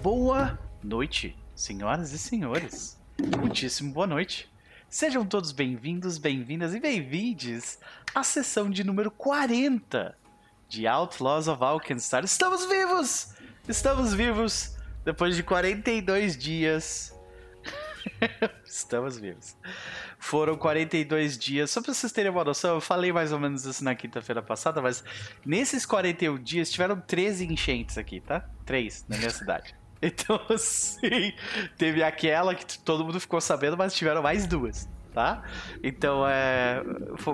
Boa noite, senhoras e senhores. Muitíssimo boa noite. Sejam todos bem-vindos, bem-vindas e bem-vindes à sessão de número 40 de Outlaws of Alkenstar. Estamos vivos! Estamos vivos depois de 42 dias. Estamos vivos. Foram 42 dias. Só pra vocês terem uma noção, eu falei mais ou menos isso na quinta-feira passada, mas nesses 41 dias tiveram 13 enchentes aqui, tá? Três na minha cidade. Então, assim, teve aquela que todo mundo ficou sabendo, mas tiveram mais duas, tá? Então, é,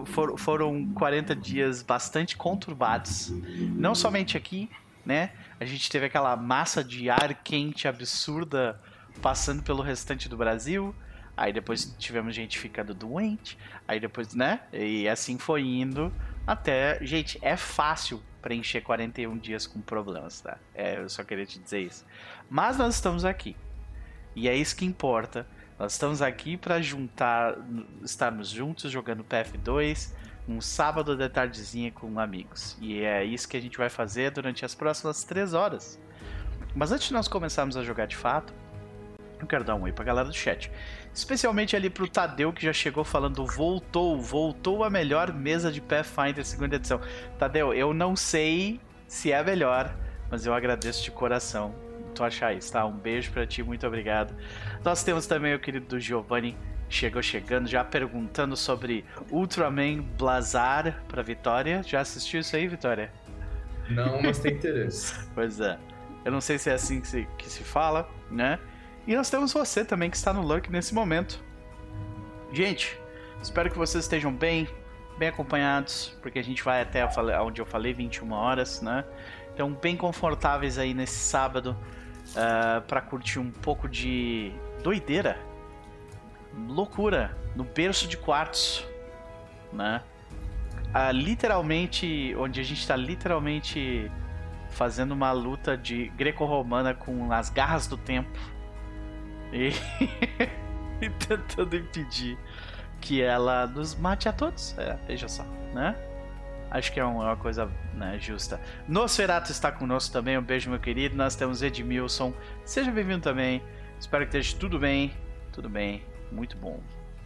for, foram 40 dias bastante conturbados. Não somente aqui, né? A gente teve aquela massa de ar quente absurda passando pelo restante do Brasil. Aí depois tivemos gente ficando doente. Aí depois, né? E assim foi indo até. Gente, é fácil preencher 41 dias com problemas, tá? É, eu só queria te dizer isso. Mas nós estamos aqui. E é isso que importa. Nós estamos aqui para juntar, estarmos juntos jogando PF2 um sábado de tardezinha com amigos. E é isso que a gente vai fazer durante as próximas 3 horas. Mas antes de nós começarmos a jogar de fato, eu quero dar um oi pra galera do chat. Especialmente ali pro Tadeu, que já chegou falando: voltou, voltou a melhor mesa de Pathfinder segunda edição. Tadeu, eu não sei se é a melhor, mas eu agradeço de coração tu achar isso, tá? Um beijo para ti, muito obrigado. Nós temos também o querido Giovanni, chegou chegando, já perguntando sobre Ultraman Blazar pra Vitória. Já assistiu isso aí, Vitória? Não, mas tem interesse. pois é. Eu não sei se é assim que se, que se fala, né? E nós temos você também que está no Lurk nesse momento. Gente, espero que vocês estejam bem, bem acompanhados, porque a gente vai até onde eu falei, 21 horas, né? Então, bem confortáveis aí nesse sábado uh, ah, para curtir um pouco de doideira, loucura, no berço de quartos, né? Uh, literalmente, onde a gente está literalmente fazendo uma luta de greco-romana com as garras do tempo e, e tentando impedir que ela nos mate a todos. É, veja só, né? Acho que é uma coisa né, justa. Nosferato está conosco também. Um beijo, meu querido. Nós temos Edmilson. Seja bem-vindo também. Espero que esteja tudo bem. Tudo bem. Muito bom.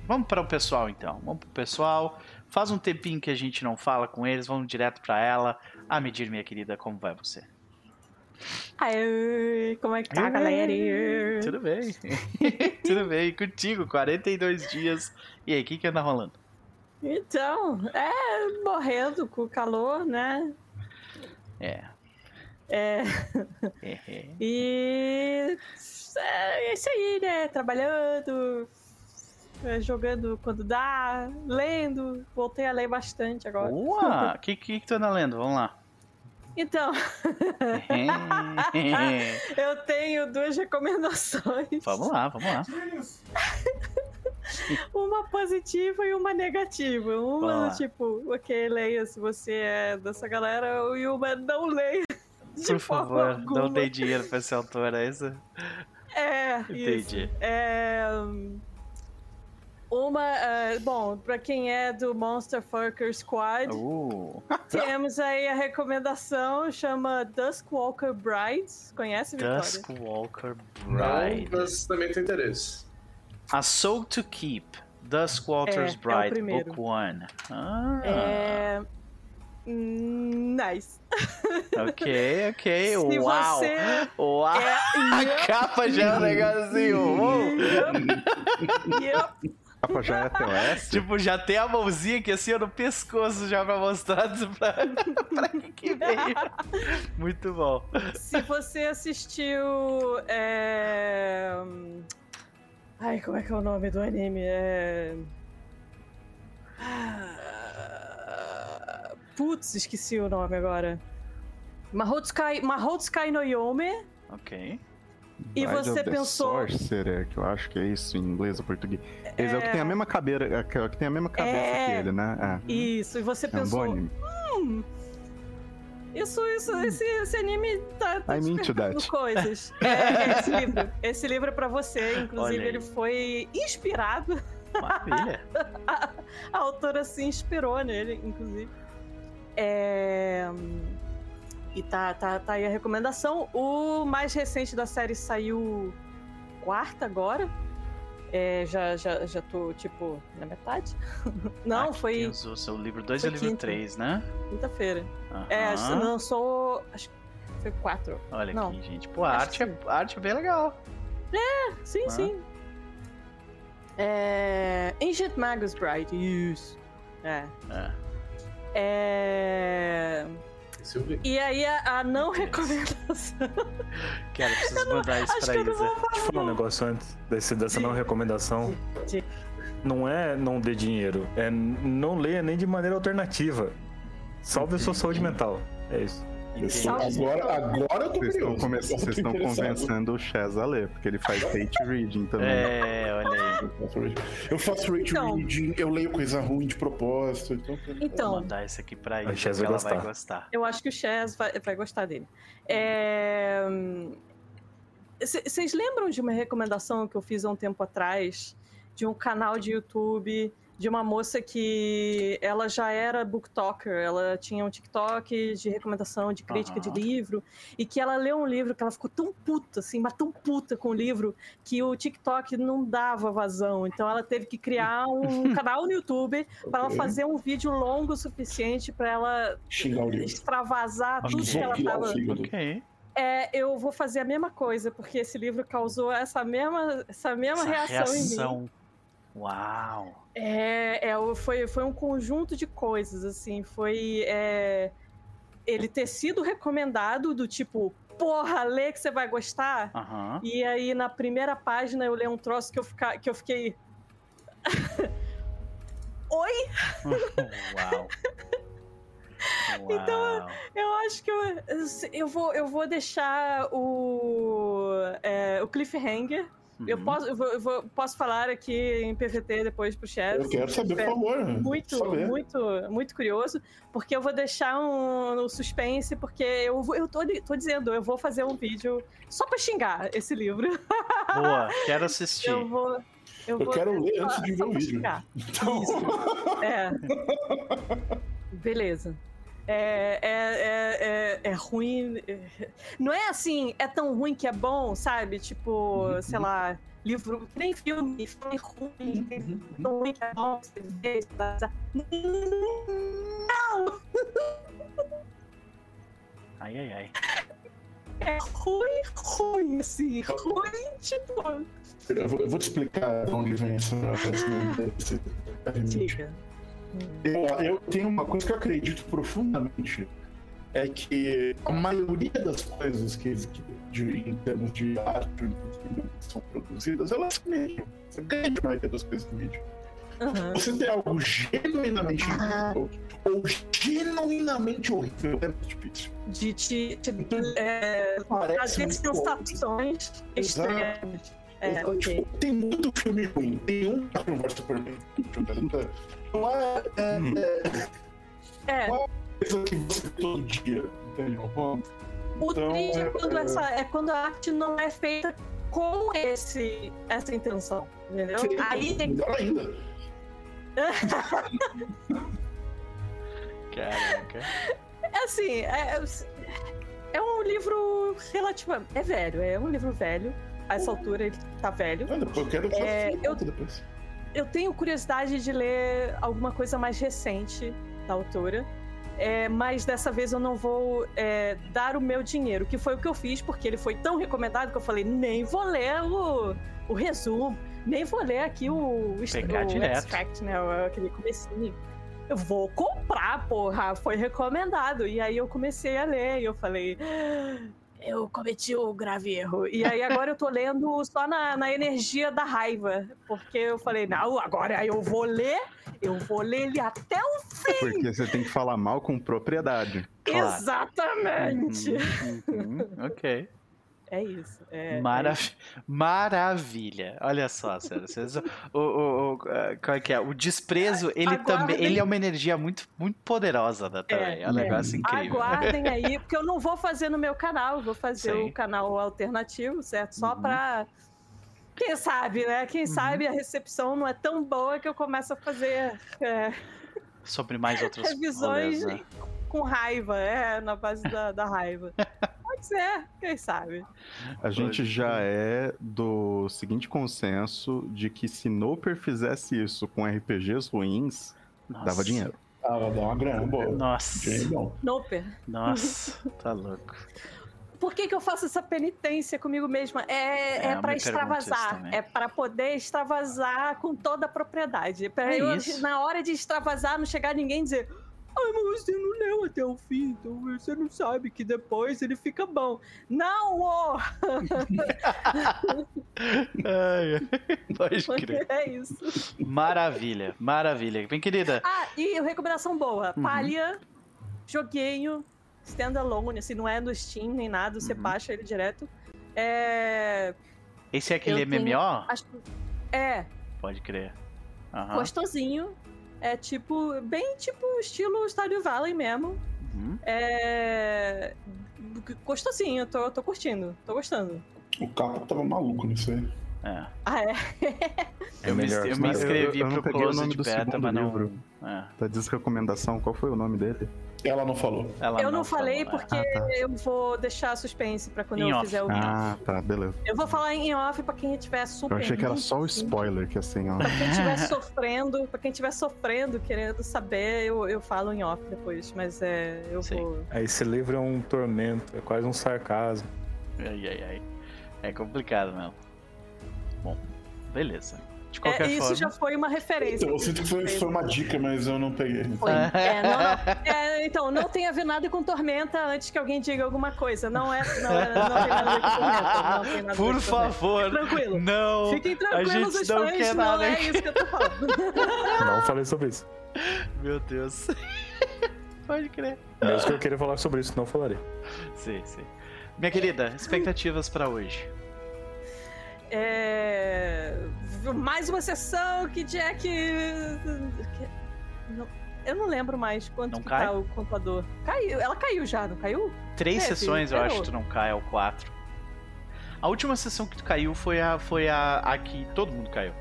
Vamos para o pessoal então. Vamos para o pessoal. Faz um tempinho que a gente não fala com eles. Vamos direto para ela. A medir, minha querida, como vai você? Aê, como é que tá, galera? Tudo bem. Tudo bem. Contigo, 42 dias. E aí, o que, que anda rolando? Então, é morrendo com o calor, né? É. É. e é isso aí, né? Trabalhando, é, jogando quando dá, lendo. Voltei a ler bastante agora. Uau! O que, que, que tu anda lendo? Vamos lá. Então, eu tenho duas recomendações. Vamos lá, vamos lá. uma positiva e uma negativa. Uma, tipo, ok, leia se você é dessa galera, e uma não leia. Por favor, alguma. não dê dinheiro pra esse autor, é isso? É, Entendi. Isso. É... Uma, uh, bom, pra quem é do Monster Fucker Squad, uh. temos aí a recomendação, chama Duskwalker Brides. Conhece, Vitória? Duskwalker Brides. Não, mas também tem interesse. A Soul to Keep, Duskwalker's é, Bride, é Book One. Ah. É... Nice. Ok, ok. Se Uau! Você Uau! É... A capa já é um negocinho. Yep. yep. Capa já é? Tipo, já tem a mãozinha aqui assim no pescoço já pra mostrar pra, pra que, que veio. Muito bom. Se você assistiu. É... Ai, como é que é o nome do anime? É. Ah, putz, esqueci o nome agora. Mahotsukai, Mahotsukai no Yome. Ok. E Bride você pensou. Sorcerer, que eu acho que é isso em inglês ou português. Esse é, é o que tem a mesma cabeça, é o que tem a mesma cabeça é... que ele, né? É. Isso, e você é pensou. Um bom anime. Hum, isso, isso, esse, esse anime tá, tá despertando coisas. É, esse livro. Esse livro é pra você. Inclusive, ele foi inspirado. Maravilha. a, a autora se inspirou nele, inclusive. É... e tá, tá, tá aí a recomendação. O mais recente da série saiu quarta agora. É, já, já, já tô, tipo, na metade. Não, ah, foi. O seu livro 2 e o livro 3, né? Quinta-feira. Uhum. É, lançou. Acho que foi quatro. Olha Não. aqui, gente. Pô, a arte, é, arte é bem legal. É, sim, sim. É... Ancient Magus Bride, isso. É. É. É. E aí a, a não recomendação. Cara, preciso não, mandar isso pra Isa. Deixa eu falar um negócio antes desse, dessa não recomendação. Não é não dê dinheiro, é não leia nem de maneira alternativa. Salve a sua saúde mental. É isso. Agora, agora eu tô Vocês estão, come... Vocês estão convencendo o Chaz a ler, porque ele faz hate reading também. É, olha aí. Eu faço hate então, reading, eu leio coisa ruim de propósito. Então, então vou mandar isso aqui pra ele, Chaz vai ela gostar. vai gostar. Eu acho que o Chaz vai, vai gostar dele. É... Vocês lembram de uma recomendação que eu fiz há um tempo atrás? De um canal de YouTube de uma moça que ela já era booktalker, ela tinha um TikTok de recomendação, de crítica uhum. de livro, e que ela leu um livro que ela ficou tão puta, assim, mas tão puta com o livro, que o TikTok não dava vazão. Então ela teve que criar um canal no YouTube para ela fazer um vídeo longo o suficiente para ela extravasar tudo que ela tava. Okay. É, eu vou fazer a mesma coisa, porque esse livro causou essa mesma, essa mesma essa reação, reação em mim. Uau! É, é, foi, foi um conjunto de coisas, assim, foi é, ele ter sido recomendado do tipo, porra, lê que você vai gostar. Uhum. E aí na primeira página eu li um troço que eu, fica, que eu fiquei. Oi? Uau! Então, eu acho que eu, eu, vou, eu vou deixar o, é, o cliffhanger Uhum. Eu, posso, eu, vou, eu vou, posso falar aqui em PVT depois pro chefe. Eu quero saber, por favor. Muito, saber. muito, muito curioso, porque eu vou deixar um, um suspense, porque eu, eu tô, tô dizendo, eu vou fazer um vídeo só pra xingar esse livro. Boa, quero assistir. Eu vou. Eu, eu quero ler antes de ver o vídeo. Então... Isso. É. Beleza. É, é, é, é, é, ruim. Não é assim, é tão ruim que é bom, sabe? Tipo, uhum. sei lá, livro, que nem filme, filme ruim, uhum. tão ruim que é bom, você vê, Não! Ai, ai, ai. É ruim, ruim, assim, ruim, tipo. Eu vou, eu vou te explicar de onde vem essa. essa, Diga. Eu, eu tenho uma coisa que eu acredito profundamente. É que a maioria das coisas que, que de, em termos de arte são produzidas, elas são mídia. A grande maioria das coisas do mídia. Uhum. Você tem algo genuinamente incrível ou genuinamente horrível é muito difícil. De te, te é, fazer sensações extremas. É, okay. tipo, tem muito filme ruim. Tem um que não vai super bem. Não é. É. Hum. é, é. coisa que você todo dia, entendeu? O então, triste é, quando é... Essa, é quando a arte não é feita com esse, essa intenção, entendeu? Sim, Aí tem melhor ainda. Caraca. É assim, é, é um livro relativo. É velho, é um livro velho a essa altura ele tá velho. eu quero é, eu, depois. Eu tenho curiosidade de ler alguma coisa mais recente da autora. É, mas dessa vez eu não vou é, dar o meu dinheiro, que foi o que eu fiz, porque ele foi tão recomendado que eu falei, nem vou ler o, o resumo, nem vou ler aqui o, o, o extract, né? Aquele comecinho. Eu vou comprar, porra, foi recomendado. E aí eu comecei a ler e eu falei, eu cometi o grave erro. E aí agora eu tô lendo só na, na energia da raiva. Porque eu falei, não, agora eu vou ler, eu vou ler ele até o fim. Porque você tem que falar mal com propriedade. Claro. Exatamente. Uhum, uhum, ok. É isso. É, Marav é Maravilha. Olha só, César. o, o, o, qual é que é? O desprezo, ele Aguardem... também. Ele é uma energia muito, muito poderosa da também. É, é um negócio incrível. Aguardem aí, porque eu não vou fazer no meu canal, vou fazer Sim. o canal alternativo, certo? Só uhum. pra. Quem sabe, né? Quem uhum. sabe a recepção não é tão boa que eu começo a fazer. É... Sobre mais outros revisões. Né? Com raiva, é, na base da, da raiva. Pode ser, quem sabe. A gente já é do seguinte consenso de que se Noper fizesse isso com RPGs ruins, Nossa. dava dinheiro. Ah, vai dar uma grana boa. Nossa. Dinheiro bom. Noper. Nossa, tá louco. Por que, que eu faço essa penitência comigo mesma? É, É, é, para extravasar. É para poder extravasar com toda a propriedade. Pra É eu, isso. na hora de extravasar, não chegar ninguém e dizer. Ai, mas você não leu até o fim, então você não sabe que depois ele fica bom. Não, ô! Ai, crer. É isso. Maravilha, maravilha. Bem, querida. Ah, e recomendação boa. Uhum. Palha, joguinho, standalone, assim, não é no Steam nem nada, você Uhum. baixa ele direto. É. Esse é aquele Eu tenho- MMO? Acho, é, Pode crer. Aham. gostosinho. É tipo, bem tipo estilo Stardew Valley mesmo. Uhum. É. Gostosinho, tô, tô curtindo, tô gostando. O Capo tava maluco nisso aí. É. Ah, é? Eu, me, melhor, eu me inscrevi eu- eu pro peguei o nome Closet do Beta, mas não. livro. É, Da desrecomendação, qual foi o nome dele? Ela não falou. ela eu não, falei falou, né? porque Ah, tá. eu vou deixar suspense pra quando Em eu off. fizer o Ah, tá, beleza. Eu vou falar em off pra quem tiver super. Eu achei que era só o spoiler, que assim, ó. Pra quem estiver sofrendo, pra quem estiver sofrendo, querendo saber, eu, eu falo em off depois. Mas é. Eu Sim. vou. Esse livro é um tormento, é quase um sarcasmo. Ai, ai, ai. É complicado mesmo. Bom, beleza. De qualquer É, isso forma. já foi uma referência. Então, eu sinto que foi, foi uma dica, mas eu não peguei. Foi. É, não, não. É, então, não tem a ver nada com tormenta antes que alguém diga alguma coisa. Não é. Não, é, não tem nada a ver com tormenta. Não tem nada Por com tormenta. favor, Tranquilo. não. Fiquem tranquilos, gente os não fãs, quer não nada é isso que eu tô falando. Não falei sobre isso. Meu Deus. Pode crer. Mesmo que eu queria falar sobre isso, não falarei. Sim, sim. Minha querida, expectativas pra hoje. É... Mais uma sessão que Jack. não- Eu não lembro mais quanto Não que cai? tá o contador. Caiu. Ela caiu já, não caiu? Três É, sessões filho, eu acho que tu não cai, ao quatro. A última sessão que tu caiu foi a, foi a, a que todo mundo caiu.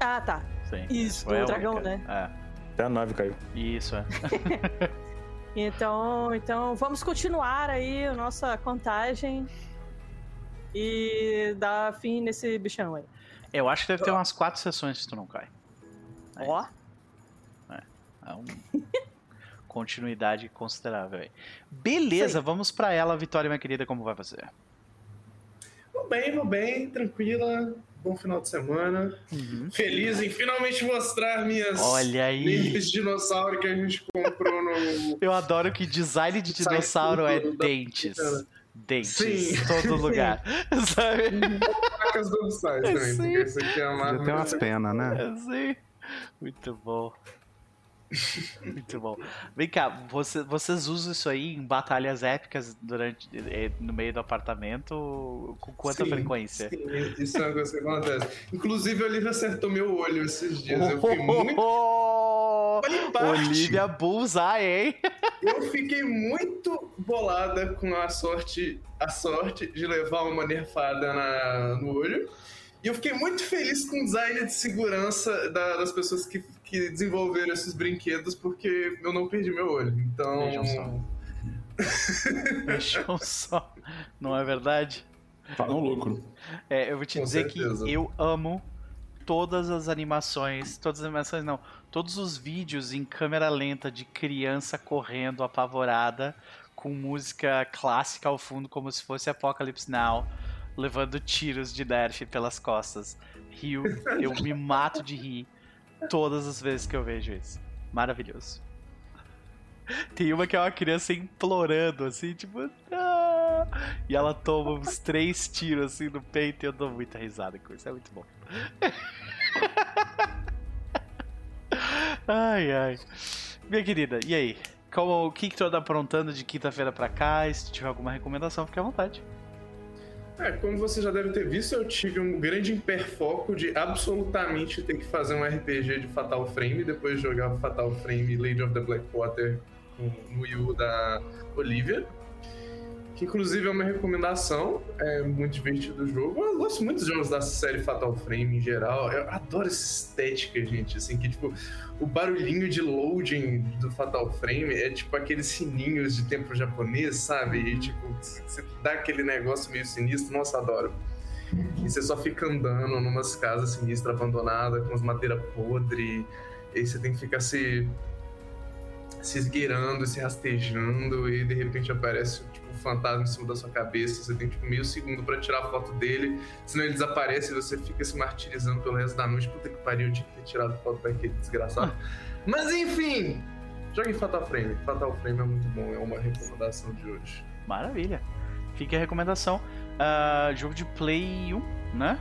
Ah, tá. Sim. Isso, Foi do dragão, única. né? Até a nave caiu. É, isso, é. Então, então vamos continuar aí a nossa contagem e dar fim nesse bichão aí. Eu acho que deve ter umas quatro sessões que tu não cai. É. Ó. É um... Continuidade considerável aí. Beleza, vamos pra ela, Vitória, minha querida, como vai fazer? Vou bem, vou bem, tranquila. Bom final de semana. Feliz em finalmente mostrar minhas Olha aí. linhas de dinossauro que a gente comprou no. Eu adoro que design de dinossauro é tudo da- dentes. Sim. todo lugar. Sabe? Placas dorsais também, Sim. porque isso aqui é a Já tem umas penas, né? Assim. Muito bom. Muito bom. Vem cá, você- vocês usam isso aí em batalhas épicas durante eh, no meio do apartamento? Com quanta Sim, frequência? Sim, isso é uma coisa que acontece. Inclusive, a Olivia acertou meu olho esses dias. Eu fiquei muito. Parte. Olivia Bullseye, hein? Eu fiquei muito bolada com a sorte, a sorte de levar uma nerfada na- no olho. E eu fiquei muito feliz com o design de segurança da- das pessoas que, que desenvolveram esses brinquedos, porque eu não perdi meu olho. Então. Vejam só. Vejam só. Não é verdade? Tá no lucro. É, eu vou te Com dizer certeza. que eu amo todas as animações, todas as animações não, todos os vídeos em câmera lenta de criança correndo apavorada com música clássica ao fundo como se fosse Apocalypse Now, levando tiros de Nerf pelas costas. Rio, eu me mato de rir todas as vezes que eu vejo isso. Maravilhoso. Tem uma que é uma criança implorando, assim, tipo, "Não!" E ela toma uns três tiros assim no peito e eu dou muita risada com isso. É muito bom. ai, ai. Minha querida, e aí? Como, o que, que tu anda aprontando de quinta-feira pra cá? Se tiver alguma recomendação, fique à vontade. É, como você já deve ter visto, eu tive um grande hiperfoco de absolutamente ter que fazer um RPG de Fatal Frame depois de jogar Fatal Frame Lady of the Blackwater no Wii U da Olivia. Que inclusive é uma recomendação, é muito divertido o jogo. Eu gosto muito dos jogos da série Fatal Frame em geral. Eu adoro essa estética, gente, assim, que tipo, o barulhinho de loading do Fatal Frame é tipo aqueles sininhos de templo japonês, sabe? E tipo, você dá aquele negócio meio sinistro, nossa, adoro. E você só fica andando numas casas sinistras, abandonadas, com as madeiras podres, e aí você tem que ficar se se esgueirando, se rastejando e de repente aparece fantasma em cima da sua cabeça. Você tem tipo meio segundo para tirar a foto dele, senão ele desaparece e você fica se martirizando pelo resto da noite. Puta que pariu, eu tinha que ter tirado foto daquele desgraçado. Mas enfim, jogue Fatal Frame. Fatal Frame é muito bom, é uma recomendação de hoje. Maravilha. Fica a recomendação. Uh, jogo de Play 1, né?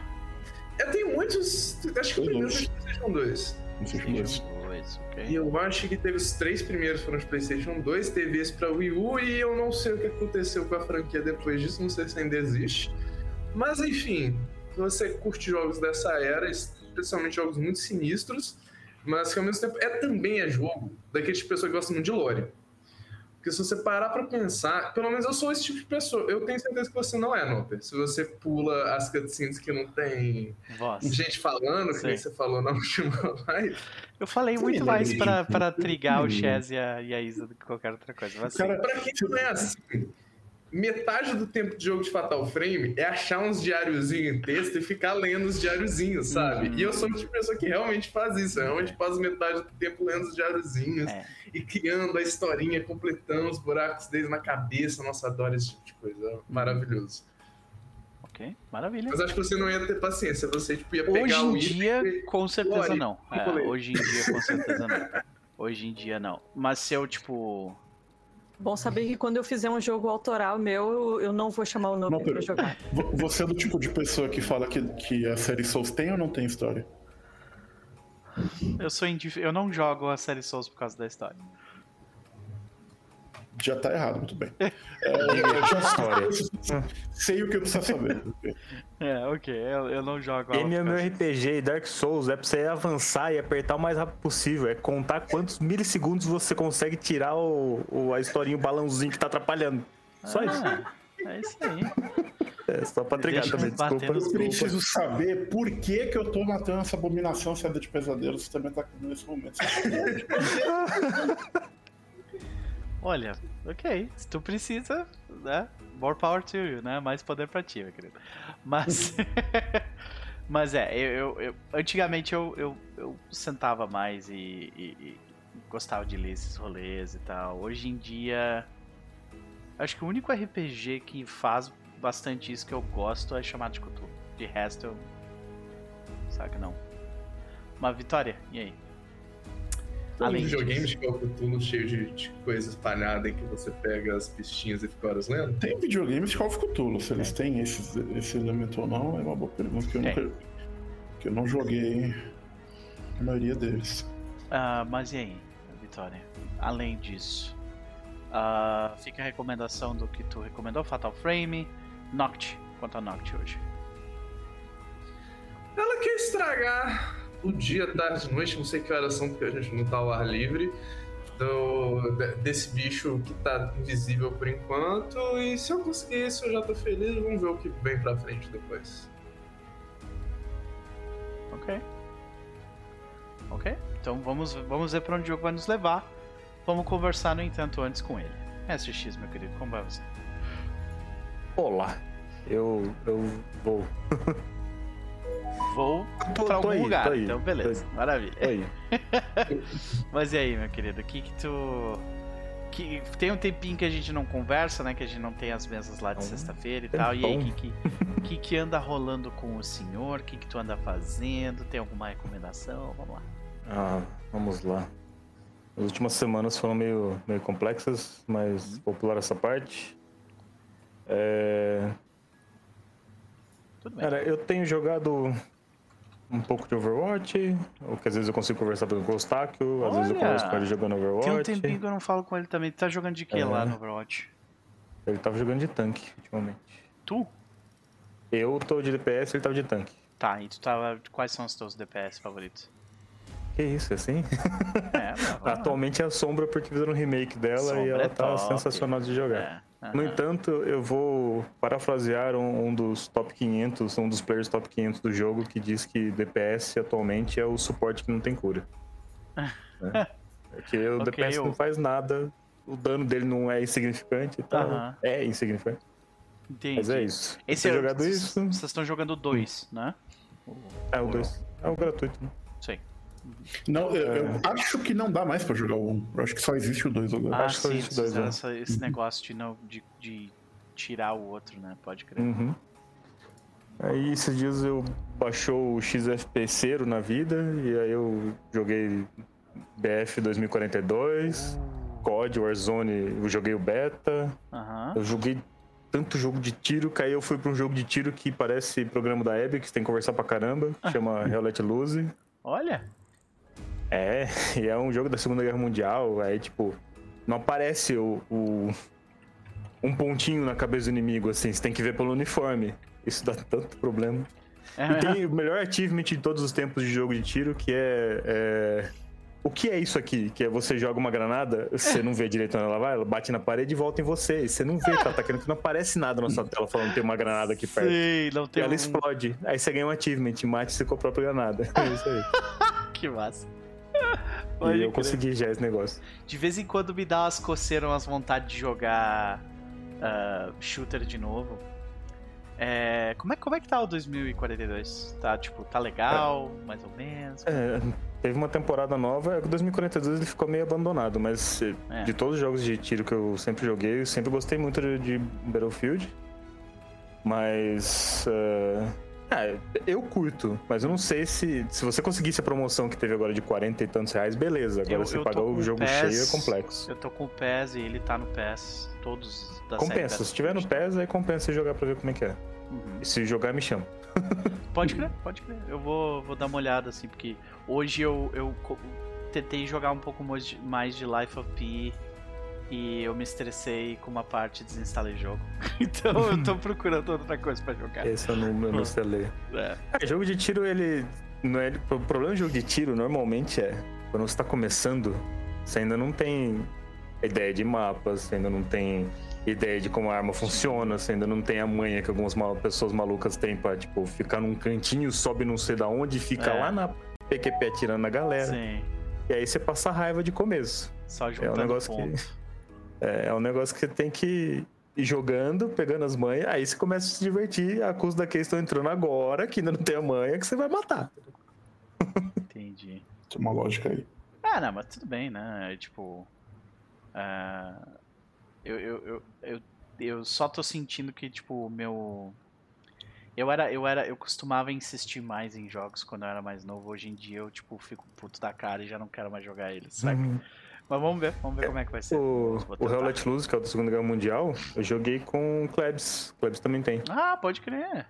Eu tenho muitos. Acho que o primeiro foi PlayStation 2. PlayStation 2. 2, ok. E eu acho que teve os três primeiros foram de PlayStation 2, teve esse pra Wii U e eu não sei o que aconteceu com a franquia depois disso, não sei se ainda existe. Mas enfim, se você curte jogos dessa era, especialmente jogos muito sinistros, mas que ao mesmo tempo é também é jogo daqueles pessoas que gostam muito de lore. Porque se você parar pra pensar, pelo menos eu sou esse tipo de pessoa. Eu tenho certeza que você não é, Noper. Se você pula as cutscenes que não tem Voz. gente falando, que nem você falou na última live. Eu falei Sim, muito mais pra trigar o. Chaz e a, e a Isa do que qualquer outra coisa. Mas sim. Cara, Pra quem não é assim, metade do tempo de jogo de Fatal Frame é achar uns diáriozinhos em texto e ficar lendo os diáriozinhos, sabe? Uhum. E eu sou o tipo de pessoa que realmente faz isso. Eu realmente passo metade do tempo lendo os diáriozinhos É. e criando a historinha, completando os buracos deles na cabeça. Nossa, adoro esse tipo de coisa. Maravilhoso. Ok, maravilha. Mas acho que você não ia ter paciência. Você tipo, ia pegar Hoje em item dia, e- com certeza não. É, hoje em dia, com certeza não. Hoje em dia, não. Mas se eu, tipo. Bom saber que quando eu fizer um jogo autoral meu, eu- não vou chamar o nome Não, pra jogar. vo- você é do tipo de pessoa que fala que, que a série Souls tem ou não tem história? Eu sou indif... Eu não jogo a série Souls por causa da história. Já tá errado, muito bem. É, eu já História. sei o que eu preciso saber. É, ok. Eu, eu não jogo MMORPG e Dark Souls é pra você avançar e apertar o mais rápido possível. É contar quantos milissegundos você consegue tirar o, o- a historinha, o balãozinho que tá atrapalhando. Só isso. Ah, é isso aí. É só pra trigar também, desculpa. Eu desculpa. preciso saber por que, que eu tô matando essa abominação seda de pesadelos que também tá comigo nesse momento. Olha, ok. Se tu precisa, né? More power to you, né? Mais poder pra ti, meu querido. Mas. Mas é, eu, eu- eu- antigamente eu, eu, eu sentava mais e, e- e gostava de ler esses rolês e tal. Hoje em dia, acho que o único RPG que faz bastante isso que eu gosto é chamado de Cthulhu. De resto, eu. Saca, não. Uma vitória, e aí? Tem Além videogame disso. de Call of Cthulhu cheio de, de coisa espalhada em que você pega as pistinhas e fica horas lendo? Tem videogames de Call of Cthulhu, se eles têm esses, esse elemento ou não, é uma boa pergunta que eu, Tem. nunca, que eu não joguei a maioria deles. Ah, mas e aí, Vitória? Além disso, ah, fica a recomendação do que tu recomendou, Fatal Frame, Noct. Quanto a Noct hoje? Ela quer estragar o dia, tarde, noite, não sei que horas são, porque a gente não tá ao ar livre. Do, de- desse bicho que tá invisível por enquanto. E se eu conseguir isso, eu já tô feliz. Vamos ver o que vem pra frente depois. Ok. Ok. Então vamos, vamos ver pra onde o jogo vai nos levar. Vamos conversar, no entanto, antes com ele. SX, meu querido, como vai você? Olá. Eu, eu vou. Tô- pra tô algum aí, lugar, tô aí, então beleza, maravilha. tô aí. Mas e aí, meu querido, o que que tu... Que tem um tempinho que a gente não conversa, né? Que a gente não tem as mesas lá de sexta-feira e tal. E aí, o que, que, que que anda rolando com o senhor? O que que tu anda fazendo? Tem alguma recomendação? Vamos lá. Ah, vamos lá. As últimas semanas foram meio, meio complexas, mas vou pular essa parte. É... Tudo bem. Cara, eu tenho jogado um pouco de Overwatch, ou que às vezes eu consigo conversar com o Eustáquio, às vezes eu converso com ele jogando Overwatch. Tem um tempinho que eu não falo com ele também. Tu tá jogando de que É. lá no Overwatch? Ele tava jogando de tanque ultimamente. Tu? Eu tô de DPS, ele tava de tanque. Tá, e tu tava. Quais são os teus DPS favoritos? Que isso, é assim? É. Atualmente é a Sombra porque fizeram um remake dela Sombra e ela é tá top. sensacional de jogar. É, No Aham. entanto, eu vou parafrasear um, um dos top 500, um dos players top 500 do jogo, que diz que DPS atualmente é o suporte que não tem cura. né? Porque o Ok, DPS eu- não faz nada, o dano dele não é insignificante e tal. Aham. É insignificante, Entendi. mas é isso. Esse é, jogado vocês- isso, Vocês estão jogando dois, né? é o 2. É o gratuito, né? Sei. Não, eu, eu acho que não dá mais pra jogar o 1. Eu acho que só existe o 2 agora. Ah, acho que sim, os eles dois, fizeram né? esse negócio de, não, de, de tirar o outro, né? Pode crer. Uhum. Aí esses dias eu baixou o XFPCero na vida e aí eu joguei BF 2042, COD, Warzone, eu joguei o beta, Aham. eu joguei tanto jogo de tiro, que aí eu fui pra um jogo de tiro que parece programa da Epic, que você tem que conversar pra caramba, que chama Hell Let Loose. Olha. É, e é um jogo da Segunda Guerra Mundial, aí tipo, não aparece o, o- um pontinho na cabeça do inimigo, assim, você tem que ver pelo uniforme. Isso dá tanto problema. É, E tem o melhor achievement de todos os tempos de jogo de tiro, que é, é, O que é isso aqui? Que é você joga uma granada, você não vê direito onde ela vai, ela bate na parede e volta em você. E você não vê que ela tá querendo, que não aparece nada na sua tela falando que tem uma granada aqui perto. Sei, não E tem ela um... explode. Aí você ganha um achievement, mate-se com a própria granada. É isso aí. Que massa. E Pode eu crer. consegui já esse negócio. De vez em quando me dá umas coceiras, umas vontades de jogar ah, shooter de novo. É, como, é, como é que tá o 2042? Tá, tipo, tá legal, mais ou menos? É, teve uma temporada nova, é que 2042 ele ficou meio abandonado, mas eh, É. de todos os jogos de tiro que eu sempre joguei, eu sempre gostei muito de, de Battlefield. Mas. eh, é, eu curto, mas eu não sei se. Se você conseguisse a promoção que teve agora de 40 e tantos reais, beleza. Agora Eu- você eu pagar o jogo PES, cheio é complexo. Eu tô com o PES e ele tá no PES. Todos da Compensa. Se tiver no. PES, aí compensa você jogar pra ver como é que é. Uhum. E se jogar, me chama. Pode crer, pode crer. Eu vou, vou dar uma olhada, assim, porque hoje eu, eu tentei jogar um pouco mais de, mais de Life of P e eu me estressei com uma parte e desinstalei o jogo. Então eu tô procurando outra coisa pra jogar. Esse eu não, eu não ler. É. É, jogo de tiro, ele. Não é, o problema do jogo de tiro normalmente é quando você tá começando, você ainda não tem ideia de mapas, você ainda não tem ideia de como a arma funciona, você ainda não tem a manha que algumas mal- pessoas malucas têm pra, tipo, ficar num cantinho, sobe não sei da onde, fica É. lá na PQP atirando na galera. Sim, E aí você passa raiva de começo. só É um juntando negócio ponto. que. É, é um negócio que você tem que ir jogando, pegando as manhas, aí você começa a se divertir a custo da que estão entrando agora, que ainda não tem a manha, que você vai matar. Entendi. Tem uma lógica aí. Ah, não, mas tudo bem, né? É, Tipo. ah, eu, eu, eu, eu, eu só tô sentindo que, tipo, o meu. Eu era, eu era. Eu costumava insistir mais em jogos quando eu era mais novo. Hoje em dia eu, tipo, fico puto da cara e já não quero mais jogar eles, saca? Mas vamos ver, vamos ver como é que vai ser. O, o Hell. Let Loose, que é o da Segunda Guerra Mundial, eu joguei com o Klebs. Klebs também tem. Ah, pode crer.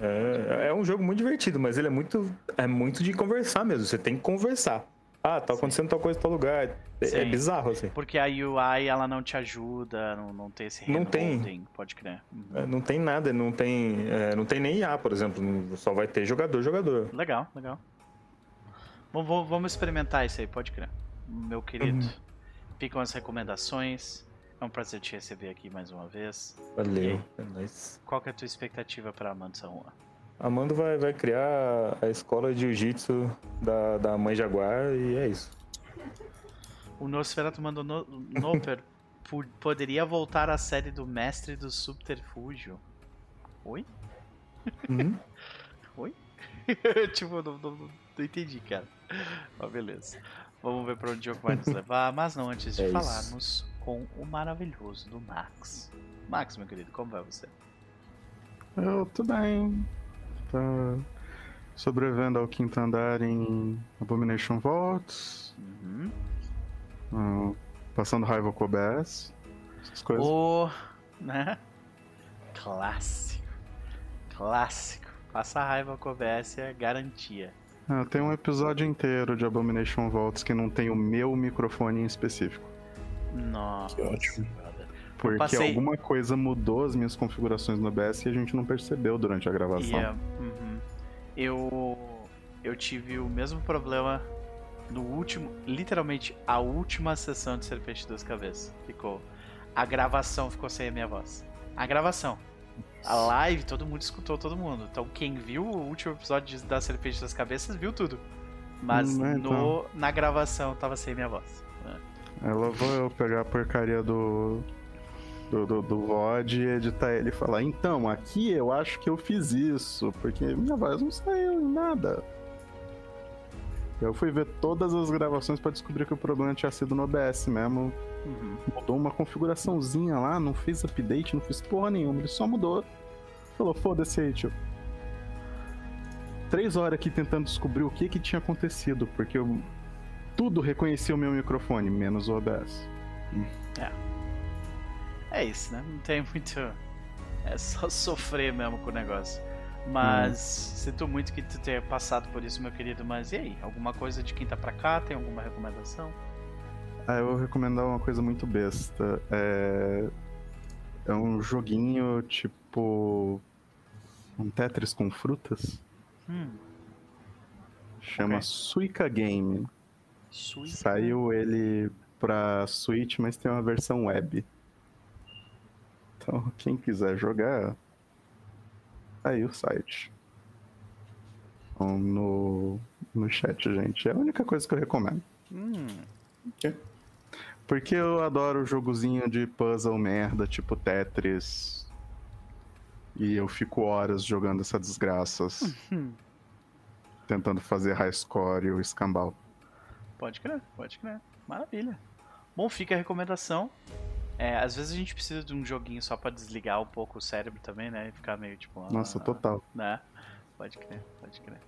É, é um jogo muito divertido, mas ele é muito, é muito de conversar mesmo. Você tem que conversar. Ah, tá acontecendo tal coisa em tal lugar. É, é Sim. bizarro, assim. Porque a UI ela não te ajuda, não, não tem esse Não tem. pode crer. Uhum. É, Não tem nada, não tem, é, não tem nem IA, por exemplo. Só vai ter jogador, jogador. Legal, legal. Bom, vou- vamos experimentar isso aí, pode crer. Meu querido, Uhum. ficam as recomendações. É um prazer te receber aqui mais uma vez. Valeu. É nóis. Qual que é a tua expectativa para Amanda San Juan? Amando vai, vai criar a escola de jiu-jitsu da, da mãe Jaguar e é isso. O Nosferatu mandou no, Noper po- poderia voltar à série do Mestre do Subterfúgio. Oi? Uhum. Oi? tipo, não, não, não- não entendi, cara. Mas beleza. Vamos ver pra onde o jogo vai nos levar. Mas não antes de É isso. falarmos com o maravilhoso do Max. Max, meu querido, como vai você? Eu tô bem. Tá sobrevivendo ao quinto andar em Abomination Vaults. Uhum. ah, passando raiva com o OBS. Essas coisas. O. né? Clássico. Clássico. Passa raiva com o OBS é garantia. Ah, tem um episódio inteiro de Abomination Vaults que não tem o meu microfone em específico. Nossa. Que ótimo. Porque passei- alguma coisa mudou as minhas configurações no OBS e a gente não percebeu durante a gravação. É, uhum. Eu. Eu tive o mesmo problema no último. Literalmente, a última sessão de Serpente das Cabeças. Ficou. a gravação ficou sem a minha voz. A gravação. A live, todo mundo escutou todo mundo. Então quem viu o último episódio da Serpente das Cabeças viu tudo. Mas é, no, na gravação tava sem minha voz. né? Ela vou eu pegar a porcaria do. Do, do, do VOD e editar ele e falar, então, aqui eu acho que eu fiz isso, porque minha voz não saiu em nada. Eu fui ver todas as gravações pra descobrir que o problema tinha sido no OBS mesmo. Uhum. Mudou uma configuraçãozinha lá, não fez update, não fez porra nenhuma, ele só mudou. Falou, foda-se aí, tio. Três horas aqui tentando descobrir o que que tinha acontecido, porque eu... tudo reconhecia o meu microfone, menos o OBS. É isso, né? Não tem muito. É só sofrer mesmo com o negócio. Mas sinto muito que tu tenha passado por isso, meu querido. Mas e aí? Alguma coisa de quem tá pra cá? Tem alguma recomendação? Ah, eu vou recomendar uma coisa muito besta. É, é um joguinho tipo. Um Tetris com frutas. Hum, Chama Ok. Suica Game. Suíça. Saiu ele pra Switch, mas tem uma versão web. Então, quem quiser jogar, aí o site. Então, no, no chat, gente. É a única coisa que eu recomendo. Hum, Porque eu adoro jogozinho de puzzle merda, tipo Tetris. E eu fico horas jogando essa desgraças. hum. tentando fazer high score e o escambau. Pode crer, pode crer. Maravilha. Bom, fica a recomendação. É, às vezes a gente precisa de um joguinho só pra desligar um pouco o cérebro também, né? E ficar meio tipo. Nossa, ah, total. Né? Pode crer, pode crer.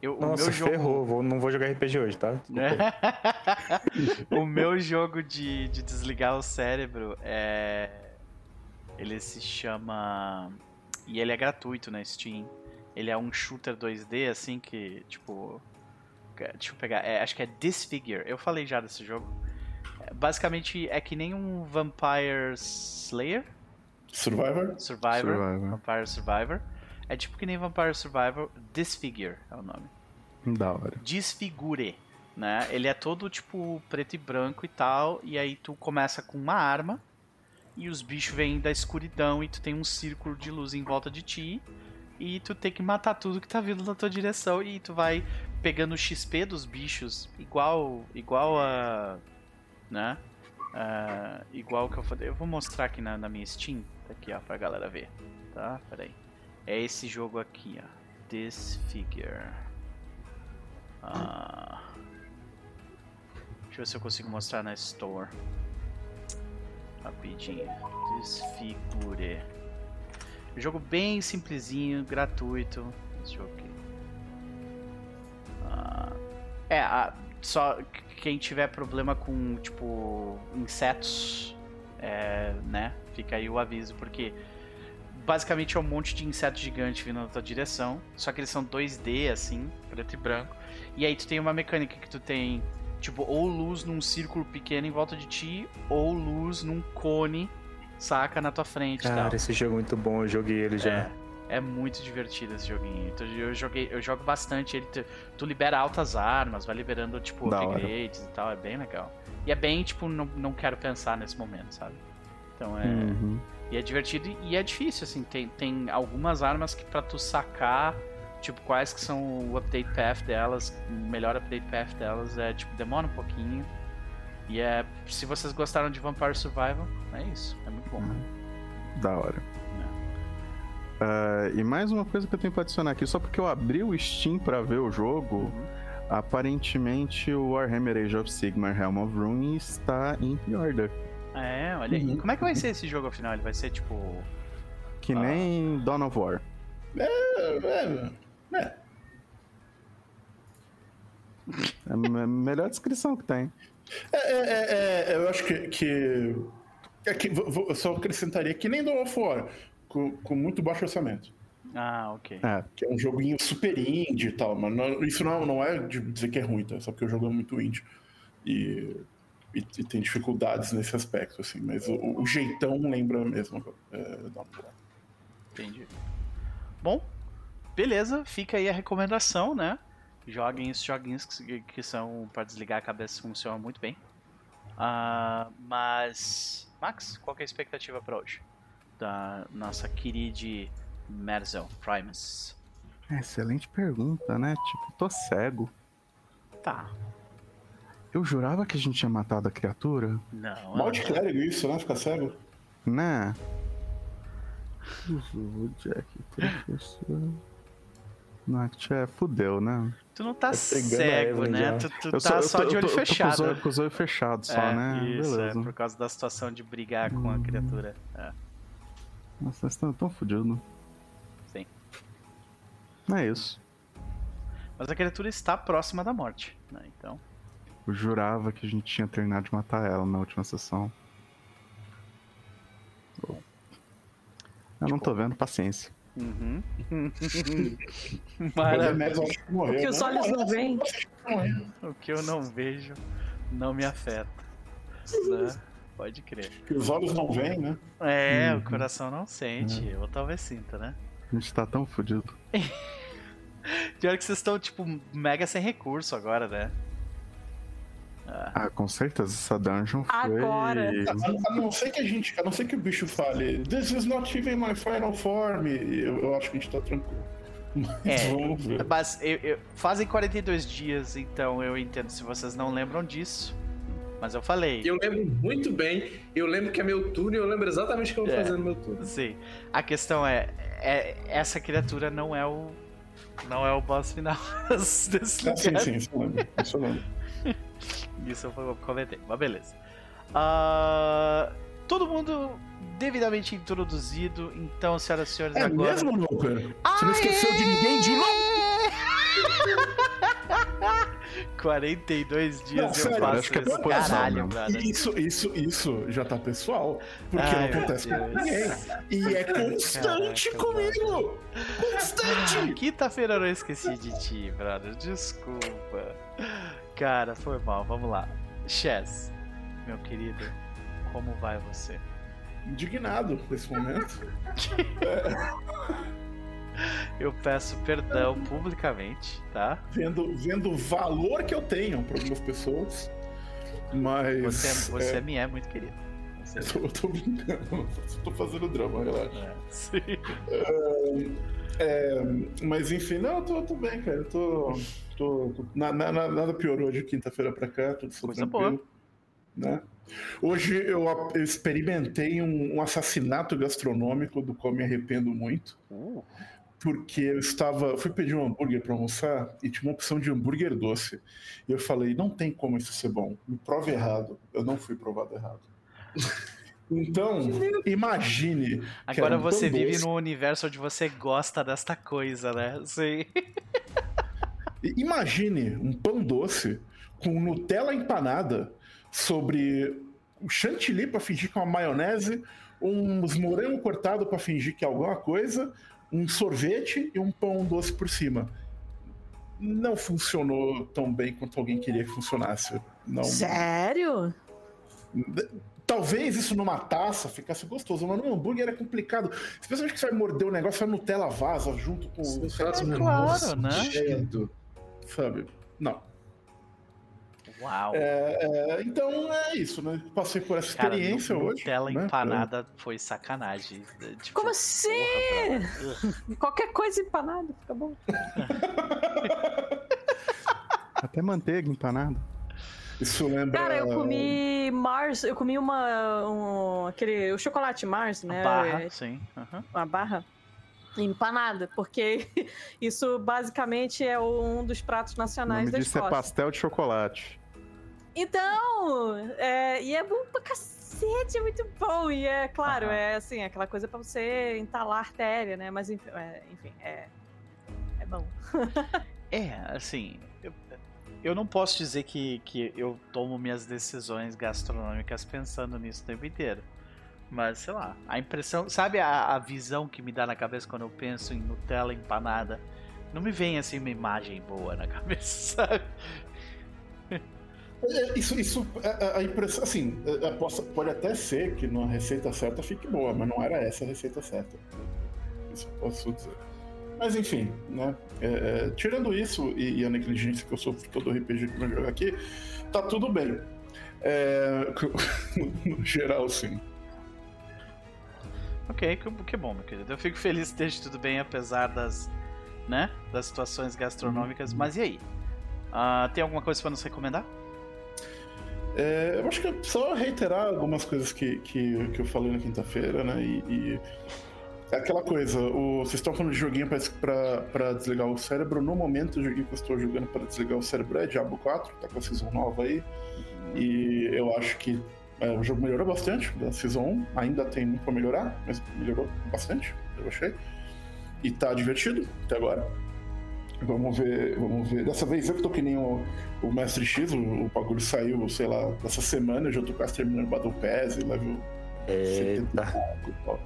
Eu, o Nossa, meu jogo... ferrou. Vou, não vou jogar RPG hoje, tá? o meu jogo de, de desligar o cérebro é. Ele se chama. E ele é gratuito na Steam. Ele é um shooter 2D, assim, que, tipo. Deixa eu pegar. é, acho que é Disfigure. Eu falei já desse jogo. Basicamente é que nem um Vampire Slayer Survivor? Survivor. Survivor. Vampire Survivor. É tipo que nem Vampire Survivor. Disfigure é o nome. Da hora. Desfigure, né? Ele é todo tipo preto e branco e tal, e aí tu começa com uma arma e os bichos vêm da escuridão e tu tem um círculo de luz em volta de ti e tu tem que matar tudo que tá vindo na tua direção e tu vai pegando o XP dos bichos igual igual a né? Ah, igual que eu falei. Eu vou mostrar aqui na, na minha Steam, tá aqui ó, pra galera ver, tá? Pera. É esse jogo aqui, ó. Disfigure. Ah, deixa eu ver se eu consigo mostrar na Store. Rapidinho. Desfigure. Jogo bem simplesinho, gratuito. Esse jogo aqui. Ah, é, a- só quem tiver problema com, tipo, insetos, é, né? Fica aí o aviso, porque basicamente é um monte de inseto gigante vindo na tua direção. Só que eles são 2D, assim, preto e branco. E aí tu tem uma mecânica que tu tem, tipo, ou luz num círculo pequeno em volta de ti, ou luz num cone, saca, na tua frente. Cara, esse jogo é muito bom. Eu joguei ele já. É, é muito divertido esse joguinho. Então, eu joguei, eu jogo bastante. Ele, tu, tu libera altas armas, vai liberando tipo Da hora. upgrades e tal, é bem legal. E é bem tipo, não, não quero pensar nesse momento, sabe? Então é. Uhum. E é divertido e é difícil, assim. Tem, tem algumas armas que pra tu sacar, tipo, quais que são o update path delas, o melhor update path delas, é tipo, demora um pouquinho. E é. Se vocês gostaram de Vampire Survival, é isso. É muito bom. Da hora. Ah, e mais uma coisa que eu tenho pra adicionar aqui, só porque eu abri o Steam pra ver o jogo, Uhum. aparentemente o Warhammer Age of Sigmar Helm of Ruin está em pre-order. É, olha aí. Uhum. Como é que vai ser esse jogo afinal? Ele vai ser tipo. Que Ah. nem Dawn of War. É, é, é. É a me- melhor descrição que tem. É, é, é, é, eu acho que. que, é que vou- vou- eu só acrescentaria que nem Dawn of War, com, com muito baixo orçamento. Ah, ok. É, Que é um joguinho super indie e tal, mas não- isso não, não é de dizer que é ruim, tá? Só porque o jogo é muito indie. E, e, e tem dificuldades nesse aspecto, assim. Mas o, o jeitão lembra mesmo é. Entendi. Bom, beleza. Fica aí a recomendação, né? Joguem esses joguinhos que, que são pra desligar a cabeça, funcionam muito bem. Ah, mas. Max, qual que é a expectativa pra hoje? Da nossa querida Merzel Primus. É, Excelente pergunta, né? Tipo, tô cego. Tá. Eu jurava que a gente tinha matado a criatura, Não. Mal de clérigo isso, né? Ficar cego. né? O Jack, professor. Nath, é, fudeu, né? Tu não tá a cego, Evelyn né? já. Tu, tu tá só tô- de olho tô- eu tô com os fechado. olhos- com os olhos fechados só, é, né? Isso, Beleza. é por causa da situação de brigar com a Hum. criatura. É. Nossa, vocês estão tão fodidos. Sim. É isso. Mas a criatura está próxima da morte, né? Então. Eu jurava que a gente tinha terminado de matar ela na última sessão. Eu não tô vendo, paciência. Uhum. Mas Maravilha. acho que os né? olhos não veem. O que eu não vejo não me afeta. Né? Pode crer. Que os olhos não veem, né? É, Uhum. o coração não sente. Ou talvez sinta, né? A gente tá tão fudido. Pior que vocês estão, tipo, mega sem recurso agora, né? Ah, Ah, com certeza essa dungeon foi. Agora. A, a não ser que a gente, a não ser que o bicho fale, This is not even my final form. Eu, eu acho que a gente tá tranquilo. Mas É. vamos ver. Mas eu, eu- fazem 42 dias, então eu entendo se vocês não lembram disso. Mas eu falei. Eu lembro muito bem, eu lembro que é meu turno e eu lembro exatamente o que eu vou É. fazer no meu turno. Sim. A questão é, é- essa criatura não é o não é o boss final desse Ah, sim, lugar. sim, isso eu lembro. Isso eu lembro. Isso eu comentei, mas beleza. Ah, todo mundo devidamente introduzido, então, senhoras e senhores, É agora. mesmo, Nooper? Você não esqueceu de ninguém de novo? 42 dias Não, eu sério, faço acho que é isso. Caralho, brother. Isso, isso, isso já tá pessoal. Porque Ai, não acontece com ninguém. E é constante Caraca, comigo! Constante! Quinta-feira eu não esqueci de ti, brother. Desculpa. Cara, foi mal. Vamos lá. Chess, meu querido, como vai você? Indignado nesse momento. Eu peço perdão publicamente, tá? Vendo, vendo o valor que eu tenho para algumas pessoas. Mas. Você, você me é muito querido. Você Eu tô, eu tô brincando, tô fazendo drama, relaxa. é. Sim. É, mas enfim, não, eu tô, tô bem, cara. Eu tô. tô, tô- na- na- na- nada piorou de quinta-feira pra cá, tudo Coisa tranquilo. Né? Hoje eu, eu experimentei um, um assassinato gastronômico do qual me arrependo muito. Uh, Porque eu estava. eu Fui pedir um hambúrguer pra almoçar e tinha uma opção de hambúrguer doce. E eu falei, não tem como isso ser bom. Me prove errado. Eu não fui provado errado. Então, imagine. Agora você vive doce. num universo onde você gosta desta coisa, né? Sim. Imagine um pão doce com Nutella empanada sobre o chantilly para fingir que é uma maionese, uns morango cortado para fingir que é alguma coisa, um sorvete e um pão doce por cima. Não funcionou tão bem quanto alguém queria que funcionasse. Não. Sério? Talvez isso numa taça ficasse gostoso, mas num hambúrguer é complicado. Especialmente que você vai morder o negócio, a Nutella vaza junto com o. É claro, né? Sabe? Não. Uau. É, então é isso, né? Passei por essa Cara, experiência nu- hoje. Nutella né? empanada foi sacanagem. Tipo, Como assim? Qualquer coisa empanada, fica bom. Até manteiga empanada. Isso lembra. Cara, eu comi Mars, eu comi uma. Um, aquele. O chocolate Mars, né? Barra, É, sim. aham. Uma barra empanada, porque isso basicamente é um dos pratos O nacionais nome da disso é Escócia. pastel de chocolate. Então, é, e é bom pra cacete, é muito bom. E é claro, Aham. é assim, aquela coisa pra você entalar a artéria, né? Mas enfim, é, enfim, é, é bom. É, assim, eu, eu não posso dizer que, que eu tomo minhas decisões gastronômicas pensando nisso o tempo inteiro. Mas, sei lá, a impressão, sabe a, a visão que me dá na cabeça quando eu penso em Nutella empanada? Não me vem assim uma imagem boa na cabeça, sabe? É, Isso, isso a, a impressão, assim, é, é, posso- pode até ser que na receita certa fique boa, mas não era essa a receita certa. Isso eu posso dizer. Mas enfim, né? é, é, tirando isso e, e a negligência que eu sofro todo RPG que eu jogo aqui, tá tudo bem. É, no geral, sim. Ok, que, que bom, meu querido. Eu fico feliz que esteja tudo bem, apesar das, né, das situações gastronômicas. Uhum. Mas e aí? Ah, tem alguma coisa para nos recomendar? É, eu acho que é só reiterar algumas coisas que, que, que eu falei na quinta-feira, né? E, e é aquela coisa, o, vocês estão falando de joguinho pra, pra desligar o cérebro. No momento, o joguinho que eu estou jogando para desligar o cérebro é Diablo 4, tá com a season nova aí. E eu acho que é, o jogo melhorou bastante da Season 1. Ainda tem muito pra melhorar, mas melhorou bastante, eu achei. E tá divertido até agora. Vamos ver, vamos ver. Dessa vez eu que tô que nem o, o Mestre X, o, o bagulho saiu, sei lá, dessa semana, eu já tô quase terminando o Battle Pass e level Eita. 75 e tal.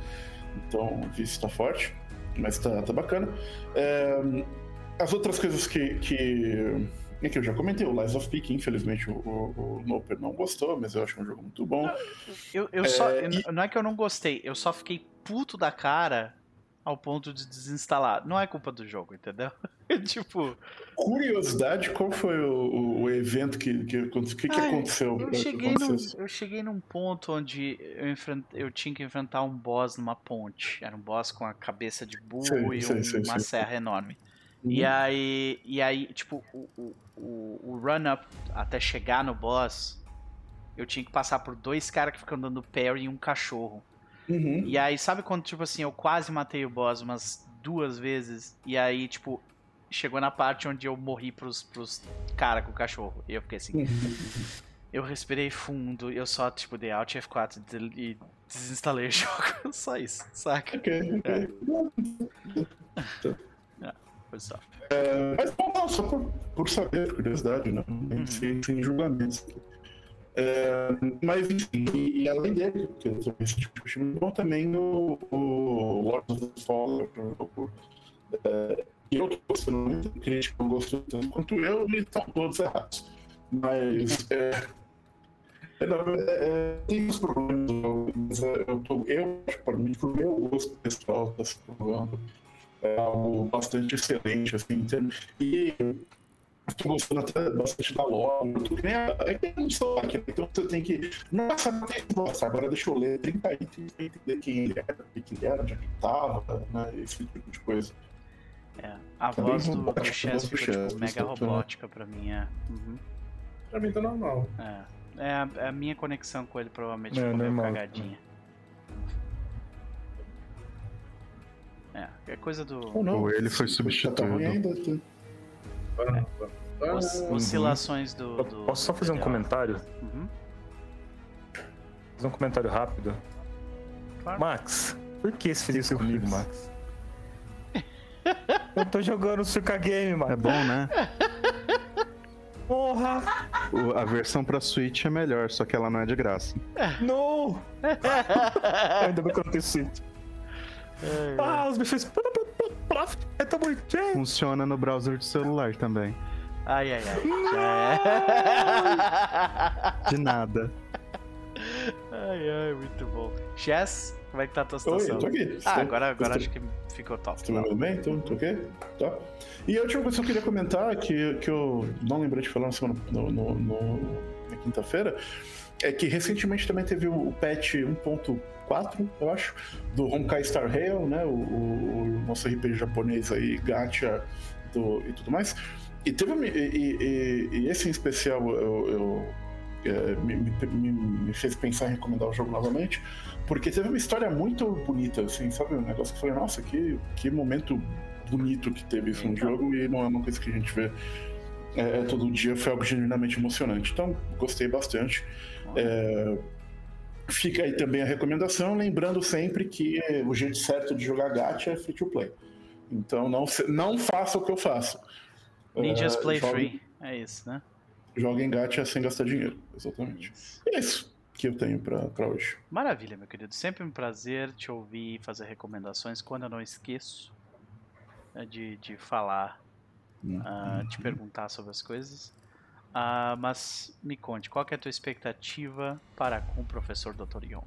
Então, o vício tá forte, mas tá, tá bacana. É, as outras coisas que, que é que eu já comentei, o Lies of P, que infelizmente o, o, o Noper não gostou, mas eu acho um jogo muito bom. Eu, eu É, só. e- Não é que eu não gostei, eu só fiquei puto da cara ao ponto de desinstalar. Não é culpa do jogo, entendeu? tipo, Curiosidade, qual foi o, o- evento que, que, o que, que Ai, aconteceu? eu cheguei, num, eu cheguei num ponto onde eu, enfren- eu tinha que enfrentar um boss numa ponte. Era um boss com a cabeça de burro Sei, e sei, um- sei, uma serra enorme. E aí, e aí, tipo, o, o, o, o run-up até chegar no boss, eu tinha que passar por dois caras que ficam dando parry e um cachorro. Uhum. E aí, sabe quando, tipo assim, eu quase matei o boss umas duas vezes, e aí, tipo, chegou na parte onde eu morri pros, pros caras com o cachorro. E eu fiquei assim, eu respirei fundo, eu só, tipo, dei Alt F4 e desinstalei o jogo. Só isso, saca? Ok, ok. Foi só. É, mas bom, não, só por, por saber, por curiosidade, né? Uhum. Sem, sem julgamentos. É, mas enfim, e, e além dele, que eu esse tipo filme bom, também o, o Lord of the Fallen, é é, eu tô gostando muito, crítico não gostou tanto quanto eu, e estão todos errados. Mas é, é, é, é, tem uns problemas, mas é, eu, tô, eu acho, para mim, pro meu gosto pessoal, tá se provando é algo bastante excelente, assim, e tô gostando até bastante da lore, eu tô que nem a- é que não sou aqui, então você tem que, nossa, não tem- nossa, agora deixa eu ler 30 itens pra entender quem ele era, o que ele era, onde é que tava, né, esse tipo de coisa. É. A Tá voz do, do voz do ficou, tipo, mega exatamente. robótica pra mim, é. Uhum. Pra mim tá normal. É. É a, é a minha conexão com ele provavelmente É, ficou meio normal. cagadinha. É, é coisa do. Ou não, Ou ele foi substituído. tá ruim ainda, tá- Agora não. Agora os- não. oscilações do, do- Posso só fazer um comentário? Uhum. Fazer um comentário rápido. Claro. Max, por que você fez isso comigo? Max? eu tô jogando Suka Game, É Max. bom, né? Porra! O- a versão pra Switch é melhor, só que ela não é de graça. Não! Ainda bem que eu não tenho Switch. Ah, os bichos. É tão bonitinho. Funciona no browser de celular também. Ai, ai, ai. Já é. De nada. ai, ai, muito bom. Chess, como é que tá a tua Oi, situação? eu tô aqui. Ah, Estou- agora, agora estou- acho que ficou top. Tá me bem? Então, tá ok? Tá. E a última coisa que eu queria comentar, que, que eu não lembrei de falar na, semana, no, no- no- na quinta-feira, é que recentemente também teve o, o patch 1.4, eu acho, do Honkai Star Rail, né? O, o- o nosso RPG japonês aí, gacha do- e tudo mais. E, teve, e, e- e- esse em especial eu, eu, é, me, me- me- fez pensar em recomendar o jogo novamente, porque teve uma história muito bonita, assim, sabe? Um negócio que eu falei, nossa, que, que momento bonito que teve isso no Então. jogo e não é uma coisa que a gente vê é, todo dia, foi algo genuinamente emocionante. Então, gostei bastante. É, fica aí também a recomendação, lembrando sempre que o jeito certo de jogar gacha é free to play. Então, não, não faça o que eu faço. Ninjas É, Play Free. É isso, né? Joga em gacha sem gastar dinheiro, exatamente. É isso que eu tenho pra, pra hoje. Maravilha, meu querido. Sempre um prazer te ouvir e fazer recomendações quando eu não esqueço né, de, de falar, ah, te perguntar sobre as coisas. Ah, mas me conte, qual é a tua expectativa para com o professor Dr. Young?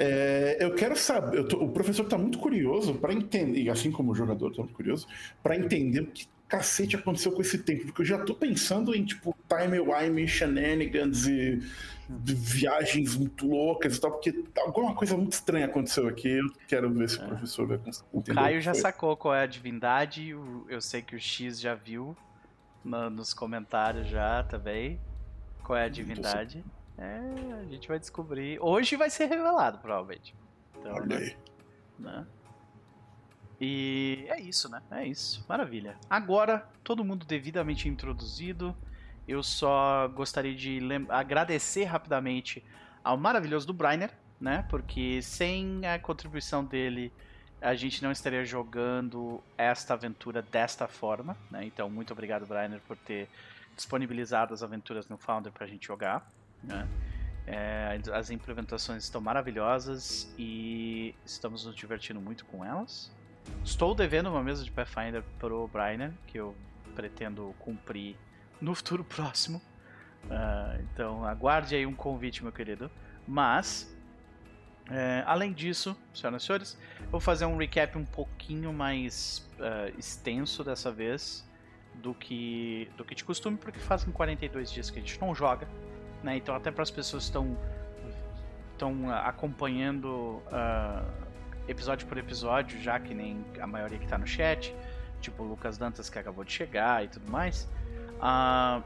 É, eu quero saber, eu tô- o professor está muito curioso para entender, e assim como o jogador está muito curioso, para entender o que cacete aconteceu com esse tempo, porque eu já tô pensando em, tipo, time-wime, shenanigans e viagens muito loucas e tal, porque alguma coisa muito estranha aconteceu aqui. Eu quero ver se o É. professor vai conseguir entender. Caio o que já sacou qual é a divindade, eu sei que o X já viu nos comentários já também. Qual é a divindade? É, a gente vai descobrir. Hoje vai ser revelado, provavelmente. Então, Olha né? aí. né? E é isso, né? É isso. Maravilha. Agora, todo mundo devidamente introduzido. Eu só gostaria de agradecer rapidamente ao maravilhoso do Brainer, né? Porque sem a contribuição dele, a gente não estaria jogando esta aventura desta forma, né? Então, muito obrigado, Brainer, por ter disponibilizado as aventuras no Founder pra gente jogar, né? É, as implementações estão maravilhosas e estamos nos divertindo muito com elas. Estou devendo uma mesa de Pathfinder pro Brainer, que eu pretendo cumprir no futuro próximo. Ah, então aguarde aí um convite, meu querido. Mas, é, além disso, senhoras e senhores, vou fazer um recap um pouquinho mais ah, extenso dessa vez do que, do que de costume, porque fazem 42 dias que a gente não joga. Né? Então, até para as pessoas que estão estão acompanhando ah, episódio por episódio, já que nem a maioria que tá no chat, tipo o Lucas Dantas que acabou de chegar e tudo mais. Ah,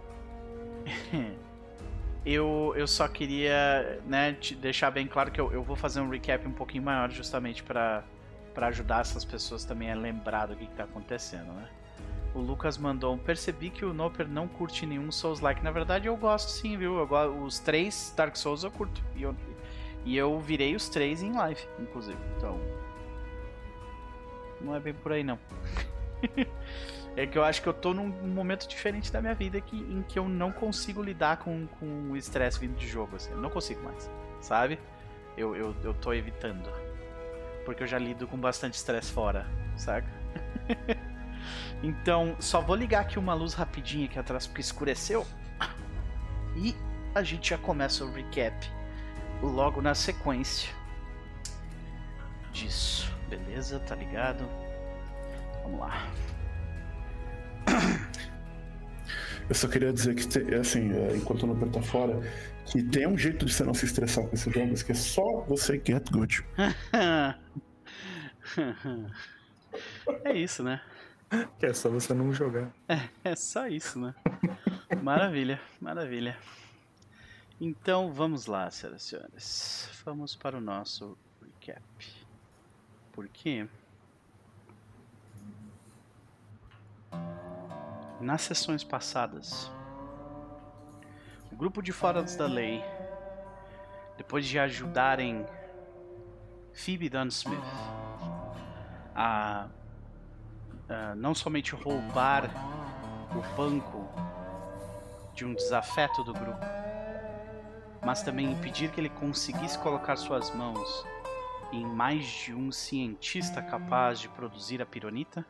eu, eu só queria né, te deixar bem claro que eu, eu vou fazer um recap um pouquinho maior justamente para ajudar essas pessoas também a lembrar do que, que tá acontecendo, né? O Lucas mandou um, percebi que o Noper não curte nenhum Souls-like. Na verdade, eu gosto sim, viu? Eu gosto, os três Dark Souls eu curto. E eu, e eu virei os três em live, inclusive. Então. Não é bem por aí, não. é que eu acho que eu tô num momento diferente da minha vida que, em que eu não consigo lidar com, com o estresse vindo de jogo. Assim. Eu não consigo mais, sabe? Eu, eu, eu tô evitando. Porque eu já lido com bastante estresse fora, saca? então, só vou ligar aqui uma luz rapidinha aqui atrás porque escureceu. E a gente já começa o recap logo na sequência disso. Beleza? Tá ligado? Vamos lá. Eu só queria dizer que, te- assim, é, enquanto o Noper tá fora, que tem um jeito de você não se estressar com esses jogos, que é só você get good. é isso, né? Que é só você não jogar. É só isso, né? Maravilha, maravilha. Então vamos lá, senhoras e senhores. Vamos para o nosso recap. Por quê? Nas sessões passadas, o grupo de Foras da Lei, depois de ajudarem Phoebe Dunsmith a ah, não somente roubar o banco de um desafeto do grupo, mas também impedir que ele conseguisse colocar suas mãos em mais de um cientista capaz de produzir a pironita.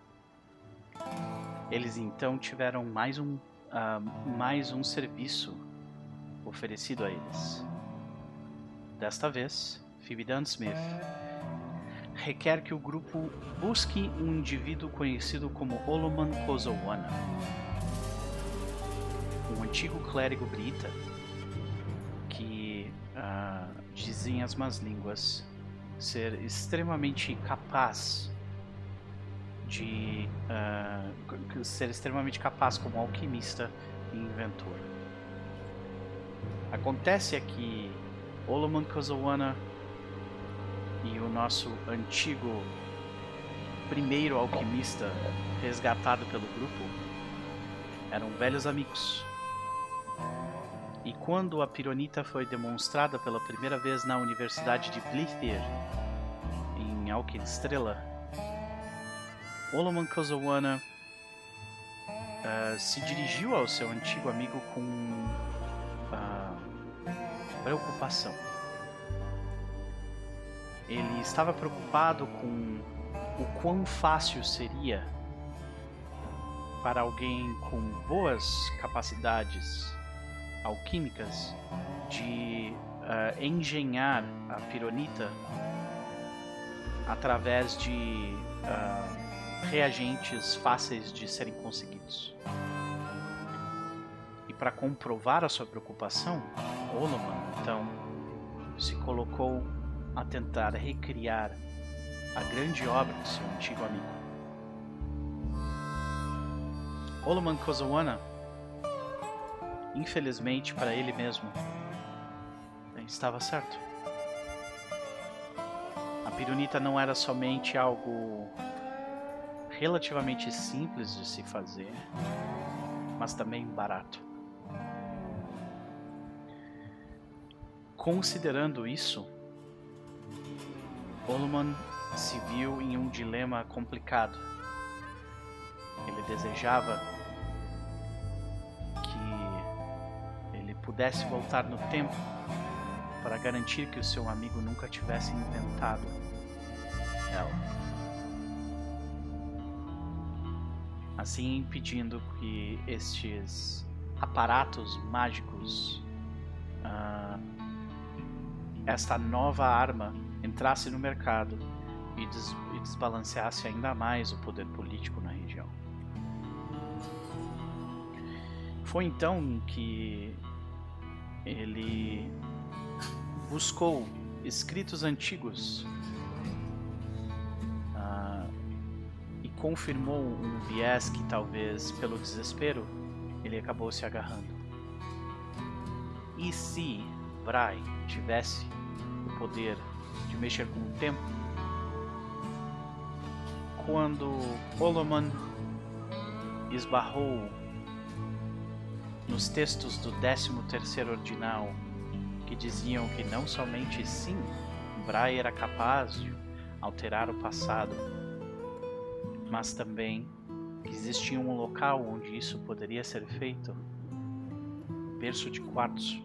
Eles então tiveram mais um, ah, mais um serviço oferecido a eles. Desta vez, Phoebe Dunsmith requer que o grupo busque um indivíduo conhecido como Oloman Kozowana, um antigo clérigo brita que ah, dizem as más línguas ser extremamente capaz de c- ser extremamente capaz como alquimista e inventor. Acontece é que Oloman Kozowana e o nosso antigo primeiro alquimista resgatado pelo grupo eram velhos amigos. E quando a pironita foi demonstrada pela primeira vez na Universidade de Blithir, em Alkenestrela, Oloman Kozowana ah, se dirigiu ao seu antigo amigo com ah, preocupação. Ele estava preocupado com o quão fácil seria para alguém com boas capacidades alquímicas de ah, engenhar a pironita através de ah, reagentes fáceis de serem conseguidos. E para comprovar a sua preocupação, Oloman então se colocou a tentar recriar a grande obra de seu antigo amigo. Oloman Kozawana, infelizmente para ele mesmo, estava certo. A pirunita não era somente algo relativamente simples de se fazer, mas também barato. Considerando isso, Oloman se viu em um dilema complicado. Ele desejava que ele pudesse voltar no tempo para garantir que o seu amigo nunca tivesse inventado ela. Assim impedindo que estes aparatos mágicos, uh, esta nova arma, entrasse no mercado e, des e desbalanceasse ainda mais o poder político na região. Foi então que ele buscou escritos antigos uh, e confirmou um viés que talvez pelo desespero ele acabou se agarrando. E se Bray tivesse o poder de mexer com o tempo, quando Oloman esbarrou nos textos do 13º Ordinal que diziam que não somente sim, Bray era capaz de alterar o passado, mas também que existia um local onde isso poderia ser feito berço de quartzo.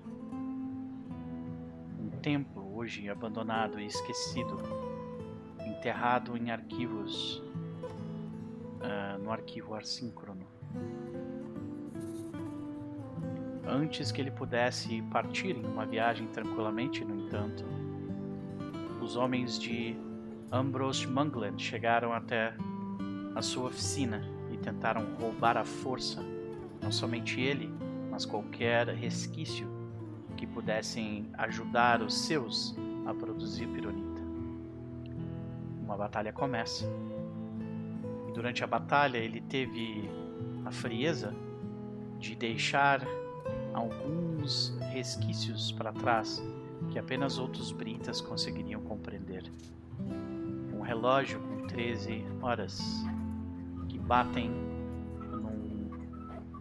Um templo hoje abandonado e esquecido, enterrado em arquivos uh, no arquivo assíncrono. Antes que ele pudesse partir em uma viagem tranquilamente, no entanto, os homens de Ambrose Mungland chegaram até a sua oficina e tentaram roubar à força não somente ele, mas qualquer resquício que pudessem ajudar os seus a produzir pironita. Uma batalha começa durante a batalha ele teve a frieza de deixar alguns resquícios para trás que apenas outros britas conseguiriam compreender. Um relógio com 13 horas que batem num,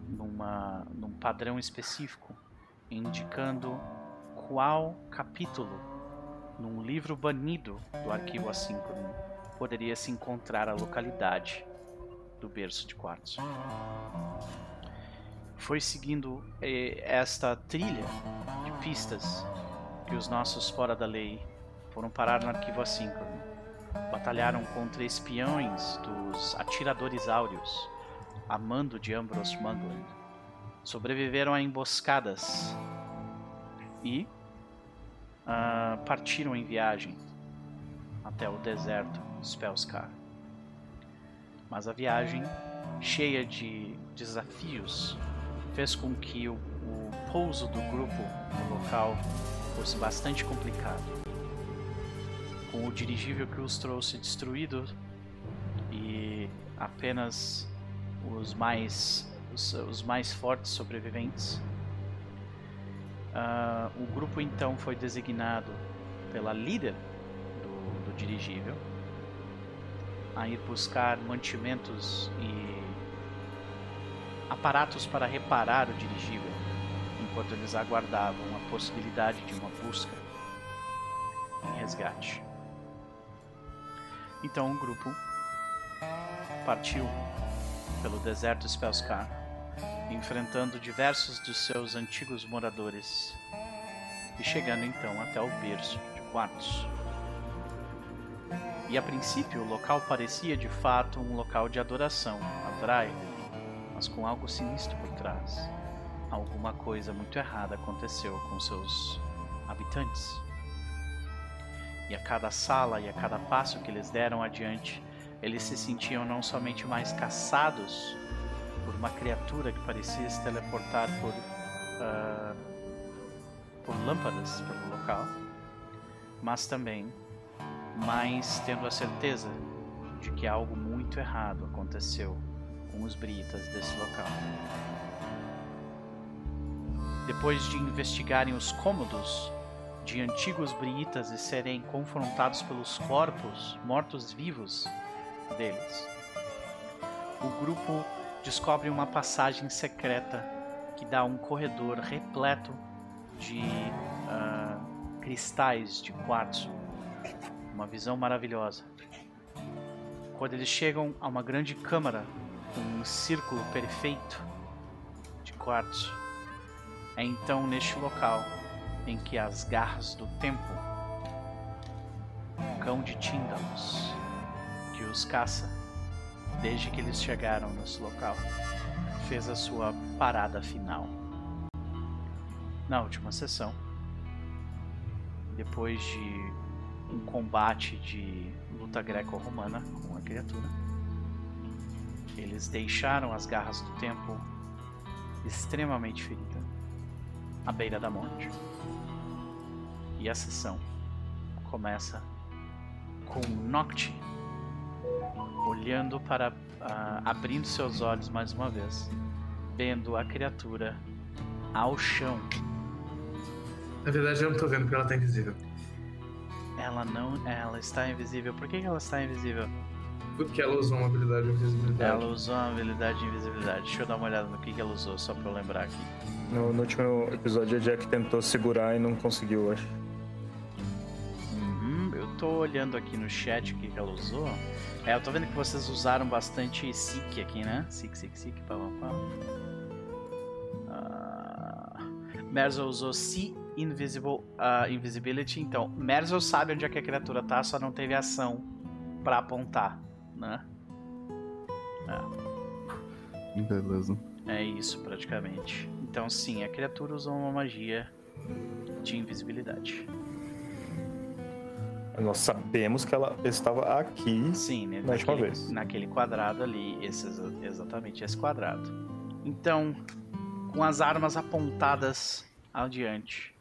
numa, num padrão específico, indicando qual capítulo num livro banido do arquivo assíncrono poderia se encontrar a localidade do berço de quartzo. Foi seguindo eh, esta trilha de pistas que os nossos fora da lei foram parar no arquivo assíncrono. Batalharam contra espiões dos atiradores áureos, a mando de Ambrose Mungland. Sobreviveram a emboscadas e uh, partiram em viagem até o deserto Spellskar. Mas a viagem, cheia de desafios, fez com que o, o pouso do grupo no local fosse bastante complicado. Com o dirigível que os trouxe destruído e apenas os mais os, os mais fortes sobreviventes, uh, o grupo então foi designado pela líder do, do dirigível a ir buscar mantimentos e aparatos para reparar o dirigível, enquanto eles aguardavam a possibilidade de uma busca em resgate. Então o grupo partiu pelo deserto Spellskar, enfrentando diversos dos seus antigos moradores e chegando então até o berço de Quartos. E a princípio o local parecia de fato um local de adoração a Vrai, mas com algo sinistro por trás. Alguma coisa muito errada aconteceu com seus habitantes. E a cada sala e a cada passo que eles deram adiante, eles se sentiam não somente mais caçados por uma criatura que parecia se teleportar por, ah, por lâmpadas pelo local, mas também mais tendo a certeza de que algo muito errado aconteceu com os britas desse local. Depois de investigarem os cômodos de antigos briitas e serem confrontados pelos corpos mortos-vivos deles, o grupo descobre uma passagem secreta que dá um corredor repleto de ah, cristais de quartzo. Uma visão maravilhosa. Quando eles chegam a uma grande câmara com um círculo perfeito de quartzo, é então neste local em que as garras do tempo, o cão de Tíndalos, que os caça desde que eles chegaram nesse local, fez a sua parada final. Na última sessão, depois de um combate de luta greco-romana com a criatura, eles deixaram as garras do tempo extremamente ferida à beira da morte. E a sessão começa com Nocte olhando para. ah, abrindo seus olhos mais uma vez, vendo a criatura ao chão. Na verdade, eu não tô vendo porque ela tá invisível. Ela não. Ela está invisível. Por que que ela está invisível? Porque ela usou uma habilidade de invisibilidade. Ela usou uma habilidade de invisibilidade. Deixa eu dar uma olhada no que, que ela usou, só pra eu lembrar aqui. No, no último episódio, a Jack tentou segurar e não conseguiu, acho. Tô olhando aqui no chat o que, que ela usou. É, eu tô vendo que vocês usaram bastante Seek aqui, né? Seek, Seek, Seek, pá, pá, pá. Ah, Merzel usou See Invisible, ah, Invisibility. Então, Merzel sabe onde é que a criatura tá, só não teve ação pra apontar, né? Beleza. É isso, praticamente. Então, sim, a criatura usou uma magia de invisibilidade. Nós sabemos que ela estava aqui. Sim, né? Na última naquele, vez. naquele quadrado ali, esse, exa- exatamente esse quadrado. Então, com as armas apontadas adiante,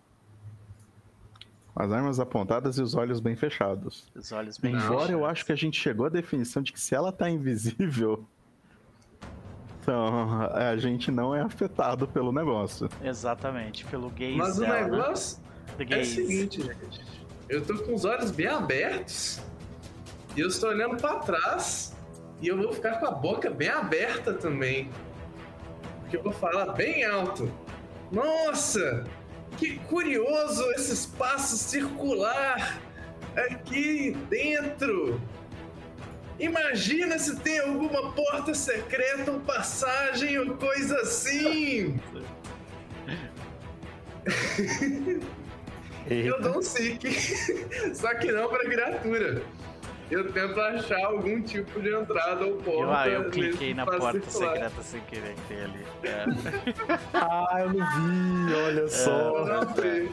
As armas apontadas e os olhos bem fechados. os olhos bem Embora eu fechados. acho que a gente chegou à definição de que se ela tá invisível, então a gente não é afetado pelo negócio. Exatamente, pelo gaze Mas o dela, né? negócio The é o seguinte, gente. Eu tô com os olhos bem abertos e eu estou olhando pra trás e eu vou ficar com a boca bem aberta também. Porque eu vou falar bem alto. Nossa! Que curioso esse espaço circular aqui dentro! Imagina se tem alguma porta secreta ou passagem ou coisa assim! Eu Eita, dou um seek, só que não pra criatura. Eu tento achar algum tipo de entrada ou porta. Eu, ah, eu cliquei na porta circular. secreta sem querer que tem ali. É. Ah, eu não vi, olha Eu só. não sei.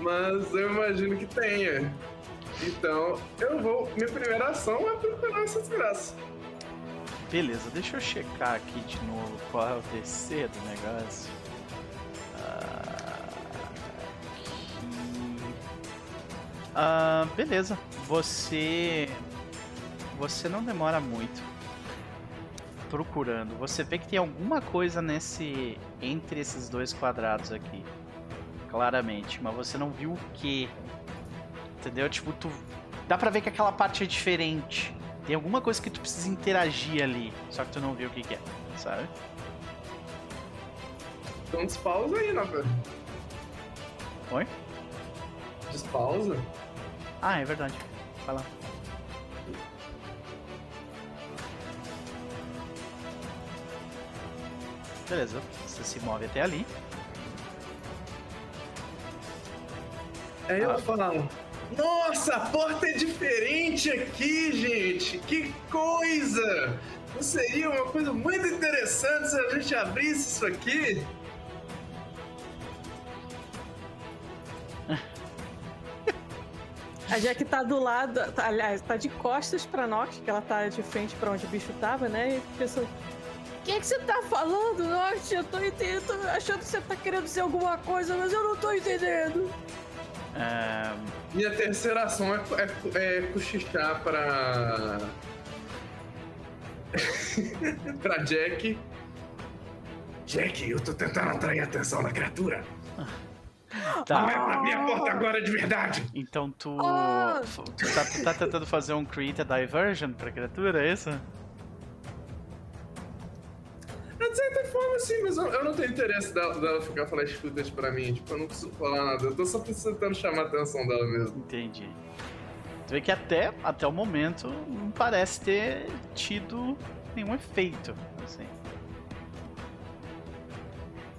Mas eu imagino que tenha. Então, eu vou. Minha primeira ação é procurar essa desgraça. Beleza, deixa eu checar aqui de novo qual é o DC do negócio. Ah, beleza. Você. Você não demora muito procurando. Você vê que tem alguma coisa nesse. entre esses dois quadrados aqui. Claramente. Mas você não viu o que. Entendeu? Tipo, tu. Dá pra ver que aquela parte é diferente. Tem alguma coisa que tu precisa interagir ali, só que tu não viu o que, que é, sabe? Então despausa aí, Napa. Oi? Despausa? Ah, é verdade. Vai lá. Beleza, você se move até ali. Aí eu Ah. falo. Nossa, a porta é diferente aqui, gente! Que coisa! Não seria uma coisa muito interessante se a gente abrisse isso aqui? A Jack tá do lado, tá, aliás, tá de costas pra Nox, que ela tá de frente pra onde o bicho tava, né? E pensou. O que, é que você tá falando, Nox? Eu tô entendendo, tô achando que você tá querendo dizer alguma coisa, mas eu não tô entendendo. É, Minha terceira ação é, é, é cochichar pra. pra Jack. Jack, eu tô tentando atrair a atenção da criatura. Tá. Vai pra minha porta agora de verdade. Então tu, Ah! tu, tá, tu tá tentando fazer um create a diversion pra criatura, é isso? De certa forma, sim, mas eu, eu não tenho interesse dela, dela ficar flash footage pra mim. Tipo, eu não preciso falar nada. Eu tô só tentando chamar a atenção dela mesmo. Entendi. Tu vê que até, até o momento não parece ter tido nenhum efeito. Assim.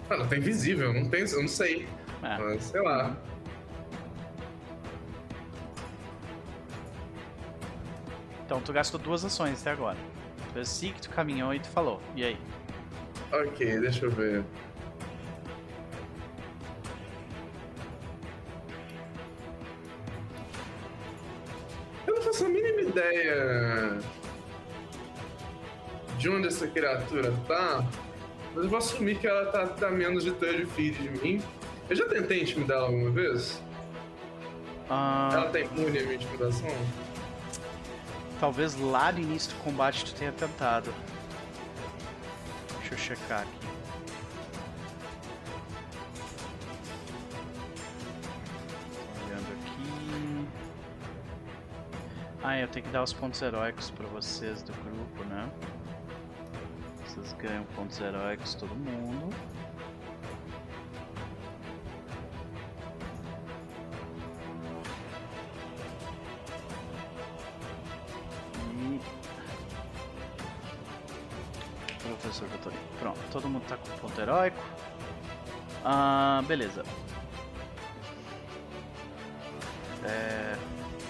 Ela tá invisível, não tem, eu não sei. É. Mas, sei lá. Então tu gastou duas ações até agora. Tu assim que tu caminhou e tu falou. E aí? Ok, deixa eu ver. Eu não faço a mínima ideia de onde essa criatura tá, mas eu vou assumir que ela tá, tá menos de 30 feet de mim. Eu já tentei intimidar ela alguma vez? Ah, Ela tá imune à minha intimidação? talvez lá no início do combate tu tenha tentado. Deixa eu checar aqui. Tô olhando aqui. Ah, eu tenho que dar os pontos heróicos pra vocês do grupo, né? Vocês ganham pontos heróicos todo mundo. Professor Vitorino. Pronto, todo mundo tá com ponto heróico. Ah, beleza. É,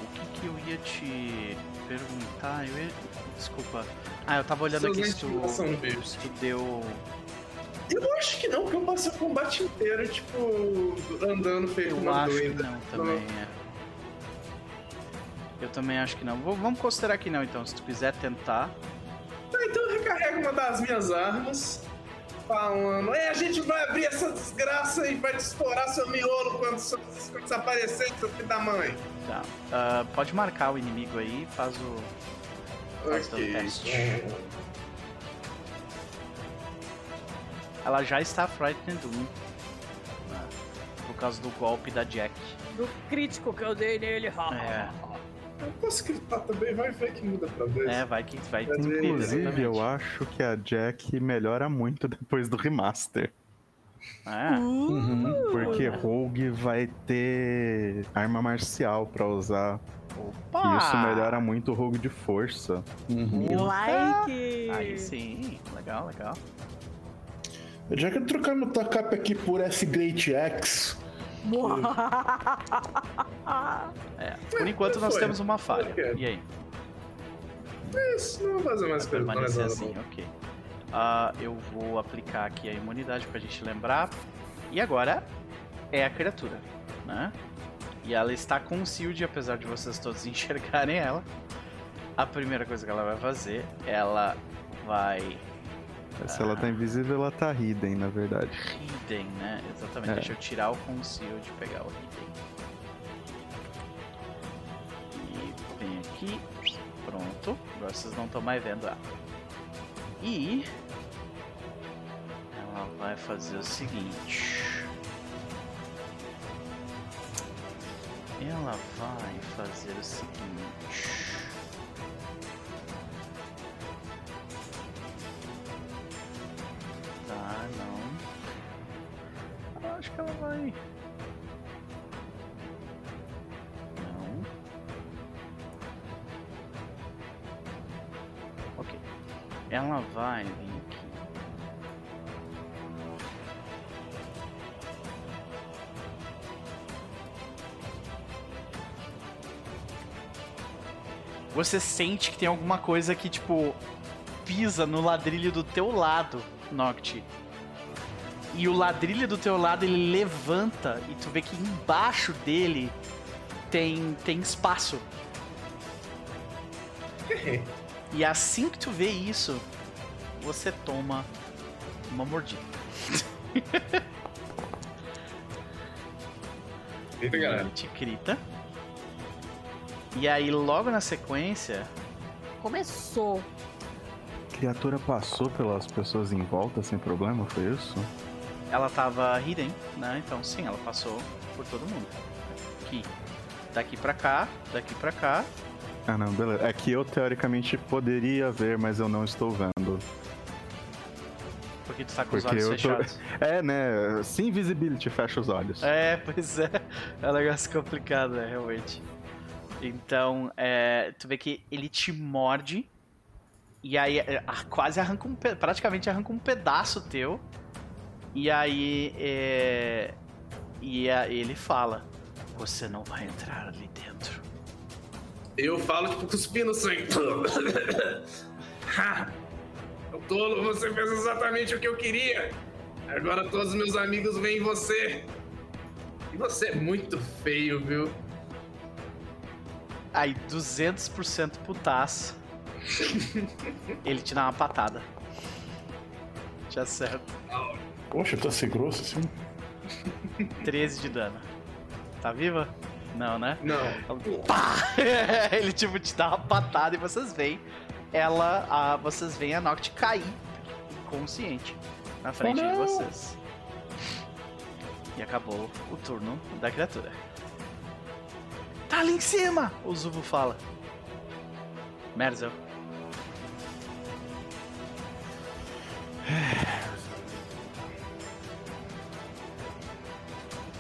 o que, que eu ia te perguntar? Eu ia... Desculpa. Ah, eu tava olhando aqui se tu, se tu deu. Eu acho que não, porque eu passei o combate inteiro, tipo, andando feito Eu acho que doida. não também, é. Eu também acho que não. Vamos considerar que não, então. Se tu quiser tentar. Uma das minhas armas, falando: É, a gente vai abrir essa desgraça e vai te estourar seu miolo quando, desaparecer, seu filho da mãe. Tá. Ah, pode marcar o inimigo aí, faz o. Faz teu teste. Ela já está frightened 1. né, Por causa do golpe da Jack. Do crítico que eu dei nele. É. Eu posso gritar também, vai ver que muda pra dois. É, vai que vai. Mas, Inclusive, exatamente. eu acho que a Jack melhora muito depois do remaster. É. Uh, Porque Rogue vai ter arma marcial pra usar. Opa! E isso melhora muito o Rogue de força. like! Aí sim, legal, legal. Já que eu trocar meu tacap aqui por S Great X, É. Por enquanto nós temos uma falha. E aí? Isso não vai fazer mais Vai coisa. permanecer assim, ok. Ah, eu vou aplicar aqui a imunidade pra gente lembrar. E agora é a criatura, né? E ela está com o shield, apesar de vocês todos enxergarem ela. A primeira coisa que ela vai fazer, ela vai Se ela tá invisível, ela tá hidden, na verdade. Hidden, né? Exatamente. É. Deixa eu tirar o concealed e pegar o Hidden. E vem aqui. Pronto. Agora vocês não estão mais vendo ela. E ela vai fazer o seguinte. Ela vai fazer o seguinte. Tá, não. Acho que ela vai. Não. Ok. Ela vai vir aqui. Você sente que tem alguma coisa que, tipo, pisa no ladrilho do teu lado, Noct. E o ladrilho do teu lado ele levanta e tu vê que embaixo dele tem, tem espaço. e assim que tu vê isso, você toma uma mordida. Eita, galera. Ele te crita. E aí, logo na sequência, Começou. A criatura passou pelas pessoas em volta sem problema, foi isso? ela tava hidden, né? Então, sim, ela passou por todo mundo. Aqui. Daqui pra cá, daqui pra cá. Ah, não, beleza. É que eu teoricamente poderia ver, mas eu não estou vendo. Porque tu tá com os Porque olhos eu tô- fechados. É, né? Sim, visibility, fecha os olhos. É, pois é. É um negócio complicado, né, realmente. Então, é, tu vê que ele te morde. E aí, é, ah, quase arranca um. Praticamente arranca um pedaço teu. E aí. É, e a- ele fala: Você não vai entrar ali dentro. Eu falo, tipo, cuspindo sangue. Ha! Ô tolo, você fez exatamente o que eu queria. Agora todos os meus amigos veem você. E você é muito feio, viu? Aí, 200% putaço. ele te dá uma patada. Te acerta. Poxa, tá ser grosso assim? 13 de dano. Tá viva? Não, né? Não. Pá! Ele tipo te dá uma patada e vocês veem ela, a, vocês veem a Noct cair inconsciente na frente de vocês. E acabou o turno da criatura. Tá ali em cima! O Zubo fala. Merzel.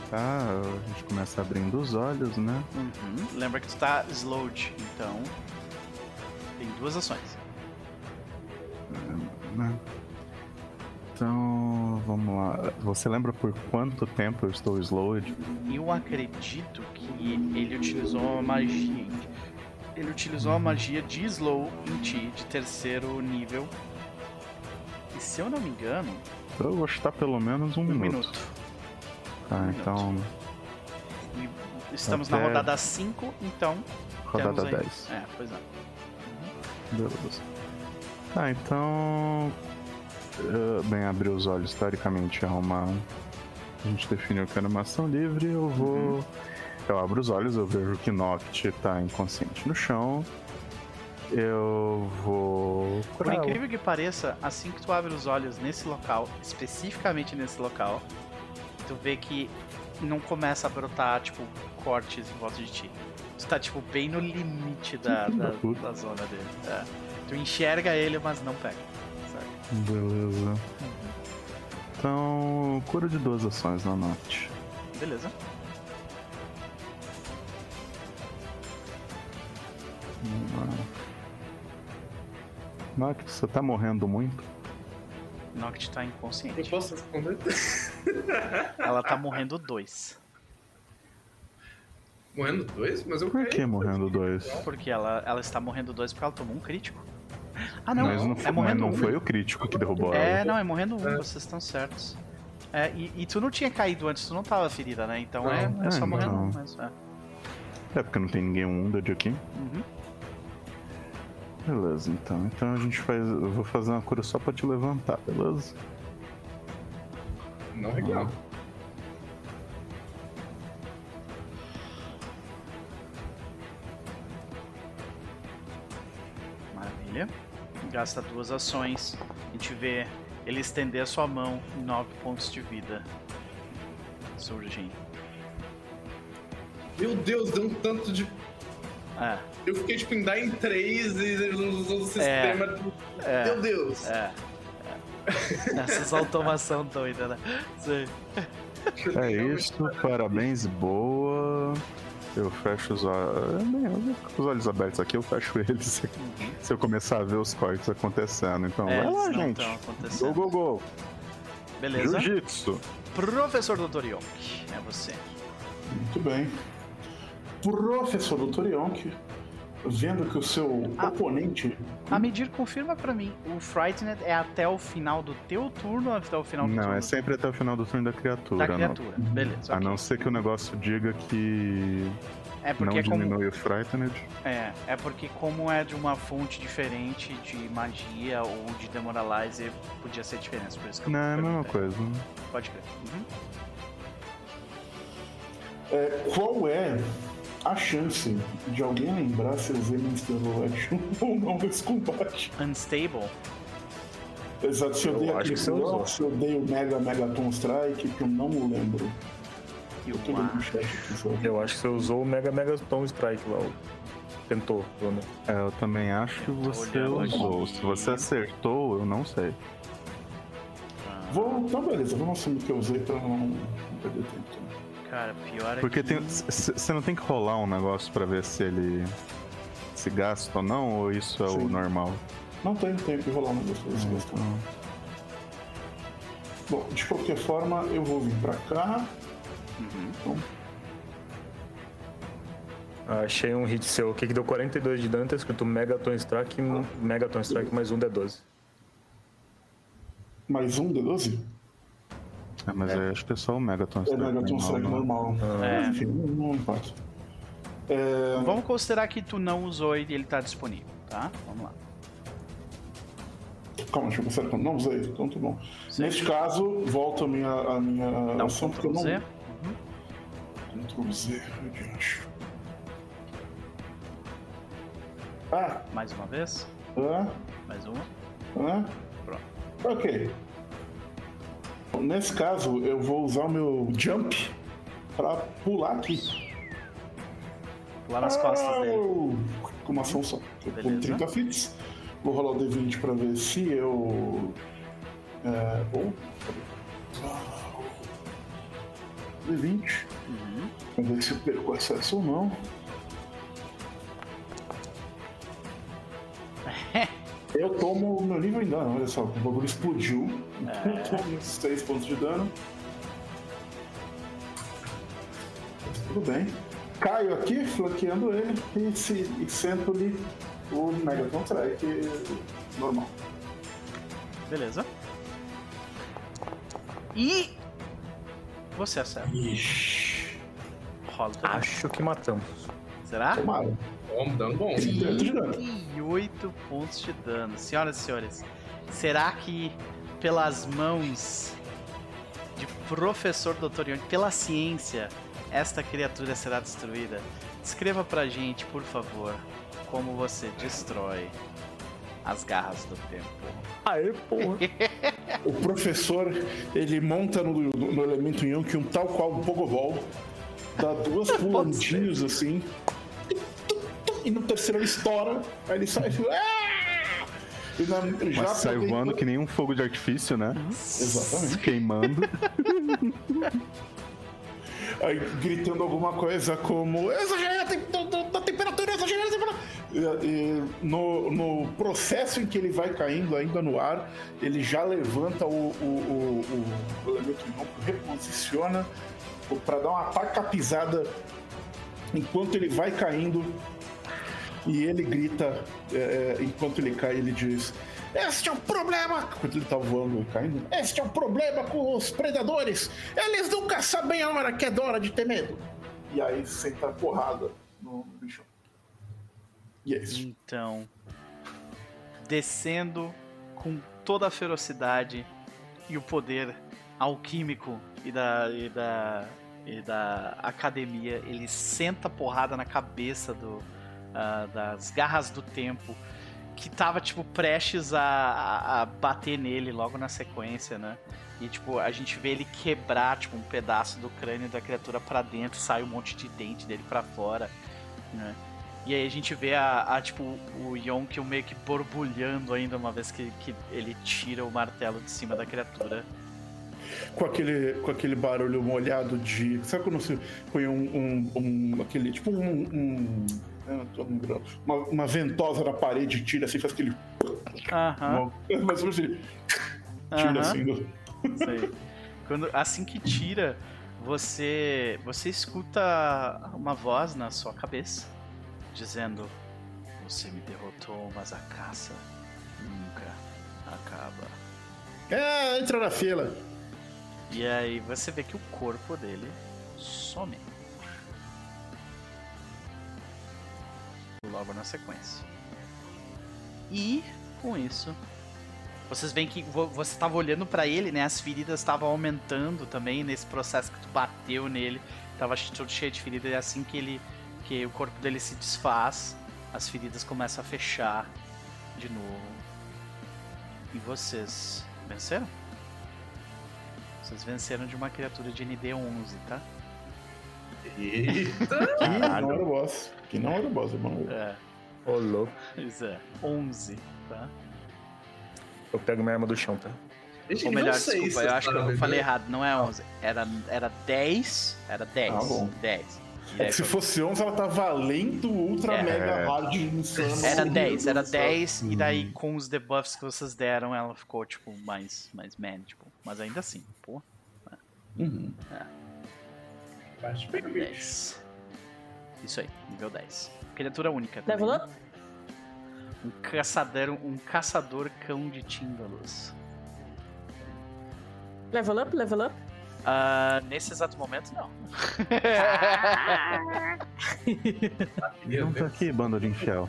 Tá, a gente começa abrindo os olhos, né? Uhum. Lembra que tu tá slowed, então tem duas ações. né? Então, vamos lá. Você lembra por quanto tempo eu estou slowed? Eu acredito que ele utilizou uma magia. Ele utilizou uma magia de slow em ti, de terceiro nível. E se eu não me engano, Eu vou chutar pelo menos um, um minuto. minuto. Tá, Um então, E estamos na Até- rodada 5, então. rodada temos aí- 10. É, pois é. Beleza. Tá, então. eh, bem, abrir os olhos, teoricamente é uma. A gente definiu que era uma ação livre, eu vou. Uhum. Eu abro os olhos, eu vejo que Noct tá inconsciente no chão. Eu vou. Por incrível que pareça, assim que tu abre os olhos nesse local, especificamente nesse local, tu vê que não começa a brotar, tipo, cortes em volta de ti. Tu tá, tipo, bem no limite da, da da, zona dele. É. Tu enxerga ele, mas não pega. sabe? Beleza. Então, cura de duas ações na Noct. Beleza. Vamos lá. Noct, você tá morrendo muito? Noct tá Eu inconsciente. posso responder? Ela tá morrendo dois. Morrendo dois? Mas eu Por que morrendo dois? Porque ela, ela está morrendo dois porque ela tomou um crítico. Ah, não. Mas não, é morrendo não um. foi o crítico que derrubou É, ela. não, é morrendo um, É. vocês estão certos. É, e, e tu não tinha caído antes, tu não tava ferida, né? Então Não. é, é só É, morrendo não. um, mas é. É porque não tem ninguém wounded aqui. Uhum. Beleza, então. Então a gente faz. Eu vou fazer uma cura só pra te levantar, beleza? Não é legal. Maravilha. Gasta duas ações. A gente vê ele estender a sua mão em nove pontos de vida. Surgem. Meu Deus, deu um tanto de. É, Eu fiquei tipo em dar em três e usou o sistema. é, Meu Deus. é. é. Essas automação doida, né? Sei. É isso, parabéns, boa. Eu fecho os olhos. Os olhos abertos aqui, eu fecho eles se eu começar a ver os cortes acontecendo. Então, É, vai lá, eles gente. Go, go, go. Beleza? Jiu-jitsu. Professor Dr. Yonk, é você. Muito bem. Professor Dr. Yonk, vendo que o seu Ah. oponente. A medir, confirma pra mim. O Frightened é até o final do teu turno ou até o final do Não, turno é sempre até o final do turno da criatura. da não. criatura? Beleza. A não ser que o negócio diga que É porque não é como, diminui o Frightened. é, é porque como é de uma fonte diferente de magia ou de demoralizer, podia ser diferença. Por isso que eu Não, é a mesma coisa. Pode crer. Uhum. É, qual é a chance de alguém lembrar se eu usei Monster Action ou não nesse combate? Unstable. Exato, se eu, Eu dei acho aquele se eu dei o Mega Megaton Strike, que eu não me lembro. E Eu o tô olhando no ar. chat aqui só. Eu acho que você usou o Mega Mega Tom Strike lá. Tentou, pelo menos. É, eu também acho que você usou. Se você acertou, eu não sei. Vou, então beleza, vamos assumir que eu usei pra não perder tempo. Cara, pior é Porque que... tem- você não tem que rolar um negócio pra ver se ele se gasta ou não, ou isso é o Sim. normal? Não tem tempo de rolar um negócio desse. Então, Bom, de qualquer forma, eu vou vir pra cá. Uhum. Então, Achei um hit seu aqui que deu 42 de dano, tá escrito Megaton Strike, Megaton Strike mais um D12. mais um D12? É, mas eu acho que é só o Megaton É Strike Megaton Strike normal, normal. É. Mas, enfim, não, não importa. É, Vamos considerar que tu não usou e ele tá disponível, tá? Vamos lá. calma, deixa eu pensar. então, Não usei, então tá bom. Neste caso, volta a minha, a minha um ação, porque eu Ctrl não. Z. Ctrl Z, adiante. Ah, Mais uma vez. ah, Mais uma. ah. Pronto. Ok. Nesse caso, eu vou usar o meu jump pra pular aqui. Lá nas costas dele. Au! Com uma ação só. Eu pulo Beleza. 30 fits. Vou rolar o D20 pra ver se eu. É. Ou. D20. Uhum. Pra ver se eu perco acesso ou não. Eu tomo o meu nível em dano, olha só, o bagulho explodiu. Eu tomo uns 6 pontos de dano. Tudo bem. Caio aqui, flanqueando ele e, se, e sento-lhe o Megaton Strike normal. Beleza. E... Você acerta. Ixi. Rola. Acho que matamos. Será? Tomara. Bom, dando bom. 38 de dano. 38 pontos de dano. Senhoras e senhores, será que pelas mãos de professor Dr. Young, pela ciência, esta criatura será destruída? Escreva pra gente, por favor, como você destrói as garras do tempo. Aê, porra. O professor, ele monta no, no- no elemento Young um tal qual um Pogobol, dá duas pulandinhas assim, e no terceiro ele estoura, aí ele sai e. "Ah!" E na, já Mas sai voando que nem um fogo de artifício, né? Exatamente. Queimando. Aí gritando alguma coisa como exagerei a tem- da- temperatura, exagerei a temperatura. No, no processo em que ele vai caindo ainda no ar, ele já levanta o, o, o, o elemento reposiciona para dar um ataque à pisada enquanto ele vai caindo. E ele grita, é, é, enquanto ele cai, ele diz: Este é o problema! Quando ele tá voando e caindo, este é o problema com os predadores! Eles nunca sabem a hora que é hora de ter medo! E aí senta a porrada no bicho. E é isso. Então, descendo com toda a ferocidade e o poder alquímico e da, e da, e da academia, ele senta a porrada na cabeça do, ah, das garras do tempo, que tava, tipo, prestes a, a, bater nele logo na sequência, né? E, tipo, a gente vê ele quebrar, tipo, um pedaço do crânio da criatura pra dentro, sai um monte de dente dele pra fora, né? E aí a gente vê a, a, tipo, o Yonk meio que borbulhando ainda uma vez que, que ele tira o martelo de cima da criatura. Com aquele, com aquele barulho molhado de. Sabe quando você põe um. um, um- aquele. Tipo um. um. Uma, uma ventosa na parede tira assim, faz aquele. Aham, Mas assim, tira aham. assim. do- Sei. Quando, assim que tira, você você escuta uma voz na sua cabeça dizendo: Você me derrotou, mas a caça nunca acaba. É, entra na fila. E aí você vê que o corpo dele some. Logo na sequência. E com isso, vocês veem que vo- você estava olhando pra ele, né? As feridas estavam aumentando também nesse processo que tu bateu nele. Tava todo cheio de feridas e assim que ele que o corpo dele se desfaz, as feridas começam a fechar de novo. E vocês venceram? Vocês venceram de uma criatura de ND11, tá? Eita! Que o boss. Que não era o boss, irmão. É, Ô, louco. pois é. 11, tá? Eu pego minha arma do chão, tá? Gente, Ou não melhor, sei desculpa, eu acho que eu sabe, falei errado, não é 11. Era, era 10. Era 10. Ah, bom. 10. E É se fosse 11, ela tá valendo ultra É. mega hard insano. Era Meu 10, era Deus do céu. 10, e daí com os debuffs que vocês deram, ela ficou, tipo, mais, mais manageable. Mas ainda assim, pô, Uhum. Bate bem, bicho. 10. Isso aí, nível 10. Criatura única. Level também, up? Um caçador, um caçador cão de Tíndalos. Level up, level up. Ah, nesse exato momento, não. Não tá aqui, bando de infiel.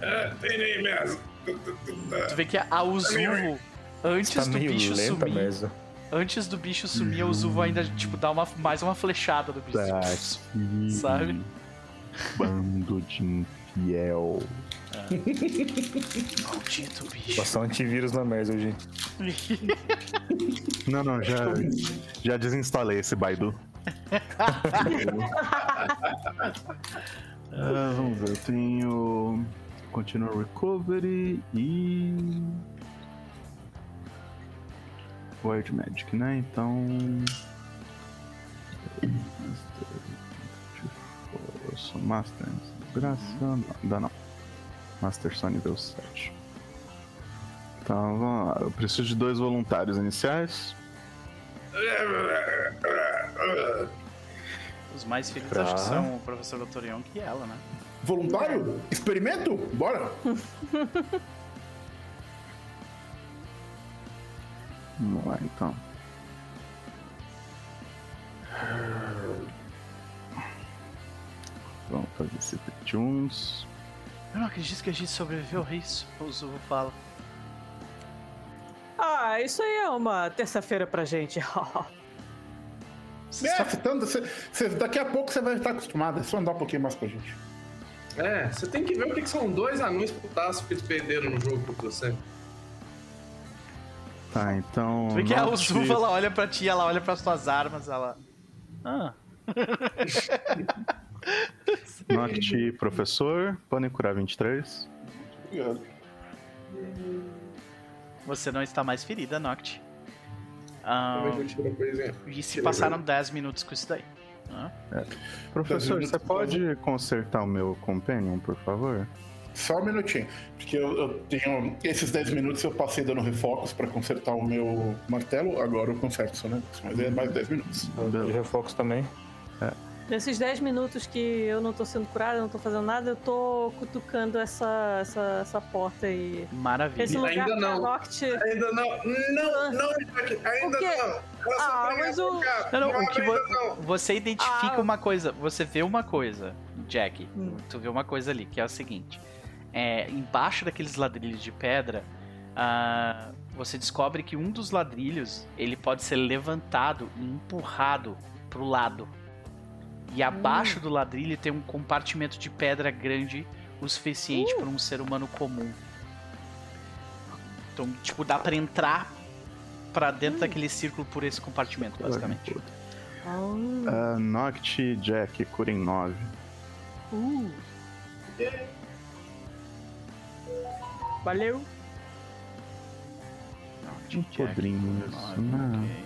É, tem nem mesmo. Tu vê que a Uzuvo, antes Tá do bicho lenta sumir, mesmo. Antes do bicho sumir, a Uzuvo ainda, tipo, dá uma, mais uma flechada do bicho. Tá aqui. Sabe? Bando de infiel. Maldito bicho. Passar um antivírus na merda, gente. Não, não, já, já desinstalei esse Baidu. Ah, vamos ver, eu tenho Continual Recovery e. Wild Magic, né? Então. Master. Graça. Não, dá não. Master só nível 7. Então vamos lá. Eu preciso de dois voluntários iniciais. Os mais felizes Tá. acho que são o professor Dr. Young e ela, né? Voluntário? Experimento? Bora! Vamos lá então. Vamos fazer uns. Eu não acredito que a gente sobreviveu a isso, o Zuvo fala. Ah, isso aí é uma terça-feira pra gente. Vocês É, tá- você- você- daqui a pouco você vai estar acostumado. É só andar um pouquinho mais com a gente. É, você tem que ver o que, que são dois anões putaços que eles perderam no jogo com você. Tá, então. Tu vê que a Uzuva, ela olha pra ti, ela olha pras tuas armas, ela... Ah, Noct, professor, podem curar 23. Obrigado. você não está mais ferida, Noct. Ah, é coisinha? e se passaram 10 minutos com isso daí. Ah, Professor, você pode consertar o meu companion, por favor? Só um minutinho. Porque eu, eu tenho. Esses 10 minutos eu passei dando refocos pra consertar o meu martelo. Agora eu conserto seu negócio. Mas é mais 10 minutos. De refocos também. Nesses 10 minutos que eu não tô sendo curada, eu não tô fazendo nada, eu tô cutucando essa, essa, essa porta aí. Esse maravilha. lugar Ainda não. Noct. Ainda não. Não, não, Jack. Ainda não. Só Ah, mas o-. Não, não, o que vo- não. Você identifica Ah. uma coisa, você vê uma coisa, Jack. Hum. Tu vê uma coisa ali, que é o seguinte: é, embaixo daqueles ladrilhos de pedra, ah, você descobre que um dos ladrilhos ele pode ser levantado e empurrado pro lado. E abaixo do ladrilho tem um compartimento de pedra grande o suficiente para um ser humano comum. Então, tipo, dá pra entrar pra dentro daquele círculo por esse compartimento, basicamente. Uh, Noct, Jack, curem 9. uh. Valeu. Um podrinho né? ok.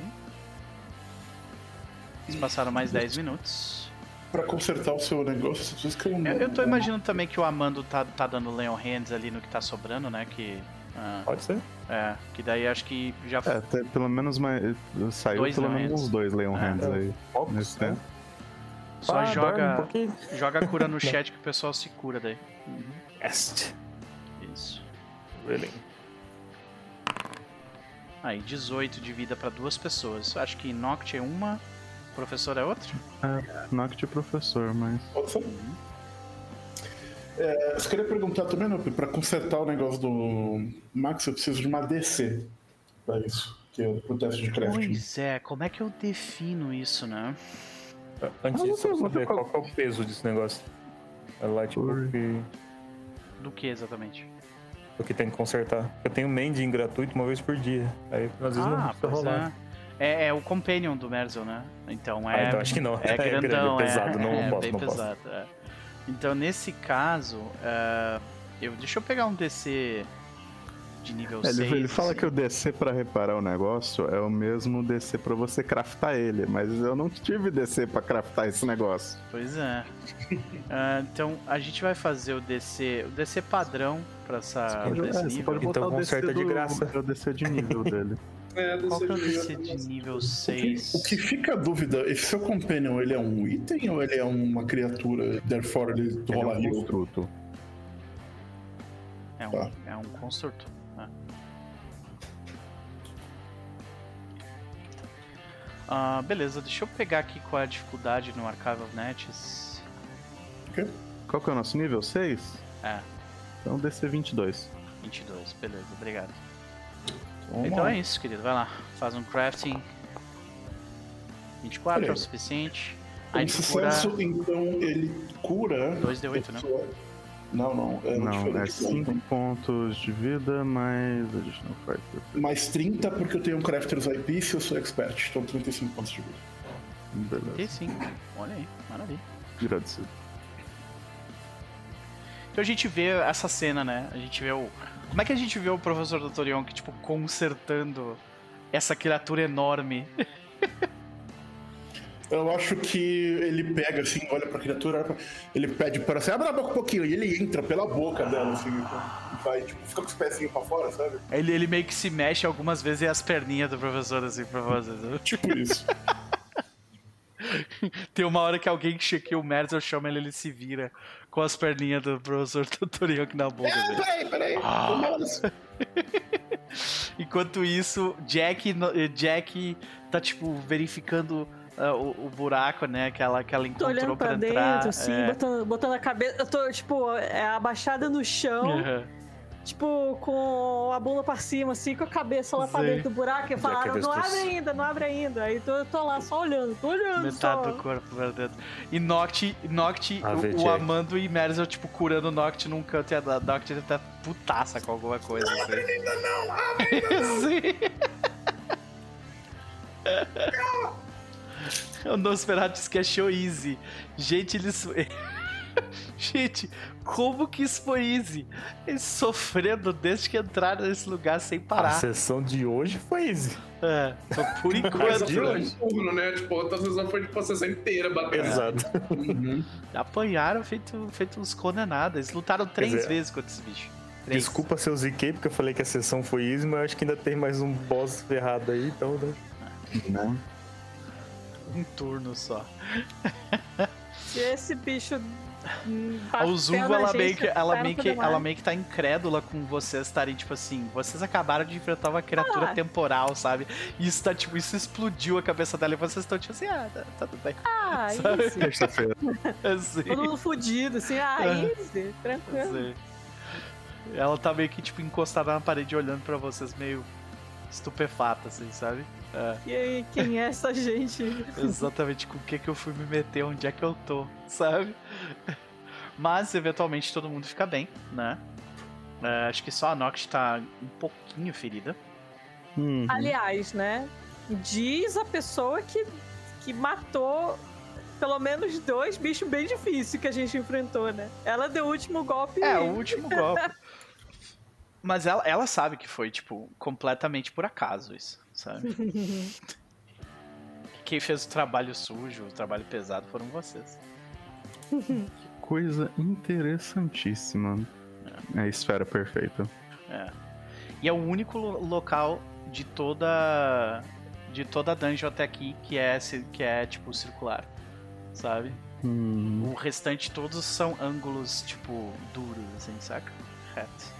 Eles passaram mais 10 minutos. Pra consertar o seu negócio, você precisa escrever um Eu, eu tô nome. imaginando também que o Amando tá, tá dando Leon Hands ali no que tá sobrando, né? Que. ah, Pode ser? é, que daí acho que já É, até pelo menos mais, saiu Dois pelo Leon menos uns dois Leon É. Hands aí. Focos, Nesse né? tempo. Só Ah, dorme um joga, joga a cura no chat que o pessoal se cura daí. Est. Isso. Really? Aí, 18 de vida pra duas pessoas. Acho que Noct é uma, professor é outra. Noct professor, mas. Pode ser. É, eu queria perguntar também, Nup, pra consertar o negócio do Max, eu preciso de uma DC pra isso, que é pro teste de crafting. Pois é, como é que eu defino isso, né? Antes Ah, disso, vou saber qual- qual é o peso desse negócio. É lá, tipo, Por- que, Do que exatamente? O que tem que consertar. Eu tenho mending gratuito uma vez por dia. Aí, às vezes, não Ah, precisa pois rolar. é. é. é o Companion do Merzel, né? Então é. Ah, então acho que não. É É grande, grandão, é pesado, não é, posso, bem não pesado. é. Então nesse caso, é, eu deixa eu pegar um DC de nível É, 6. ele, ele fala assim. que o DC pra reparar o negócio é o mesmo DC pra você craftar ele, mas eu não tive DC pra craftar esse negócio. Pois é. Ah, então a gente vai fazer o DC, o DC padrão pra essa Pode- pra esse é, você nível. Então conserta de graça. é o DC de nível dele. É, Qual que é o desse DC de nível O que, 6? o que fica a dúvida, esse seu companion, ele é um item ou ele é uma criatura, therefore ele Ele é rola um construto. É um, Tá. é um construto. Ah, beleza, deixa eu pegar aqui qual é a dificuldade no Archive of Nets. Qual que é o nosso nível? 6? É, Então DC 22. 22, beleza, obrigado. Vamos Então lá. é isso, querido, vai lá, faz um crafting. 24 é o Beleza. suficiente. Aí cura sucesso, então ele cura. 2d8, né? Não, não. É Não, é diferente. 5 pontos de vida mais. Additional fight. Mais 30 porque eu tenho um Crafter's IP e eu sou expert, então 35 pontos de vida. Beleza. 35, olha aí, maravilha. Agradecido. Então a gente vê essa cena, né? A gente vê o. Como é que a gente vê o professor Dr. Yonk, tipo, consertando essa criatura enorme? Eu acho que ele pega assim, olha pra criatura, ele pede para assim, abre a boca um pouquinho, e ele entra pela boca dela, assim, então, e vai, tipo, fica com os pezinhos pra fora, sabe? Ele, ele meio que se mexe algumas vezes e as perninhas do professor, assim, pra vocês. né? Tipo isso. Tem uma hora que alguém que o Merzel chama ele, ele se vira com as perninhas do professor. Yonk na boca dele. peraí, peraí. Ah. Nossa. Enquanto isso, Jack, Jack tá, tipo, verificando o, o buraco, né? Que ela, que ela Tô encontrou olhando pra dentro, entrar. assim, é. botando, botando a cabeça. Eu tô, tipo, é, abaixada no chão, Aham. tipo, com a bunda pra cima, assim, com a cabeça lá pra Sei. dentro do buraco. E falaram, não abre ainda, não abre ainda. Aí tô, eu tô lá só olhando, tô olhando Metade só. do corpo pra dentro. E Noct, Noct o, o. Amando e Merzel, tipo, curando o Noct num canto e a Noct tá putaça com alguma coisa. Não abre ainda não, abre Sim. O Nosferatu diz que achou easy. Gente, eles... Gente, como que isso foi easy? Eles sofrendo desde que entraram nesse lugar sem A parar. sessão de hoje foi easy. É, por Mas enquanto. foi um turno, né? Tipo, outra sessão foi tipo a sessão inteira batendo. Exato. Uhum. Apanharam feito, feito uns condenados. Eles lutaram três dizer, vezes contra esse bicho. Três. Desculpa se eu ziquei, porque eu falei que a sessão foi easy, mas eu acho que ainda tem mais um boss ferrado aí, então. né? Né? Um turno só. Se esse bicho. A na ela gente, meio, que, ela, meio que, ela meio que tá incrédula com vocês estarem, tipo assim, vocês acabaram de enfrentar uma criatura Ah. temporal, sabe? E isso tá, tipo, isso explodiu a cabeça dela e vocês estão, tipo assim, ah, tá, tá tudo bem. Ah, Sabe? easy. Terça-feira. Assim, Todo mundo fudido, assim, ah, É. easy, tranquilo. assim. Ela tá meio que, tipo, encostada na parede olhando pra vocês meio estupefata, assim, sabe? É. E aí, quem é essa gente? Exatamente com o que, que eu fui me meter, onde é que eu tô, sabe? Mas eventualmente todo mundo fica bem, né? É, acho que só a Nox tá um pouquinho ferida. Uhum. Aliás, né? Diz a pessoa que, que matou pelo menos dois bichos bem difíceis que a gente enfrentou, né? Ela deu o último golpe. É, o último golpe. Mas ela, ela sabe que foi, tipo, completamente por acaso isso, sabe? Quem fez o trabalho sujo, o trabalho pesado foram vocês. Coisa interessantíssima. É a esfera perfeita. É. E é o único lo- local de toda de toda a dungeon até aqui que é que é tipo circular, sabe? Hum, O restante todos são ângulos, tipo, duros, assim, saca? Reto.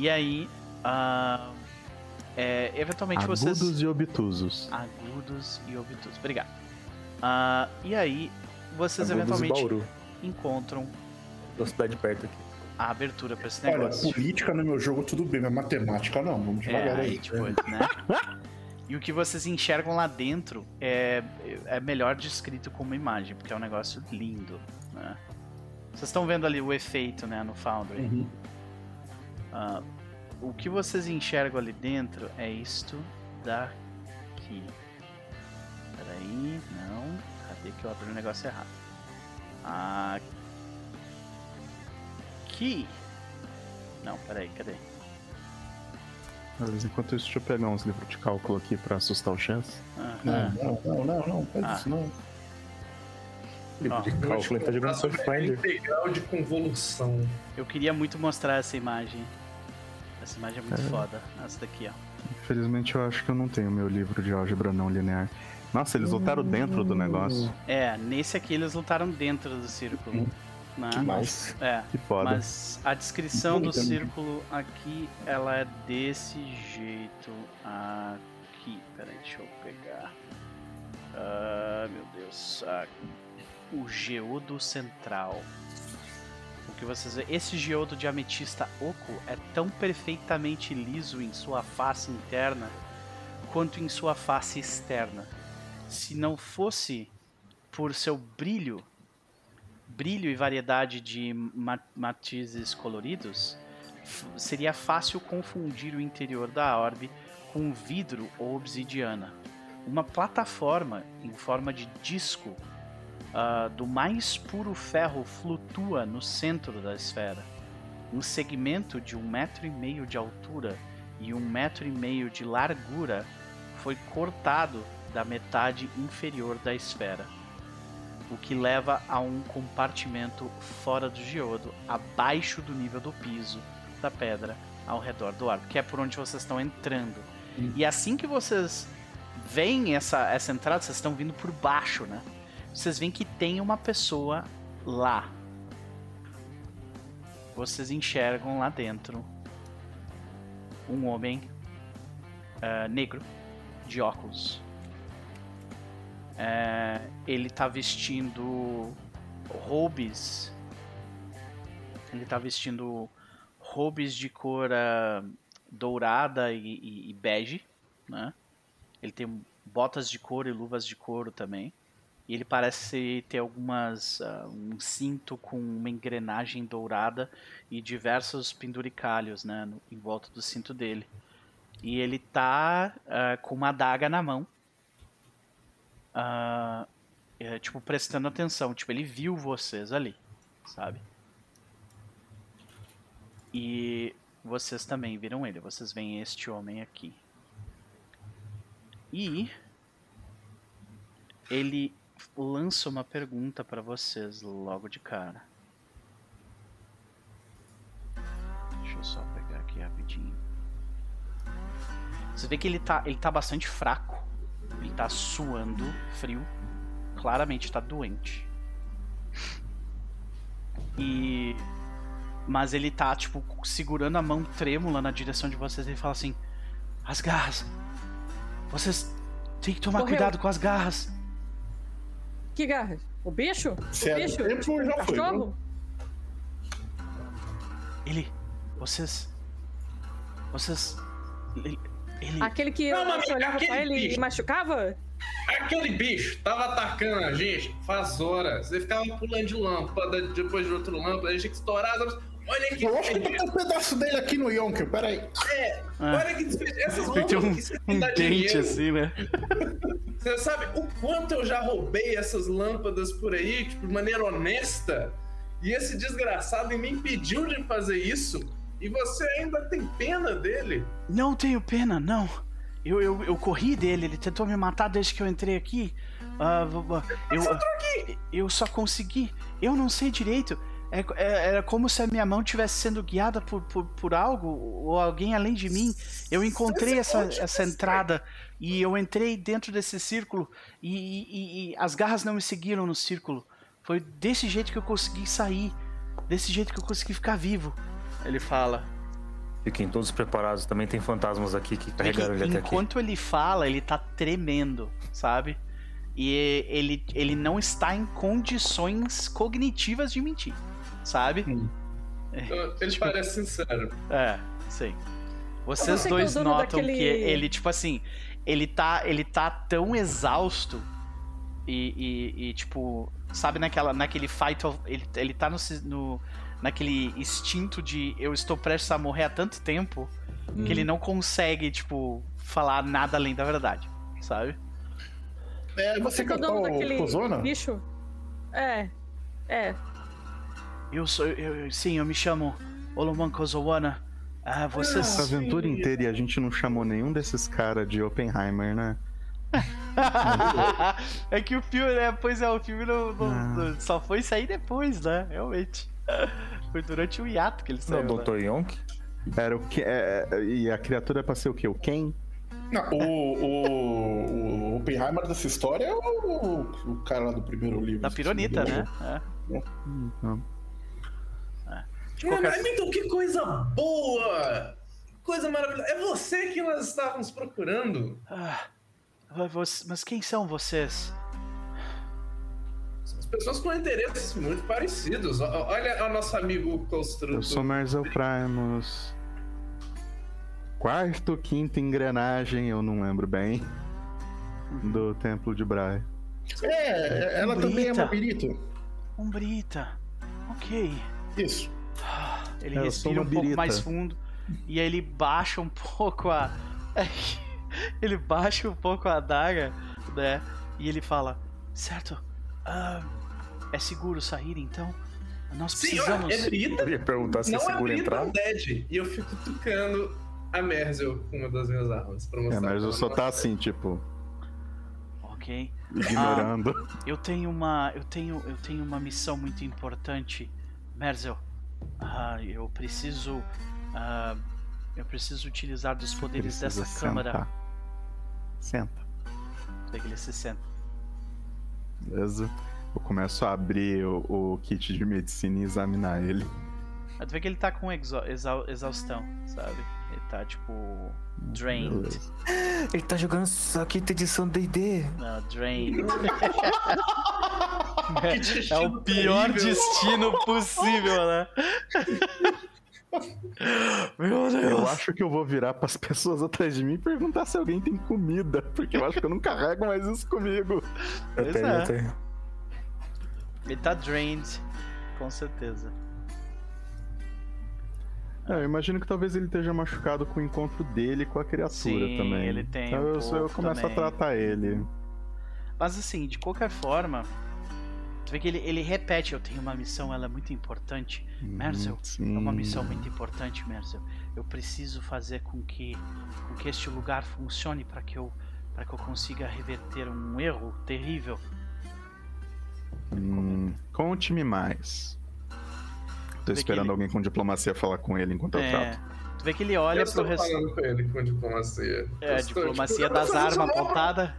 E aí, ah, é, eventualmente agudos vocês. e obtusos. Agudos e obtusos. Obrigado. Ah, e aí, vocês Agudos eventualmente encontram Uma cidade perto aqui. a abertura pra esse Olha, negócio. política no meu jogo tudo bem, mas matemática não. Vamos É, devagar aí, aí. tipo, né? E o que vocês enxergam lá dentro é, é melhor descrito como imagem, porque é um negócio lindo, né? Vocês estão vendo ali o efeito, né, no Foundry. Uhum. Ah, o que vocês enxergam ali dentro é isto daqui. Peraí, não. Cadê que eu abri o negócio errado? Aqui. Não, peraí, cadê? Mas enquanto isso, deixa eu pegar uns livros de cálculo aqui pra assustar o chance. Não, não, não, não, não, faz Ah. isso não. Livro de cálculo, ele tá jogando Pathfinder. integral de convolução. Eu queria muito mostrar essa imagem. Essa imagem é muito É. foda. Essa daqui, ó. Infelizmente, eu acho que eu não tenho meu livro de álgebra não linear. Nossa, eles lutaram dentro do negócio. É, nesse aqui eles lutaram dentro do círculo. Né? Mas É, Que foda. mas a descrição do Bonito, né? círculo aqui, ela é desse jeito aqui. Peraí, deixa eu pegar. Ah, meu Deus. Ah, o geodo central. O que vocês veem, esse geodo de ametista oco é tão perfeitamente liso em sua face interna quanto em sua face externa. Se não fosse por seu brilho, brilho e variedade de ma- matizes coloridos, seria fácil confundir o interior da orbe com vidro ou obsidiana. Uma plataforma em forma de disco ah, do mais puro ferro flutua no centro da esfera. Um segmento de um metro e meio de altura e um metro e meio de largura foi cortado da metade inferior da esfera, o que leva a um compartimento fora do geodo, abaixo do nível do piso da pedra ao redor do arco, que é por onde vocês estão entrando. E assim que vocês veem essa, essa entrada, vocês estão vindo por baixo, né? Vocês veem que tem uma pessoa lá. Vocês enxergam lá dentro um homem ah, negro de óculos. É, ele tá vestindo roubes. Ele tá vestindo roubes de cor ah, dourada e, e- e bege, né? Ele tem botas de couro e luvas de couro também. E ele parece ter algumas ah, um cinto com uma engrenagem dourada e diversos penduricalhos, né, no- em volta do cinto dele. E ele tá ah, com uma adaga na mão. Ah, é, tipo, prestando atenção. Tipo, ele viu vocês ali, sabe? E vocês também viram ele. Vocês veem este homem aqui. E ele lança uma pergunta pra vocês logo de cara. Deixa eu só pegar aqui rapidinho. Você vê que ele tá, ele tá bastante fraco. Ele tá suando frio. Claramente tá doente. E. Mas ele tá, tipo, segurando a mão trêmula na direção de vocês. Ele fala assim: As garras. Vocês têm que tomar Morreu. cuidado com as garras. Que garras? O bicho? O do bicho? tempo, Tipo, já foi, cachorro? Ele. Vocês. Vocês. Ele. ele- Aquele que Não, você olhava aquele pra ele e bicho. machucava? Aquele bicho tava atacando a gente faz horas. Ele ficava pulando de lâmpada, depois de outro lâmpada, a gente tinha que estourar. as lâmpadas. Olha que Eu acho que tem um pedaço dele aqui no Yonker, peraí. Ah. Olha que desperdício. Essas lâmpadas um, que você um dente dinheiro. assim, né? Você sabe o quanto eu já roubei essas lâmpadas por aí, tipo, de maneira honesta? E esse desgraçado me impediu de fazer isso? E você ainda tem pena dele? Não tenho pena, não. Eu, eu, eu corri dele, ele tentou me matar desde que eu entrei aqui. Ah, v- v- eu, eu só consegui. Eu não sei direito. É, é- era como se a minha mão estivesse sendo guiada por, por, por algo ou alguém além de mim. Eu encontrei essa, essa entrada e eu entrei dentro desse círculo e, e- e as garras não me seguiram no círculo. Foi desse jeito que eu consegui sair. Desse jeito que eu consegui ficar vivo. Ele fala. Fiquem todos preparados. Também tem fantasmas aqui que carregaram ele até aqui. enquanto ele fala, ele tá tremendo, sabe? E ele, ele não está em condições cognitivas de mentir, sabe? Então, Ele Tipo- parece sincero. É, sei. Vocês Você que é o dois dono notam daquele- que ele, tipo assim, ele tá, ele tá tão exausto e, e- e, tipo, sabe naquela, naquele fight of, ele, ele tá no, no, naquele instinto de eu estou prestes a morrer há tanto tempo que ele não consegue, tipo, falar nada além da verdade, sabe? É, você que é o cantou dono o daquele Cozona? bicho? É. É. Eu sou, eu, eu- sim, eu me chamo Oloman Kozowana. Ah, vocês... Essa aventura inteira e a gente não chamou nenhum desses caras de Oppenheimer, né? é que o filme, né? Pois é, o filme não, não- Ah. não- só foi sair depois, né? Realmente. Foi durante o hiato que ele Não, saiu. né? Dr. Yonk? Era o que? é, é, e a criatura é pra ser o quê? O Ken? Não, o, o, o Oppenheimer dessa história é o, o cara lá do primeiro livro. Da pironita, né? É. Não. De qualquer- Mano, então que coisa boa! Coisa maravilhosa. É você que nós estávamos procurando. Ah, mas- quem são vocês? As pessoas com interesses muito parecidos. Olha o nosso amigo construtor. Eu sou Marzel Primus. Quarto, quinta engrenagem, eu não lembro bem. Do Templo de Brai. É, ela também é Brita. uma birita. Umbrita. Ok. Isso. Ah, Ele É, respira um pouco birita. mais fundo e aí ele baixa um pouco a. ele baixa um pouco a adaga, né? E ele fala: Certo, ah, é seguro sair então? Nós precisamos. olha, é Brita. Eu ia perguntar se é Não é seguro Brita entrar. Dead. E eu fico tucando a Merzel com uma das minhas armas. Pra É, mostrar mas que eu ela só tá é assim, tipo, Ok. ignorando. Eu tenho uma. Eu tenho. Eu tenho uma missão muito importante. Merzel. Ah, eu preciso. ah, eu preciso utilizar dos poderes dessa câmara. sentar. Senta, Daí que ele se senta. beleza? Eu começo a abrir o, o kit de medicina e examinar ele. Aí tu vê que ele tá com exau- exau- exaustão, sabe? Tá tipo. Drained. Ele tá jogando só quinta edição D&D. Não, drained. Que é destino o pior terrível. destino possível, né? Meu Eu Deus! acho que eu vou virar pras pessoas atrás de mim e perguntar se alguém tem comida, porque eu acho que eu não carrego mais isso comigo. Eu Pois tenho, é. eu tenho. Ele tá drained, com certeza. É, eu imagino que talvez ele esteja machucado com o encontro dele com a criatura Sim, também. ele tem Então um eu, eu começo também. a tratar ele. Mas assim, de qualquer forma, tu vê que ele, ele repete: Eu tenho uma missão, ela é muito importante. Merzel, Sim. É uma missão muito importante, Merzel. Eu preciso fazer com que, com que este lugar funcione para que eu para que eu consiga reverter um erro terrível. Hum, Conte-me mais. Tô esperando ele- alguém com diplomacia falar com ele enquanto eu É, trato. tu vê que ele olha eu pro estou resto. falando com ele com diplomacia. É, Eu estou, diplomacia tipo, eu das armas isso apontadas.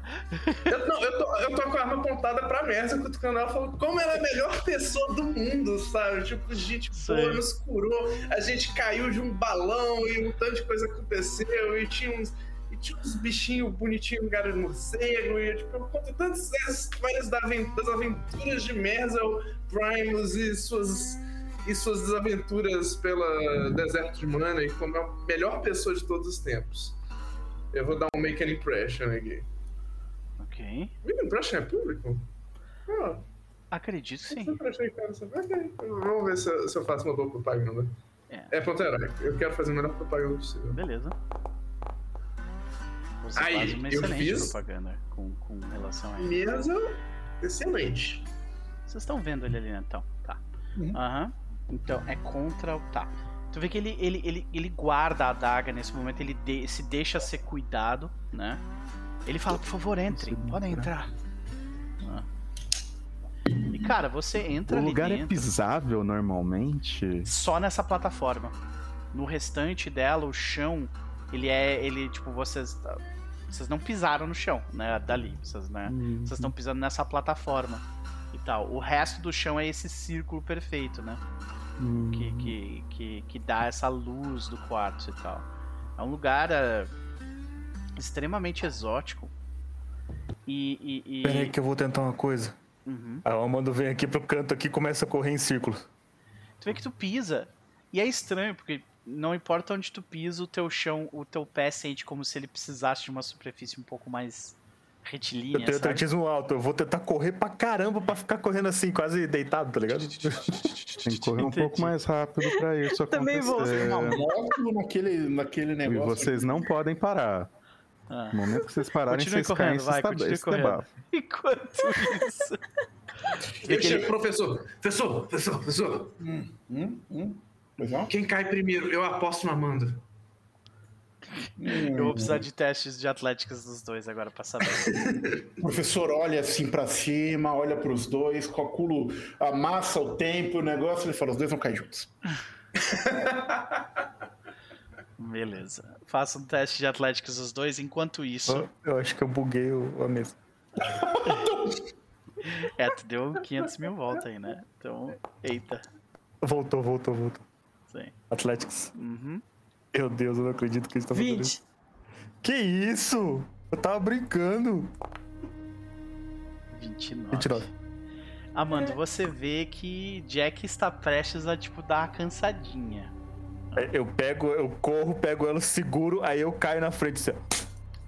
Eu, não, eu tô, eu tô com a arma apontada pra Merzel, cutucando ela, falando como ela é a melhor pessoa do mundo, sabe? Tipo, gente boa, nos curou, a gente caiu de um balão e um tanto de coisa aconteceu, e tinha uns, e tinha uns bichinhos bonitinhos, um cara de morcego, e tipo, eu conto tantas histórias das aventuras de Merzel, Primus e suas, e suas desaventuras pelo deserto de Mana, e como é a melhor pessoa de todos os tempos. Eu vou dar um make an impression aqui. Ok. Make an impression é público? Ah, Acredito que sim. sempre achei que era só- Ok, vamos ver se eu, se eu faço uma boa propaganda. É. É ponto herói. Eu quero fazer a melhor propaganda possível. Beleza. Você Aí, faz uma eu excelente fiz. propaganda com, com relação a ele. Mesa, excelente. Vocês estão vendo ele ali, né? Então, tá. Uhum. Aham. Então, é contra o. Tá. Tu vê que ele, ele, ele, ele guarda a adaga nesse momento, ele de- se deixa ser cuidado, né? Ele fala, por favor, Consigo podem entrar. entrar. Ah. E cara, você entra O ali lugar é dentro pisável normalmente. só nessa plataforma. No restante dela, o chão, ele é. Ele, tipo, vocês. Vocês não pisaram no chão, né? Dali. Vocês, né? Hum, Vocês estão pisando nessa plataforma. E tal. O resto do chão é esse círculo perfeito, né? Hum, Que, que, que, que dá essa luz do quarto e tal. É um lugar é, extremamente exótico. E. e, e- Pera aí que eu vou tentar uma coisa. Uhum. Aí o Amando vem aqui pro canto aqui e começa a correr em círculos. Tu vê que tu pisa. E é estranho, porque não importa onde tu pisa, o teu chão, o teu pé sente como se ele precisasse de uma superfície um pouco mais retilínea. Eu tenho sabe? atletismo alto, eu vou tentar correr pra caramba pra ficar correndo assim, quase deitado, tá ligado? Tem que correr um Entendi. pouco mais rápido pra isso Também vou. acontecer. Uma moto naquele, naquele E negócio. vocês não podem parar. Ah. No momento que vocês pararem, Continue vocês caem correndo, vai, continue esse correndo. Enquanto isso. Eu chego, professor. Professor, professor, professor. Hum, hum. Não? Quem cai primeiro? Eu aposto no Amanda. Eu vou precisar de testes de atléticas dos dois agora pra saber. O professor olha assim pra cima, olha pros dois, calcula a massa, o tempo, o negócio, ele fala: os dois vão cair juntos. Beleza. Faça um teste de atléticas dos dois. Enquanto isso. Eu, eu acho que eu buguei o- a mesa. É, tu deu 500 mil voltas aí, né? Então. Eita. Voltou, voltou, voltou. Sim. Athletics. Uhum. Meu Deus, eu não acredito que eles estão fazendo isso. 20. Que isso? Eu tava brincando. 29. 29. Amanda, você vê que Jack está prestes a, tipo, dar uma cansadinha. Aí Eu pego, eu corro, pego ela, seguro, aí eu caio na frente assim.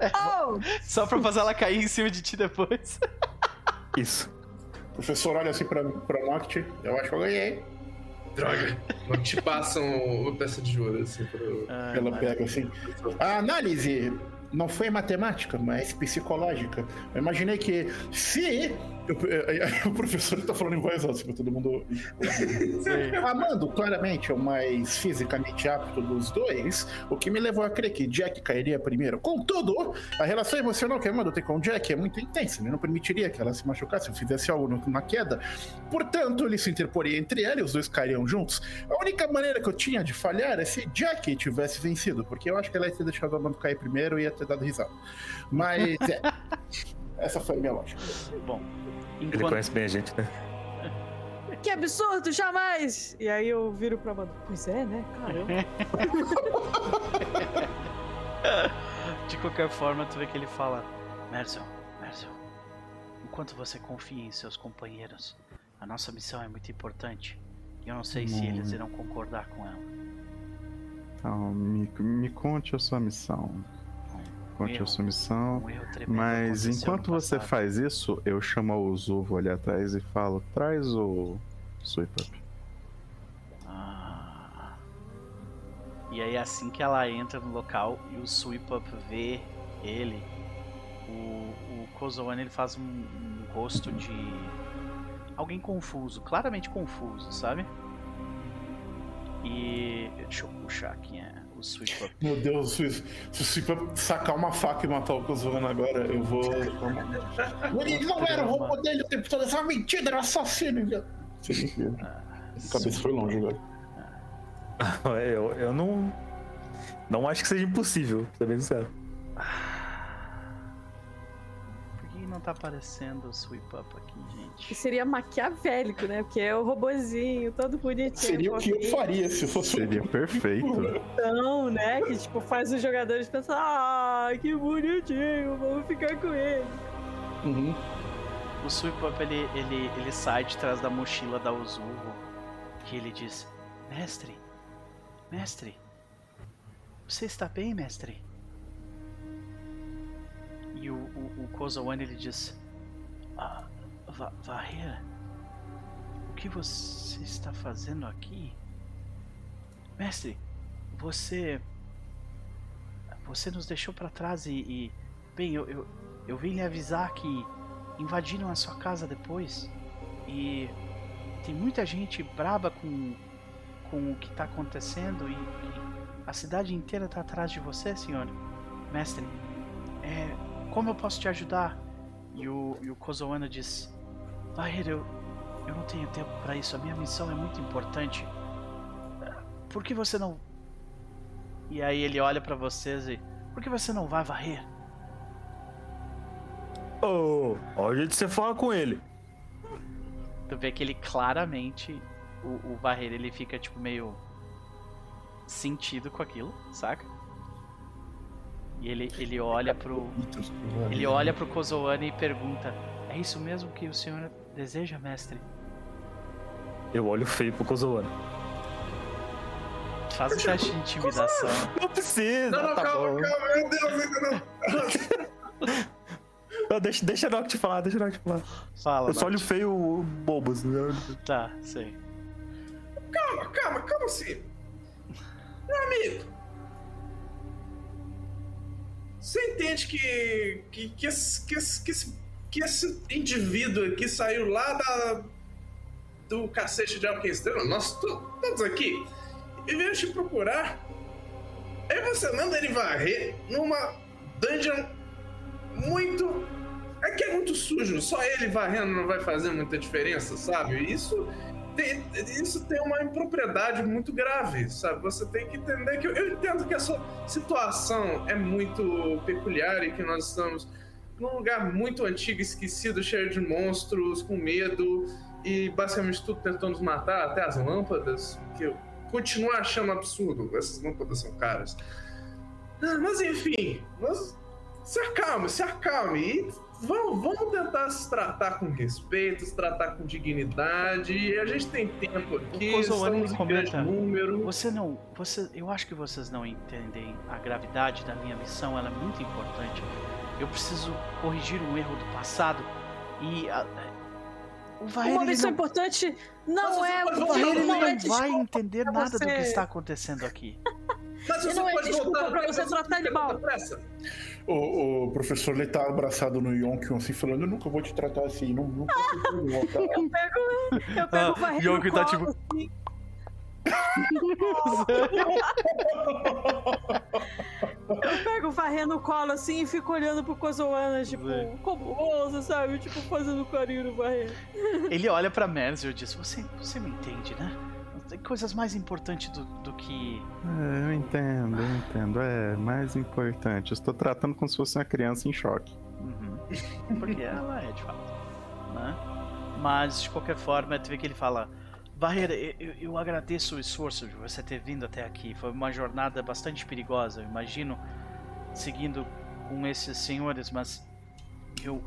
Oh! Só pra fazer ela cair em cima de ti depois. Isso. O professor olha assim pra, pra Nocte, eu acho que eu ganhei. Droga. Não te passam uma peça de ouro, assim, pro... Ai, Ela pega assim. A análise não foi matemática, mas psicológica. Eu imaginei que se. Eu- aí- aí o professor tá falando em voz alta, assim, pra todo mundo. Amando, claramente, é o mais fisicamente apto dos dois, o que me levou a crer que Jack cairia primeiro. Contudo, a relação emocional que a Amanda tem com Jack é muito intensa. Ele não permitiria que ela se machucasse ou fizesse algo na queda. Portanto, ele se interporia entre ela e os dois cairiam juntos. A única maneira que eu tinha de falhar é se Jack tivesse vencido, porque eu acho que ela ia ter deixado a Amanda cair primeiro e ia ter dado risada. Mas, é. Essa foi a minha lógica. Bom, Ele enquanto, conhece bem a gente, né? Que absurdo, jamais! E aí eu viro pra Amanda. Pois é, né? Caramba. de qualquer forma, tu vê que ele fala: Merzel, Merzel, enquanto você confia em seus companheiros, a nossa missão é muito importante. E eu não sei se eles irão concordar com ela. Então, me, me conte a sua missão. Conte a sua missão. Um Mas enquanto você passado. faz isso, eu chamo o Zuvo ali atrás e falo: traz o Sweep Up. Ah. E aí assim que ela entra no local e o Sweep Up vê ele, o, o Kozoan ele faz um, um rosto de alguém confuso, claramente confuso, sabe? E deixa eu puxar aqui é, o Sweep Up. Meu Deus, se, se o Cipa sacar uma faca e matar o Kozuano agora, eu vou. Ele não era o robô dele o tempo todo, essa é uma mentira, era um assassino. Seria incrível. A cabeça foi longe agora. Eu, eu não. Não acho que seja impossível, pra ser bem sincero. Por que não tá aparecendo o Sweep Up aqui, Que seria maquiavélico, né? Porque é o robozinho, todo bonitinho. Seria o que eu faria se fosse Seria perfeito. Então, né? Que tipo, faz os jogadores pensar, ah, que bonitinho, vamos ficar com ele. Uhum. O Sweep Up ele, ele, ele sai de trás da mochila da Uzuvo e ele diz: Mestre, mestre, você está bem, mestre? E o, o, o Kozawan ele diz: ah, Varreira, o que você está fazendo aqui? Mestre, você. Você nos deixou para trás e, e. Bem, eu, eu, eu vim lhe avisar que invadiram a sua casa depois e tem muita gente braba com, com o que está acontecendo e, e a cidade inteira está atrás de você, senhor. Mestre, é, como eu posso te ajudar? E o, e o Kozoano diz: Varreira, eu, eu não tenho tempo para isso, a minha missão é muito importante. Por que você não. E aí ele olha para vocês e. Por que você não vai varrer? Ô, ó o jeito que você fala com ele. Tu vê que ele claramente, o, o Barreira, ele fica tipo meio sentido com aquilo, saca? E ele, ele olha pro. Ele olha pro Kozoane e pergunta: É isso mesmo que o senhor deseja, mestre? Eu olho feio pro Kozoano. Faz um teste de intimidação. Não precisa, Não, não, tá calma, bom. calma, meu Deus, ainda não. Não, deixa, deixa a Noct falar, deixa a Noct falar. Fala, Eu só olho feio bobos, né? Tá, sei. Calma, calma, calma assim. Meu amigo. Você entende que. que, que, esse, que, esse, que, esse, que esse indivíduo aqui saiu lá da. do cacete de Alquestrela, nós to- todos aqui, e veio te procurar. Aí você manda ele varrer numa dungeon muito. É que é muito sujo, só ele varrendo não vai fazer muita diferença, sabe? Isso tem, isso tem uma impropriedade muito grave, sabe? Você tem que entender que eu, eu entendo que a sua situação é muito peculiar e que nós estamos num lugar muito antigo, esquecido, cheio de monstros, com medo e basicamente tudo tentando nos matar, até as lâmpadas, que eu continuo achando absurdo. Essas lâmpadas são caras. Ah, Mas enfim, mas se acalme, se acalme e vamos, vamos tentar se tratar com respeito, se tratar com dignidade. E a gente tem tempo aqui, O estamos em comenta- grande número. Você não. Você, eu acho que vocês não entendem a gravidade da minha missão, ela é muito importante. Eu preciso corrigir um erro do passado e. a- o Vaer Uma missão não, importante não Mas é você o ele não não é vai entender nada do que você. está acontecendo aqui. Mas você não é pode desculpa voltar pra você tratar tem mal. O, o professor ele tá abraçado no Yonkion assim, falando: Eu nunca vou te tratar assim, não, não posso voltar. Eu pego, eu pego Ah, o varrer Yonki no tá colo, tipo- assim. Eu pego o varrer no colo assim e fico olhando pro Kozoana, tipo, Vê. como ousa, sabe? Tipo, fazendo carinho no varrer. Ele olha pra Merzel e diz: Você, você me entende, né? Tem coisas mais importantes do, do que. É, eu entendo, eu entendo. É mais importante. Eu estou tratando como se fosse uma criança em choque. Uhum. Porque ela é, de fato. Né? Mas, de qualquer forma, tu vê que ele fala: Barreira, eu, eu- agradeço o esforço de você ter vindo até aqui. Foi uma jornada bastante perigosa, eu imagino, seguindo com esses senhores, mas eu,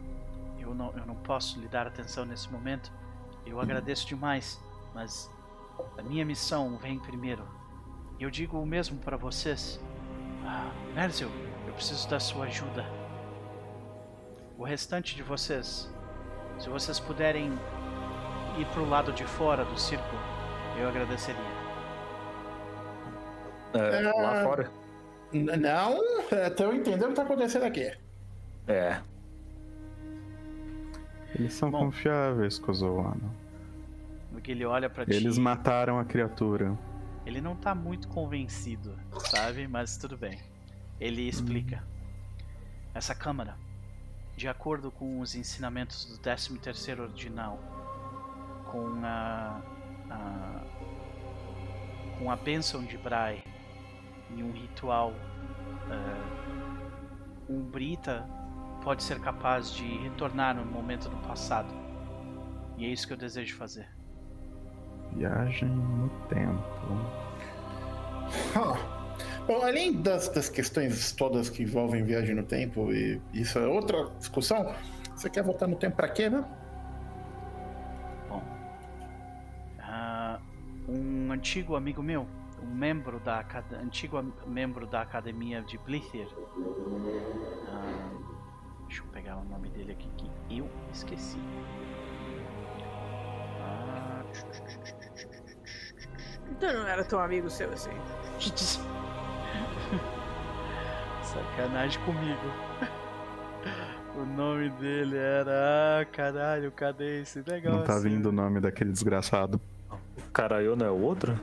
eu, não, eu não posso lhe dar atenção nesse momento. Eu agradeço demais, mas a minha missão vem primeiro. Eu digo o mesmo para vocês. Ah, Merzel, eu preciso da sua ajuda. O restante de vocês, se vocês puderem ir pro lado de fora do círculo, eu agradeceria. É, lá É. fora. Não, até eu entender o que tá acontecendo aqui. É. Eles são Bom. confiáveis, Kozoano. Porque ele olha pra ti. Eles mataram a criatura. Ele não tá muito convencido, sabe? Mas tudo bem. Ele explica. Essa câmara, de acordo com os ensinamentos do 13º Ordinal, com a, a com a bênção de Brai e um ritual um Brita pode ser capaz de retornar no momento do passado. E é isso que eu desejo fazer. Viagem no tempo. Ah, Bom, além das, das questões todas que envolvem viagem no tempo, e isso é outra discussão, você quer voltar no tempo pra quê, né? Um antigo amigo meu, um membro da antigo membro da academia de Blither, ah, deixa eu pegar o nome dele aqui que eu esqueci. Ah, Então não era tão amigo seu assim. Sacanagem comigo. O nome dele era. Ah, caralho, cadê esse negócio? Não tá vindo o nome daquele desgraçado. Caraiô não é o outro?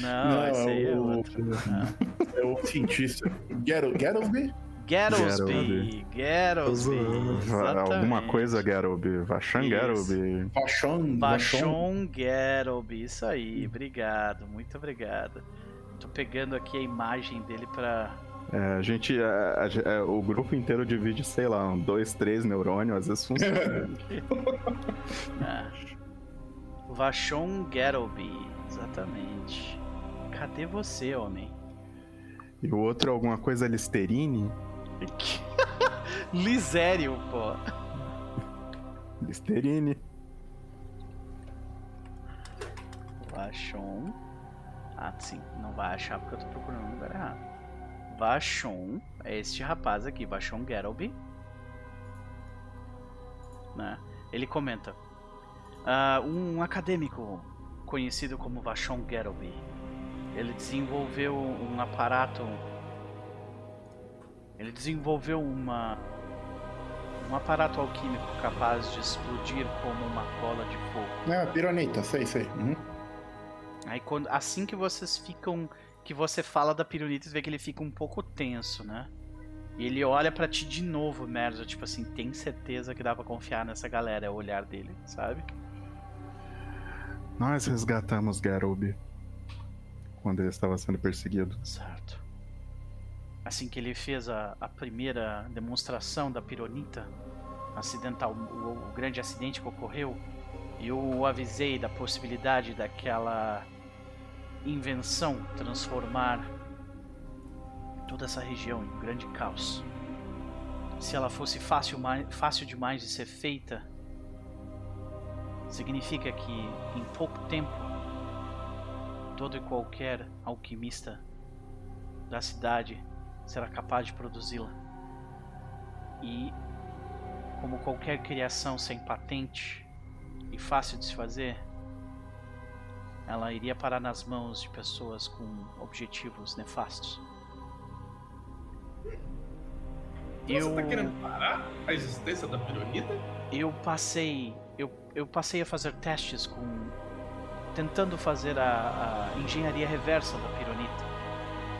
Não, Não, esse aí é o- outro. É o cientista. Gerosby. Gerosby. Va- Alguma coisa. Vashan Isso. Garobi. Vachon? Vachon? Gerobi, isso aí, obrigado, muito obrigado. Tô pegando aqui a imagem dele pra. É, a gente. a- a- é, o grupo inteiro divide, sei lá, um, dois, três neurônios, às vezes funciona. Ah. Vachon Gettleby, exatamente. Cadê você, homem? E o outro alguma coisa Listerine? Lisério, pô. Listerine. Vachon. Ah, sim, não vai achar porque eu tô procurando no lugar errado. Vachon é este rapaz aqui, Vachon Gettleby. Né? Ele comenta: "Ah, um acadêmico conhecido como Vachon Gettleby. Ele desenvolveu um aparato. Ele desenvolveu uma um aparato alquímico capaz de explodir como uma bola de fogo. É, pironita, sei, sei. Uhum. Aí quando, assim que vocês ficam, que você fala da pirulita, você vê que ele fica um pouco tenso, né? E ele olha pra ti de novo, Merzo, tipo assim, tem certeza que dá pra confiar nessa galera, é o olhar dele, sabe? Nós resgatamos Garubi quando ele estava sendo perseguido. Certo. Assim que ele fez a, a primeira demonstração da pironita acidental, o, o grande acidente que ocorreu, eu o avisei da possibilidade daquela invenção transformar toda essa região em um grande caos. Se ela fosse fácil, fácil demais de ser feita, significa que em pouco tempo todo e qualquer alquimista da cidade será capaz de produzi-la. E como qualquer criação sem patente e fácil de se fazer, ela iria parar nas mãos de pessoas com objetivos nefastos. Então Você tá querendo parar a existência da pironita? eu passei eu, eu passei a fazer testes com tentando fazer a, a engenharia reversa da pironita.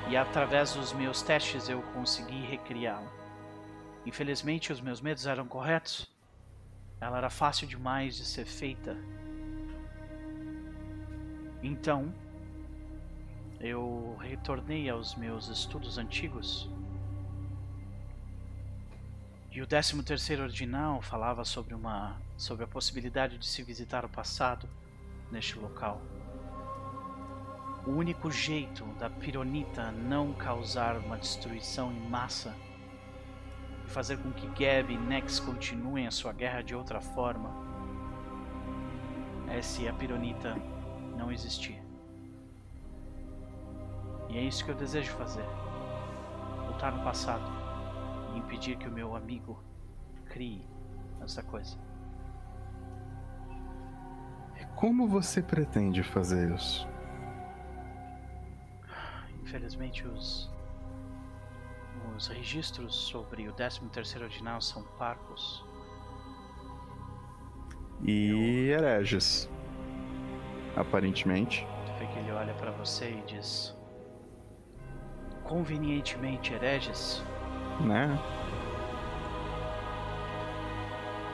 E através dos meus testes eu consegui recriá-la. Infelizmente os meus medos eram corretos. Ela era fácil demais de ser feita. Então eu retornei aos meus estudos antigos. E o 13 terceiro ordinal falava sobre uma sobre a possibilidade de se visitar o passado neste local. O único jeito da pironita não causar uma destruição em massa e fazer com que Gab e Nex continuem a sua guerra de outra forma é se a pironita não existir. E é isso que eu desejo fazer. Voltar no passado e impedir que o meu amigo crie essa coisa. Como você pretende fazer isso? Infelizmente os os registros sobre o 13º ordinal são parcos. E hereges. Aparentemente. Tu vê que ele olha pra você e diz: Convenientemente hereges, Né?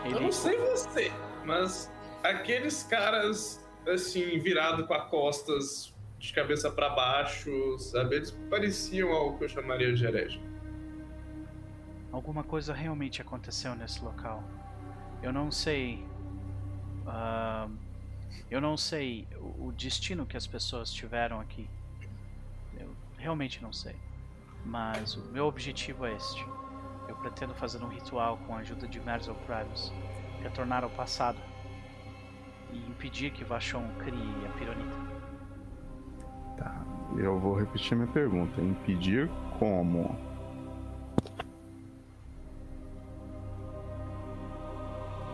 Eu ele não sei você, mas aqueles caras, assim, virado com as costas de cabeça pra baixo, sabe? Eles pareciam algo que eu chamaria de herege. alguma coisa realmente aconteceu nesse local. Eu não sei. ah, eu não sei o, o destino que as pessoas tiveram aqui. Eu realmente não sei. Mas o meu objetivo é este. Eu pretendo fazer um ritual com a ajuda de Merzel Primus, retornar ao passado e impedir que Vachon crie a pironita. Tá. Eu vou repetir minha pergunta. Impedir como?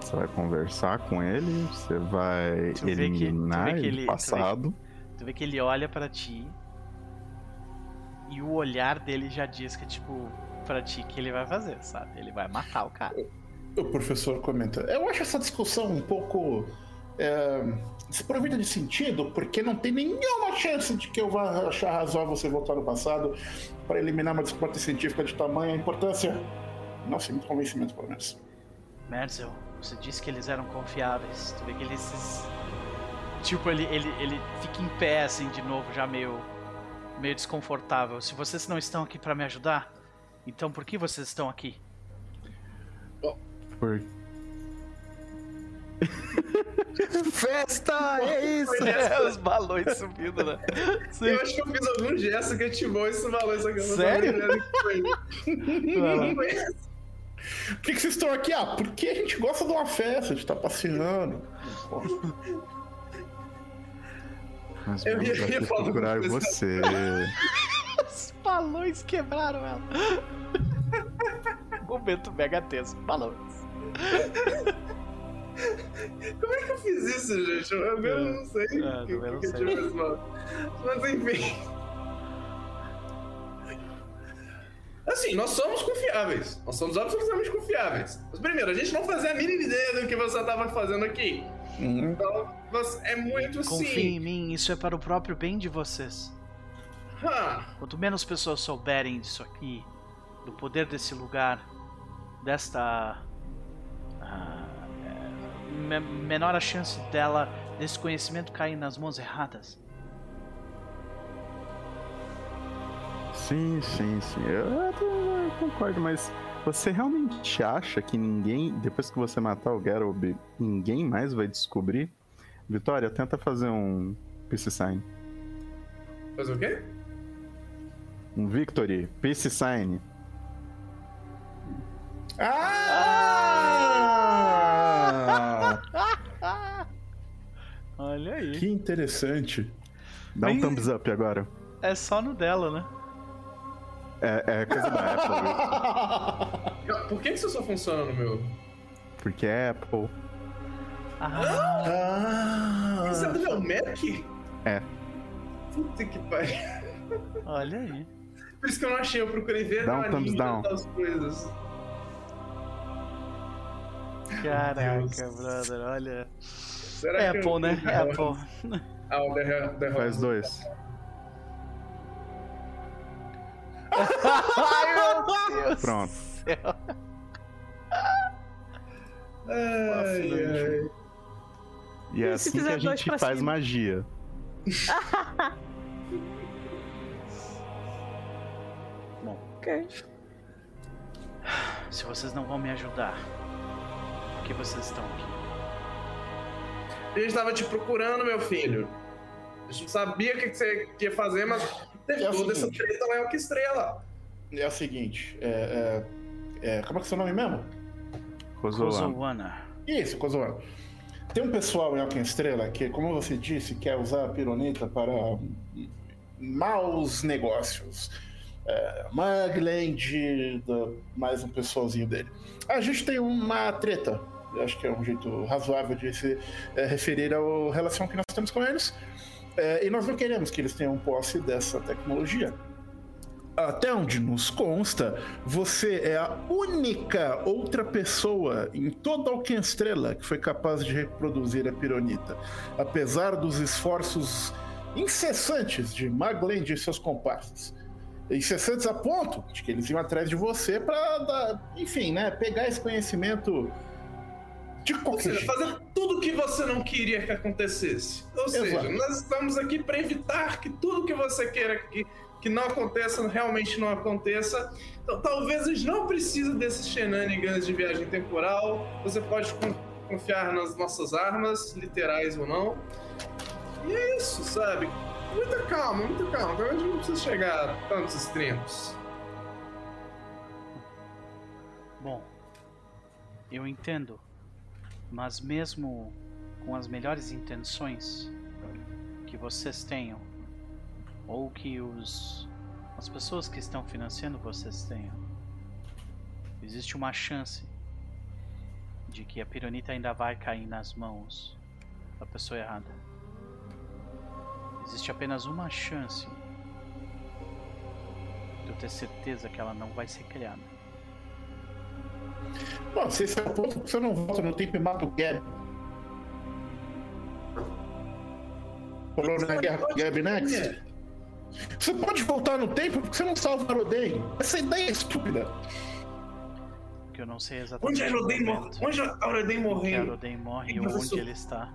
Você vai conversar com ele? Você vai Tu vê que- tu vê eliminar que ele ele- do passado? Tu vê que ele olha pra ti e o olhar dele já diz que, tipo, pra ti que ele vai fazer, sabe? Ele vai matar o cara. O professor comenta. Eu acho essa discussão um pouco é, desprovida de sentido, porque não tem nenhuma chance de que eu vá achar razoável você voltar no passado para eliminar uma descoberta científica de tamanha importância. Não sei muito convencimento, pelo menos. Merzel, você disse que eles eram confiáveis. Tu vê que eles. Tipo, ele, ele, ele fica em pé, assim, de novo, já meio. meio desconfortável. Se vocês não estão aqui pra me ajudar, então por que vocês estão aqui? Por... Festa! É isso! É, os balões subindo, né? Sim. Eu acho que eu fiz algum gesto que ativou esse valor, só que eu não tô Sério? Não foi. Por que, que vocês estão aqui? Ah, porque a gente gosta de uma festa, a gente tá passeando. Mas Eu ia- ia procurar você. Os balões quebraram ela. Momento mega tenso. Balões. Como é que eu fiz isso, gente? Eu, eu É. não sei. É, que, não que sei. tive. Mas enfim. Assim, nós somos confiáveis. Nós somos absolutamente confiáveis. Mas primeiro, a gente não fazia a mínima ideia do que você estava fazendo aqui. Hum, Então, é muito Confie sim. em mim, isso é para o próprio bem de vocês. Ah, Quanto menos pessoas souberem disso aqui, do poder desse lugar, desta. me- menor a chance dela, desse conhecimento cair nas mãos erradas. Sim, sim, sim. Eu, até concordo, mas você realmente acha que ninguém, depois que você matar o Geralt, ninguém mais vai descobrir? Vitória, tenta fazer um Peace Sign. fazer o quê? Um Victory, Peace Sign. Ah! Olha aí. que interessante. Dá um Mas- thumbs up agora. É só no dela, né? É, é coisa da Apple, Por que isso só funciona no meu? porque é Apple. Ah, Ah, Isso é do meu Mac? É. Puta que pariu. olha aí. Por isso que eu não achei, eu procurei ver Dá um na thumbs down. das coisas. Caraca, Deus. brother, olha. Será É que Apple, né? É Apple. Ah, o The, The Faz dois. Ai, meu Deus. Pronto. céu. Ai, ai. E é E assim que a gente faz cima? magia. Ok. Se vocês não vão me ajudar, que vocês estão aqui? A gente tava te procurando, meu filho. A gente sabia o que você ia fazer, mas teve É o toda essa seguinte. treta é o que estrela. É o seguinte, é, é, é, como é que é o seu nome mesmo? Rosowana. Isso, Cozoano. Tem um pessoal em Alken Estrela que, como você disse, quer usar a pironita para maus negócios. É, Mugland, da- mais um pessoalzinho dele. A gente tem uma treta. Eu acho que é um jeito razoável de se é, referir à relação que nós temos com eles. É, e nós não queremos que eles tenham posse dessa tecnologia. Até onde nos consta, você é a única outra pessoa em toda Alquenstrela que foi capaz de reproduzir a pironita. Apesar dos esforços incessantes de Magland e seus comparsas. Incessantes a ponto de que eles iam atrás de você para, enfim, né, pegar esse conhecimento de Ou qualquer seja, jeito. fazer tudo que você não queria que acontecesse. Ou seja, Exato. nós estamos aqui para evitar que tudo que você queira que, que não aconteça, realmente não aconteça. Então, talvez a gente não precise desses shenanigans de viagem temporal. Você pode con- confiar nas nossas armas, literais ou não. E é isso, sabe? Muita calma, muita calma. Então a gente não precisa chegar a tantos extremos. Bom, eu entendo, mas mesmo com as melhores intenções que vocês tenham, ou que os as pessoas que estão financiando vocês tenham, existe uma chance de que a pironita ainda vai cair nas mãos da pessoa errada. Existe apenas uma chance de eu ter certeza que ela não vai ser criada. Bom, se esse é o ponto, você não volta no tempo e mata o Gab. Falou na guerra com o Gab Next? Você pode voltar no tempo porque você não salva Aroden. Essa ideia é estúpida. Que eu não sei exatamente Onde a o Aroden morre? Onde a Aroden que morreu? Aroden morre ou onde ele está.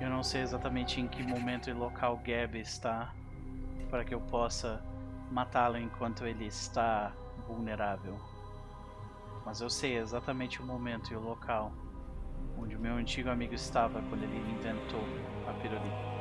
Eu não sei exatamente em que momento e local Gab está para que eu possa matá-lo enquanto ele está vulnerável. Mas eu sei exatamente o momento e o local onde o meu antigo amigo estava quando ele inventou a pirulita.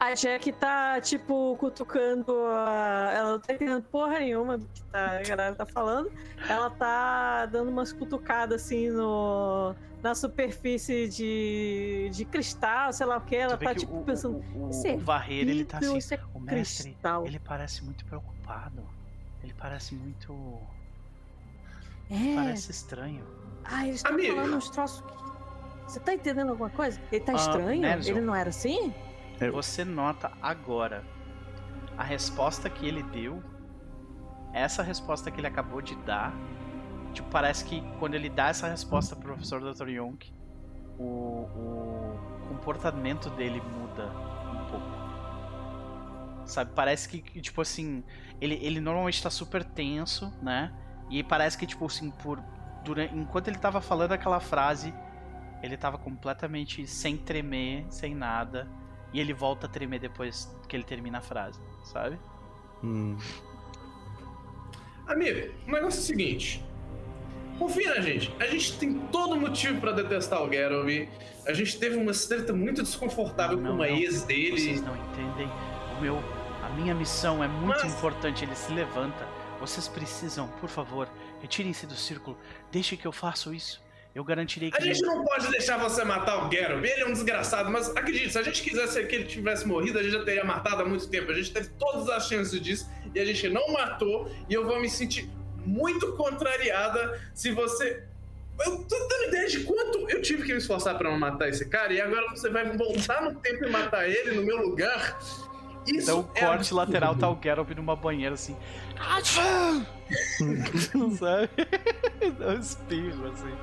A Jack tá, tipo, cutucando a... Ela não tá entendendo porra nenhuma do que tá... a galera tá falando. Ela tá dando umas cutucadas, assim, no... na superfície de... de cristal, sei lá o que. Ela vê tá, tipo, o, pensando... o, o, "Isso é o Varreira, ele tá assim, é o mestre, cristal. ele parece muito preocupado. Ele parece muito... É. Parece estranho. Ah, eles estão falando uns troços... Você tá entendendo alguma coisa? Ele tá Ah, estranho? Nelson. Ele não era assim? Eu- Você nota agora a resposta que ele deu, essa resposta que ele acabou de dar. Tipo, parece que quando ele dá essa resposta pro professor Dr. Yonk, o, o comportamento dele muda um pouco. Sabe, parece que, que, tipo assim, ele, ele normalmente tá super tenso, né? E parece que, tipo assim, por, durante, enquanto ele tava falando aquela frase, ele tava completamente sem tremer, sem nada. E ele volta a tremer depois que ele termina a frase, sabe? Hum. Amigo, o negócio é o seguinte. Confia na gente. A gente tem todo motivo pra detestar o Geralt. A gente teve uma treta muito desconfortável Não, com uma não. ex dele. Vocês não entendem. O meu, a minha missão é muito Mas- importante. Ele se levanta. Vocês precisam, por favor, retirem-se do círculo. Deixe que eu faça isso. Eu garantirei que A gente não pode deixar você matar o Geralt. Ele é um desgraçado, mas acredite, se a gente quisesse que ele tivesse morrido, a gente já teria matado há muito tempo. A gente teve todas as chances disso e a gente não matou. E eu vou me sentir muito contrariada se você. Eu tô dando ideia de quanto eu tive que me esforçar pra não matar esse cara e agora você vai voltar no tempo e matar ele no meu lugar. Isso Então o é corte absurdo. lateral tá o Geralt numa banheira assim. Sabe? Dá um espirro assim.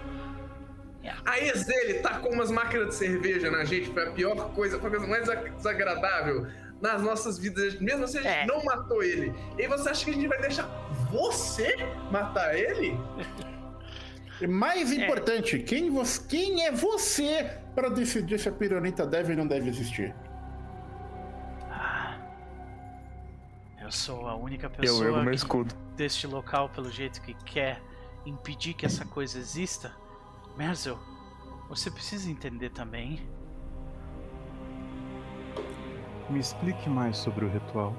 A ex dele tacou umas máquinas de cerveja na gente, foi a pior coisa, foi a coisa mais desagradável nas nossas vidas, mesmo se a gente É. não matou ele. E você acha que a gente vai deixar você matar ele? E mais importante, quem, você, quem é você para decidir se a pironita deve ou não deve existir? Ah, eu sou a única Eu pessoa meu que- escudo. deste local pelo jeito que quer impedir que essa coisa exista. Merzel, você precisa entender também. Me explique mais sobre o ritual.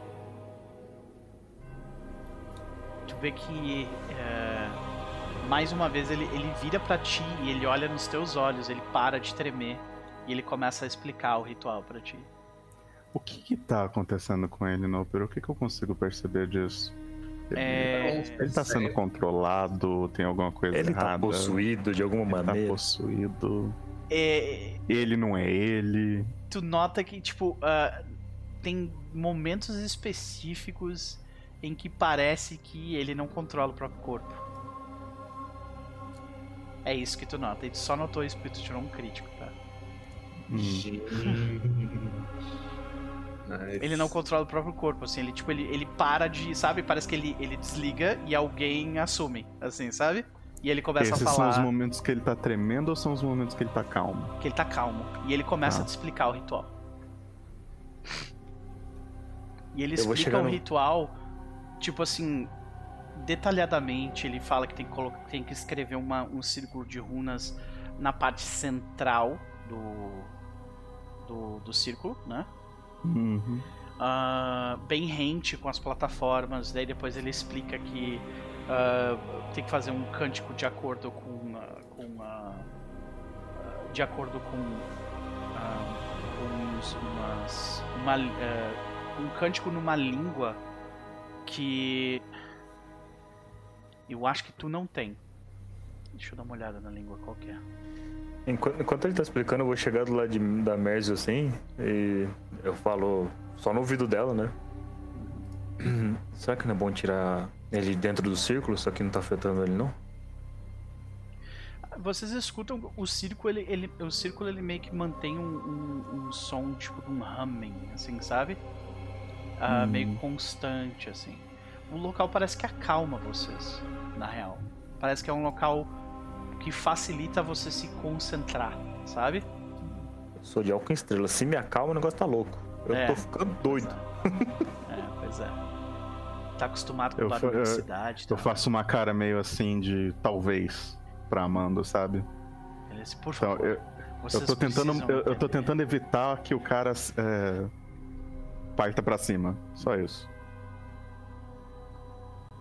Tu vê que é, mais uma vez ele, ele vira pra ti e ele olha nos teus olhos, ele para de tremer e ele começa a explicar o ritual pra ti. O que que tá acontecendo com ele no ópera? O que que eu consigo perceber disso? Ele, É, ele tá sendo controlado? Tem alguma coisa Ele tá errada? possuído de alguma Ele tá maneira. possuído. é, Ele não é ele. tu nota que, tipo, ah, tem momentos específicos em que parece que ele não controla o próprio corpo. É isso que tu nota. E tu só notou isso porque tu tirou um crítico, tá? Hum. Ele não controla o próprio corpo, assim, ele tipo, ele, ele para de, sabe? Parece que ele, ele desliga e alguém assume, assim, sabe? E ele começa Esses a são falar os momentos que ele tá tremendo ou são os momentos que ele tá calmo? que ele tá calmo. E ele começa Tá. a te explicar o ritual. E ele explica o no- ritual, tipo assim, detalhadamente. Ele fala que tem que, colo- tem que escrever uma- um círculo de runas na parte central do, do, do círculo, né? Uhum. ah, bem rente com as plataformas. Daí depois ele explica que ah, tem que fazer um cântico de acordo com, ah, com de acordo com, com uns- umas, uma, um cântico numa língua que eu acho que tu não tem. Deixa eu dar uma olhada na língua qual que é. Enquanto, enquanto ele tá explicando, eu vou chegar do lado de, da Merzio assim e eu falo só no ouvido dela, né? Será que não é bom tirar ele dentro do círculo, só que não tá afetando ele não? Vocês escutam o círculo, ele, ele- o círculo ele meio que mantém um, um, um som tipo de um humming, assim, sabe? Ah, Hum. Meio constante, assim. O local parece que acalma vocês, na real. Parece que é um local que facilita você se concentrar, sabe? Eu sou de álcool em estrela. Se me acalma, o negócio tá louco. Eu É. tô ficando doido. É, pois é. Tá acostumado com Eu barulho fa- da eu- cidade. Eu tá? faço uma cara meio assim de talvez pra Amanda, sabe? Ele disse, por Então, favor, eu, vocês eu tô tentando. Eu, eu tô tentando evitar que o cara é, parta pra cima. Só isso.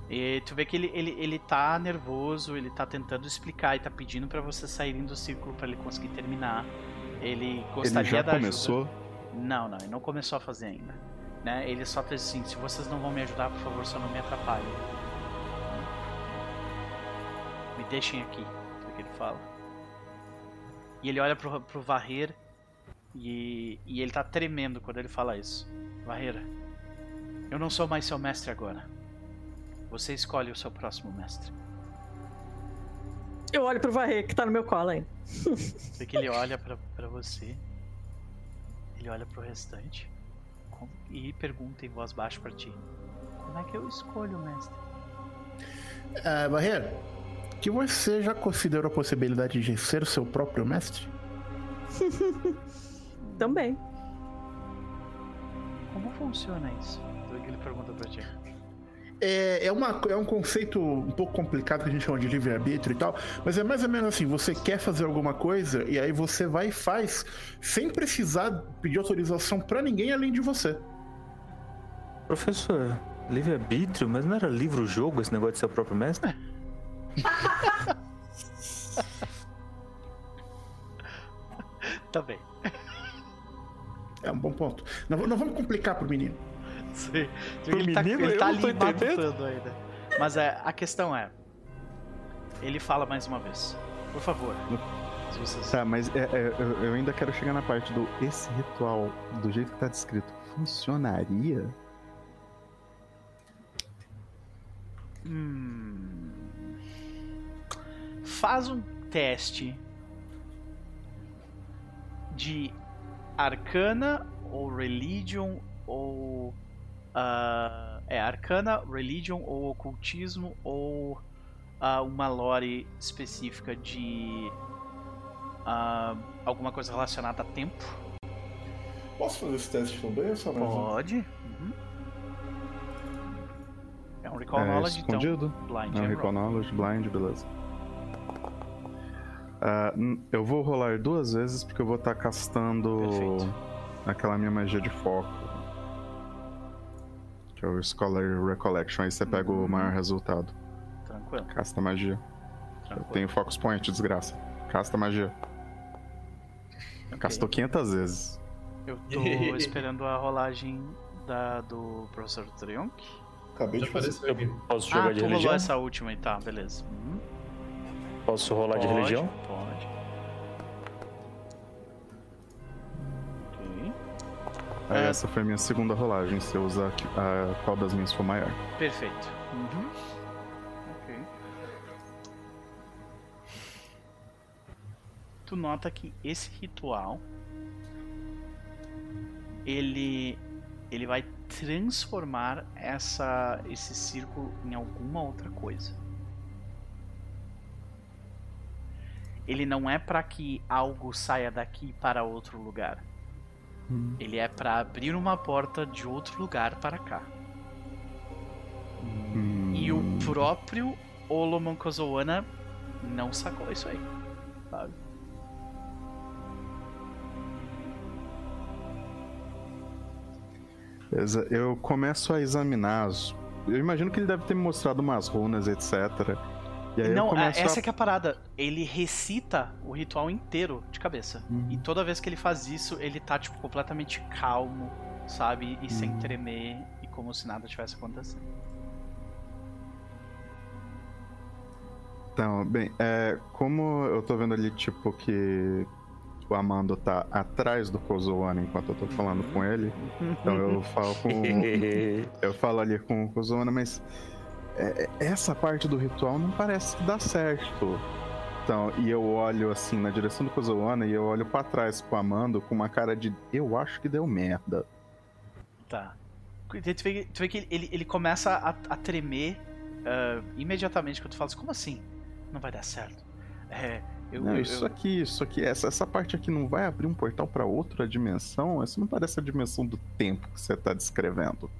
E tu vê que ele, ele, ele tá nervoso, ele tá tentando explicar e tá pedindo pra vocês saírem do círculo pra ele conseguir terminar. Ele gostaria Ele já da começou. ajuda. Não, não, ele não começou a fazer ainda. Né? Ele só tá assim, se vocês não vão me ajudar, por favor, só não me atrapalhem. Me deixem aqui, foi o que ele fala. E ele olha pro, pro Varrer e, e ele tá tremendo quando ele fala isso. Varreira, eu não sou mais seu mestre agora. Você escolhe o seu próximo mestre. Eu olho pro Varre, que tá no meu colo ainda. Vê que ele olha pra, pra você, ele olha pro restante com- e pergunta em voz baixa pra ti: Como é que eu escolho o mestre? É, Barreira, que você já considerou a possibilidade de ser o seu próprio mestre? Também. Como funciona isso? Que ele pergunta pra ti. É, é, uma, é um conceito um pouco complicado que a gente chama de livre-arbítrio e tal, mas é mais ou menos assim: você quer fazer alguma coisa e aí você vai e faz, sem precisar pedir autorização pra ninguém além de você. Professor, livre-arbítrio, mas não era livro-jogo esse negócio de ser o próprio mestre? Tá bem. É um bom ponto. Não, não vamos complicar pro menino. Sim. Pro ele tá, menino, ele eu tá ali ainda. Mas é, a questão é. Ele fala mais uma vez. Por favor. Se vocês. Tá, mas é- é, eu, eu ainda quero chegar na parte do esse ritual, do jeito que tá descrito, funcionaria? Hum. Faz um teste de arcana ou religion ou ah, é arcana, religion ou ocultismo ou ah, uma lore específica de ah, alguma coisa relacionada a tempo. Posso fazer esse teste também, só Pode. Uhum. É um recall é knowledge, então. escondido? Blind Não, and Recall roll. Knowledge, Blind, beleza. Ah, n- eu vou rolar duas vezes porque eu vou estar castando Perfeito. aquela minha magia de foco. Que é o Scholar Recollection. Aí você pega Uhum. o maior resultado. Tranquilo, Casta magia. Eu tranquilo. tenho Focus Point, desgraça. Casta magia. Ok. Castou 500 vezes. Eu tô esperando a rolagem da, do professor Triumph. Acabei Já de fazer. aqui. Posso Ah, jogar de tu rolou essa última e tá, beleza. Uhum. Posso rolar de Pode, religião? Pode. Ok. Aí É. essa foi a minha segunda rolagem. Se eu usar a qual das minhas for maior. Perfeito. Uhum. Ok. Tu nota que esse ritual ele ele vai transformar essa esse círculo em alguma outra coisa. Ele não é para que algo saia daqui para outro lugar. Ele é para abrir uma porta de outro lugar para cá. E o Hum. próprio Olomon Kozoana não sacou isso aí. Sabe? Eu começo a examinar as. Eu imagino que ele deve ter me mostrado umas runas, etc. Não, começo essa a... que é a parada. Ele recita o ritual inteiro de cabeça. Uhum. E toda vez que ele faz isso, ele tá, tipo, completamente calmo, sabe? E sem Uhum. tremer e como se nada tivesse acontecendo. Então, bem, é, como eu tô vendo ali, tipo, que o Amando tá atrás do Kozoana enquanto eu tô falando com ele, então eu falo com. eu falo ali com o Kozoana, mas é, é, essa parte do ritual não parece que dá certo. Então, e eu olho assim na direção do Kozoana e eu olho pra trás pro Amando com uma cara de eu acho que deu merda. Tá. Tu vê, tu vê que ele- ele, começa a, a tremer ah, imediatamente quando tu fala assim, como assim? Não vai dar certo. É, Eu, Não, eu- isso eu- aqui, isso aqui, essa, essa parte aqui não vai abrir um portal pra outra dimensão? Isso não parece a dimensão do tempo que você tá descrevendo.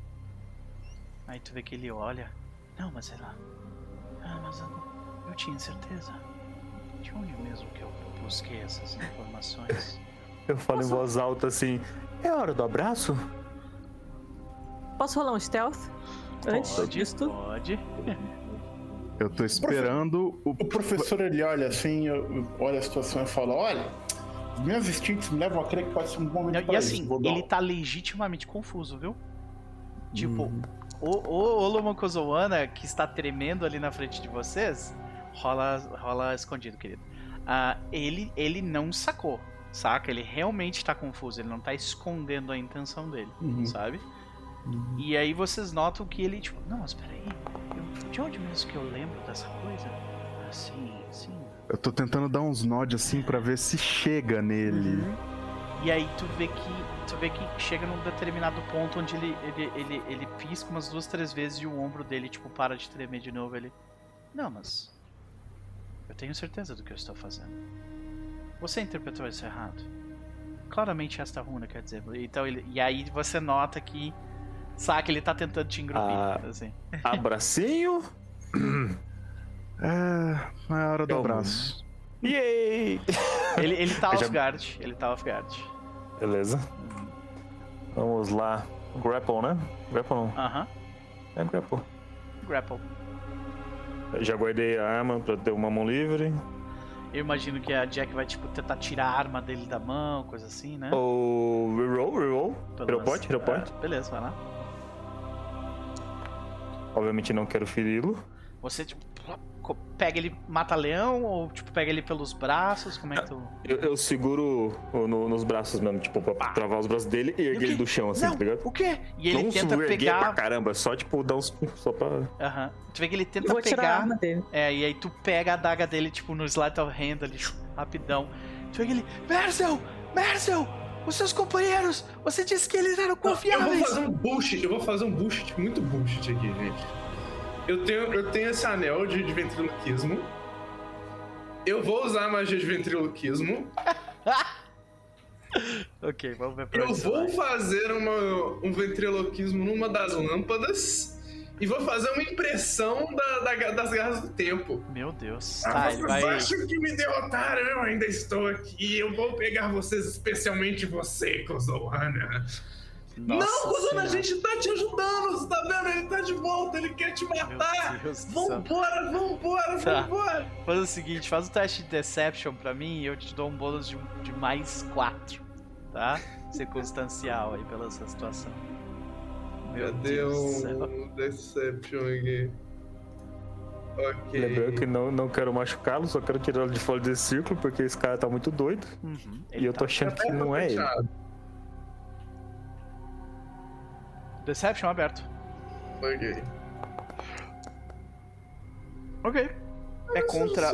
Aí tu vê que ele olha. Não, mas ela. Ah, mas eu, eu tinha certeza. De onde mesmo que eu busquei essas informações? Eu falo em voz alta assim: É hora do abraço? Posso rolar um stealth? Antes Pode, disso tudo? pode. Eu tô esperando o. O professor ele olha assim, olha a situação e fala: Olha, meus instintos me levam a crer que pode ser um bom momento e pra assim, ele tá legitimamente confuso, viu? Tipo, Hum. O, o Olomokozoana que está tremendo ali na frente de vocês, rola, rola escondido, querido. Ah, ele, ele não sacou, saca? Ele realmente tá confuso, ele não tá escondendo a intenção dele, Uhum. sabe? E aí vocês notam que ele, tipo, não, mas peraí, eu, de onde mesmo que eu lembro dessa coisa? Ah, sim, sim. Eu tô tentando dar uns nods assim pra ver se chega nele. E aí tu vê que tu vê que chega num determinado ponto onde ele, ele, ele, ele pisca umas duas, três vezes e o ombro dele, tipo, para de tremer de novo. Ele. Não, mas. Eu tenho certeza do que eu estou fazendo. Você interpretou isso errado. Claramente esta runa quer dizer. Então ele, e aí você nota que. Saca, ele tá tentando te engrupir. Ah. Assim. Abracinho? É. É a hora do Eu- abraço. Yay! Ele, ele tá Eu já- off guard. Ele tá off guard. Beleza. Vamos lá. Grapple, né? Grapple não. Aham. É grapple. Grapple. Já guardei a arma pra ter uma mão livre. Eu imagino que a Jack vai, tipo, tentar tirar a arma dele da mão, coisa assim, né? Ou reroll, reroll. Pelo Hero menos. point, hero point. É, beleza, vai lá. Obviamente não quero feri-lo. Você, tipo, pega ele, mata leão ou, tipo, pega ele pelos braços? Como é que tu. Eu, eu seguro no- nos braços mesmo, tipo, pra travar os braços dele e erguer ele do chão, assim, Não, tá ligado? o quê? E ele não tenta erguer pra pegar. caramba, só tipo dar uns. Só pra. Aham. Tu vê que ele Eu tenta vou tirar a pegar. arma dele. É, e aí tu pega a adaga dele, tipo, no slide of hand ali, rapidão. Tu vê que ele. Mercel! Mercel! Os seus companheiros! Você disse que eles eram Eu vou confiáveis! fazer um bullshit, eu vou fazer um bullshit, muito bullshit aqui, gente. Eu tenho, eu tenho esse anel de, de ventriloquismo. Eu vou usar a magia de ventriloquismo. ok, vamos ver pra Eu vou fazer uma- um ventriloquismo numa das lâmpadas. E vou fazer uma impressão da- da- das garras do tempo. Meu Deus. Ah, Tá, vocês vai. acham que me derrotaram? Eu ainda estou aqui. Eu vou pegar vocês, especialmente você, Kozoana. Nossa Não, Kozoana, a gente tá te ajudando. Você tá vendo? Ele tá de volta. Ele quer te matar. Vambora, vambora, Tá. vambora. Faz o seguinte, faz o teste de Deception pra mim e eu te dou um bônus de, de mais 4, tá? Circunstancial aí pela sua situação. Meu Cadê Deus um Deception aqui? Ok. Lembrando que não, não quero machucá-lo, só quero tirá-lo de fora desse círculo, porque esse cara tá muito doido. Uhum, E ele eu tô tá- achando que não é ele. Deception aberto. Ok. Ok. É contra.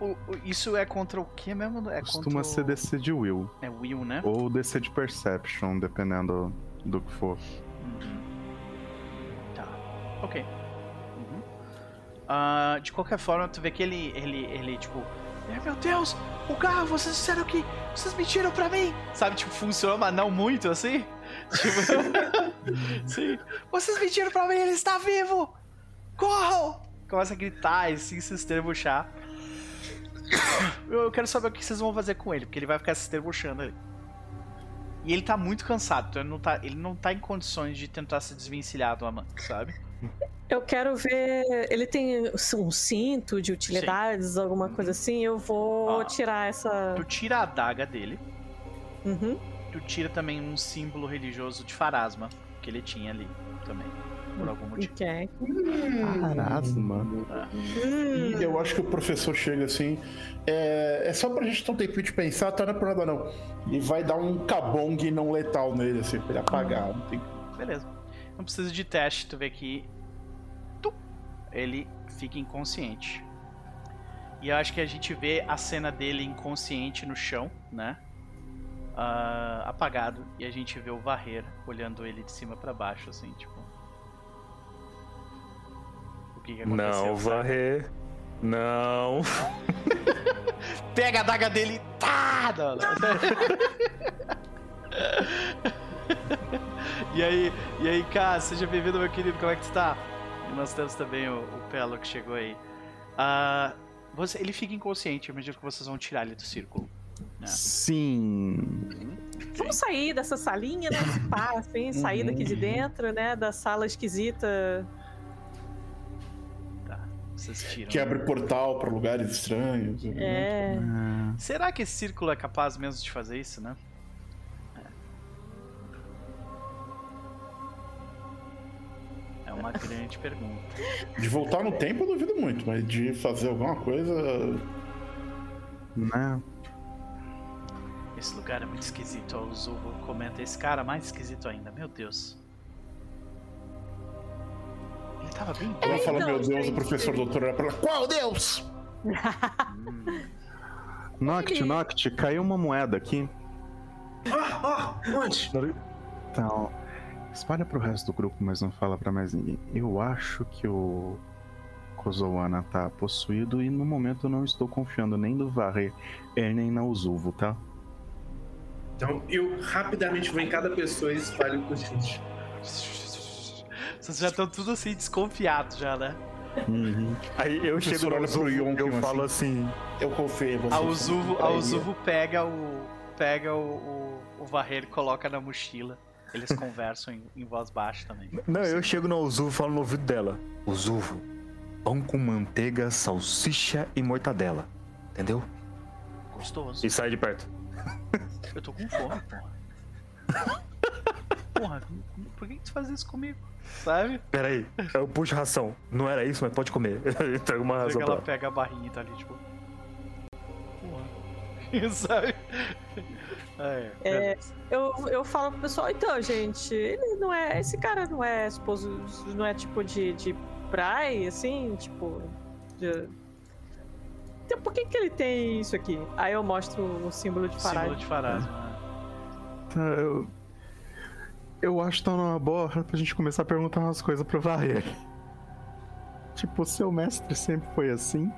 o- o- isso é contra o que mesmo? É Costuma ser o... DC de Will. É Will, né? Ou DC de Perception, dependendo do que for. Uhum. Tá. Ok. Uhum. Ah, de qualquer forma, tu vê que ele, ele, ele tipo, "É, meu Deus, o carro, vocês disseram que vocês mentiram pra mim. Sabe, tipo, funciona, mas não muito assim. Sim. Vocês mentiram pra mim, ele está vivo. Corram! Começa a gritar e assim, se estrebuchar. Eu quero saber o que vocês vão fazer com ele, porque ele vai ficar se estrebuchando ali. E ele tá muito cansado, então ele não tá, ele não tá em condições de tentar se desvencilhar do amante, sabe? Eu quero ver. Ele tem um cinto de utilidades, alguma coisa assim. Eu vou Ó. tirar essa. Tu tira a adaga dele, Uhum. Tu tira também um símbolo religioso de Farasma que ele tinha ali também, por algum motivo. Ok. Carasma. Hum, Eu acho que o professor chega assim. É, é só pra gente ter um tempinho de pensar, tá? Não é por nada não. E vai dar um cabong não letal nele, assim, pra ele apagar. Não tem... Beleza. Não precisa de teste, tu vê que tu, ele fica inconsciente. E eu acho que a gente vê a cena dele inconsciente no chão, né? Ah, apagado. E a gente vê o Varrer olhando ele de cima pra baixo, assim, tipo. O que, que aconteceu? Não, sabe? varrer. Não. Pega a adaga dele e tá! Não, não. e aí, e aí, cara, seja bem-vindo, meu querido, como é que está? E nós temos também o, o Pelo que chegou aí. Ah, você, ele fica inconsciente, eu imagino que vocês vão tirar ele do círculo. Né? Sim. Vamos sair dessa salinha, né? Pá, assim, sair daqui de dentro, né? Da sala esquisita. Tá, vocês tiram. Que abre portal pra lugares estranhos. É. Ah, Será que esse círculo é capaz mesmo de fazer isso, né? É. É uma grande pergunta. De voltar no tempo eu duvido muito, mas de fazer alguma coisa. né? Esse lugar é muito esquisito. ó, O Zubo comenta. Esse cara é mais esquisito ainda. Meu Deus. Ele tava bem Ela fala, então, meu Deus, o professor doutor era pra ela. Qual Deus? Noct, Noct, caiu uma moeda aqui. Ah, ah, onde? Então, espalha pro resto do grupo, mas não fala pra mais ninguém. Eu acho que o Kozowana tá possuído e no momento eu não estou confiando nem no Varre e nem na Uzuvo, tá? Então eu rapidamente vou em cada pessoa e espalho com os filhos. Vocês já estão tudo assim desconfiados já, né? Uhum. Aí eu chego no olha pro Zuvo, Yonkin, eu assim. falo assim. Eu confio em você. A Uzuvo, a Aí, Uzuvo pega o. pega o, o, o varrer e coloca na mochila. Eles conversam em, em voz baixa também. Não, eu chego no Uzuvo e falo no ouvido dela. Uzuvo, pão com manteiga, salsicha e mortadela. Entendeu? Gostoso. E sai de perto. Eu tô com fome, porra. Porra, por que que tu faz isso comigo? Sabe? Pera aí, eu puxo ração. Não era isso, mas pode comer. Eu entrego uma Mas é ração que pra ela ela. pega a barrinha e tá ali, tipo. Porra. Sabe? É, É, eu, eu falo pro pessoal, então, gente, ele não é. Esse cara não é esposo. Não é tipo de, de praia, assim, tipo. de- Então, por que, que ele tem isso aqui? Aí eu mostro o símbolo de símbolo Farad. de farasma. né? Tá, eu. Eu acho que tá numa boa hora pra gente começar a perguntar umas coisas pro Varre. Tipo, seu mestre sempre foi assim?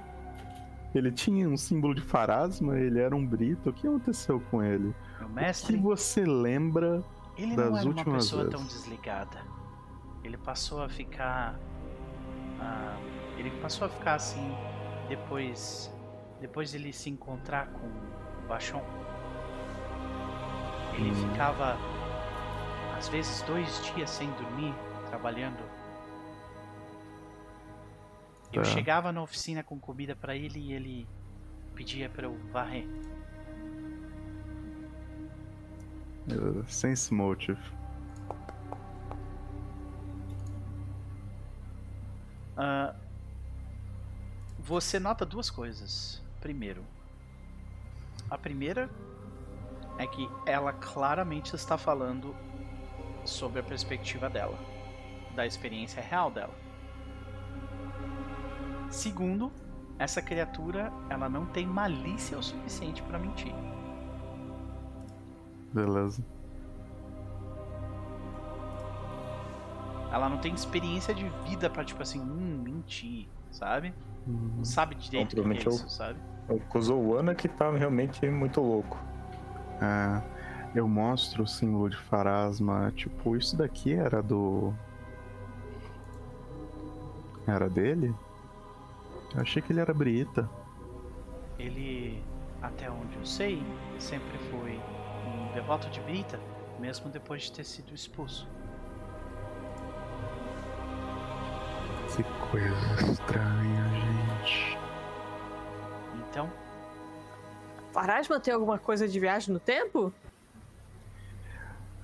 Ele tinha um símbolo de farasma, ele era um brito, o que aconteceu com ele? Meu O que mestre, você lembra ele das não era uma pessoa tão vezes. desligada. Ele passou a ficar. ah, ele passou a ficar assim depois. Depois ele se encontrar com o Bachon. Ele ficava às vezes dois dias sem dormir, trabalhando. Eu Tá. chegava na oficina com comida pra ele e ele pedia pra eu varrer. uh, sense motive? Ah, você nota duas coisas. Primeiro, a primeira é que ela claramente está falando sobre a perspectiva dela, da experiência real dela. Segundo, essa criatura ela não tem malícia o suficiente para mentir. Beleza. Ela não tem experiência de vida pra tipo assim, hum, mentir, sabe? Não sabe direito o que é isso, sabe? O Kozowana que tá realmente muito louco. É, eu mostro o símbolo de farasma. Tipo, isso daqui era do. Era dele? Eu achei que ele era Brita. Ele, até onde eu sei, sempre foi um devoto de Brita, mesmo depois de ter sido expulso. Que coisa estranha, gente. Então, Farasma tem alguma coisa de viagem no tempo?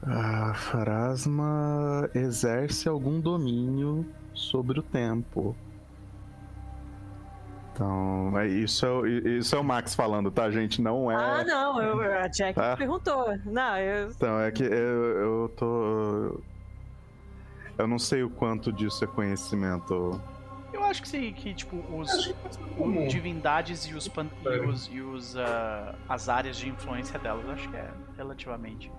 A farasma exerce algum domínio sobre o tempo. Então, é- isso é, o- isso é o Max falando, tá, gente? Não é. Ah, não, eu, a Jack Tá. perguntou. Não, eu. Então, é que eu, eu tô. Eu não sei o quanto disso é conhecimento. Eu acho que sim, que tipo, os, que divindades e os, pan- e os, e os, ah, as áreas de influência delas, eu acho que é relativamente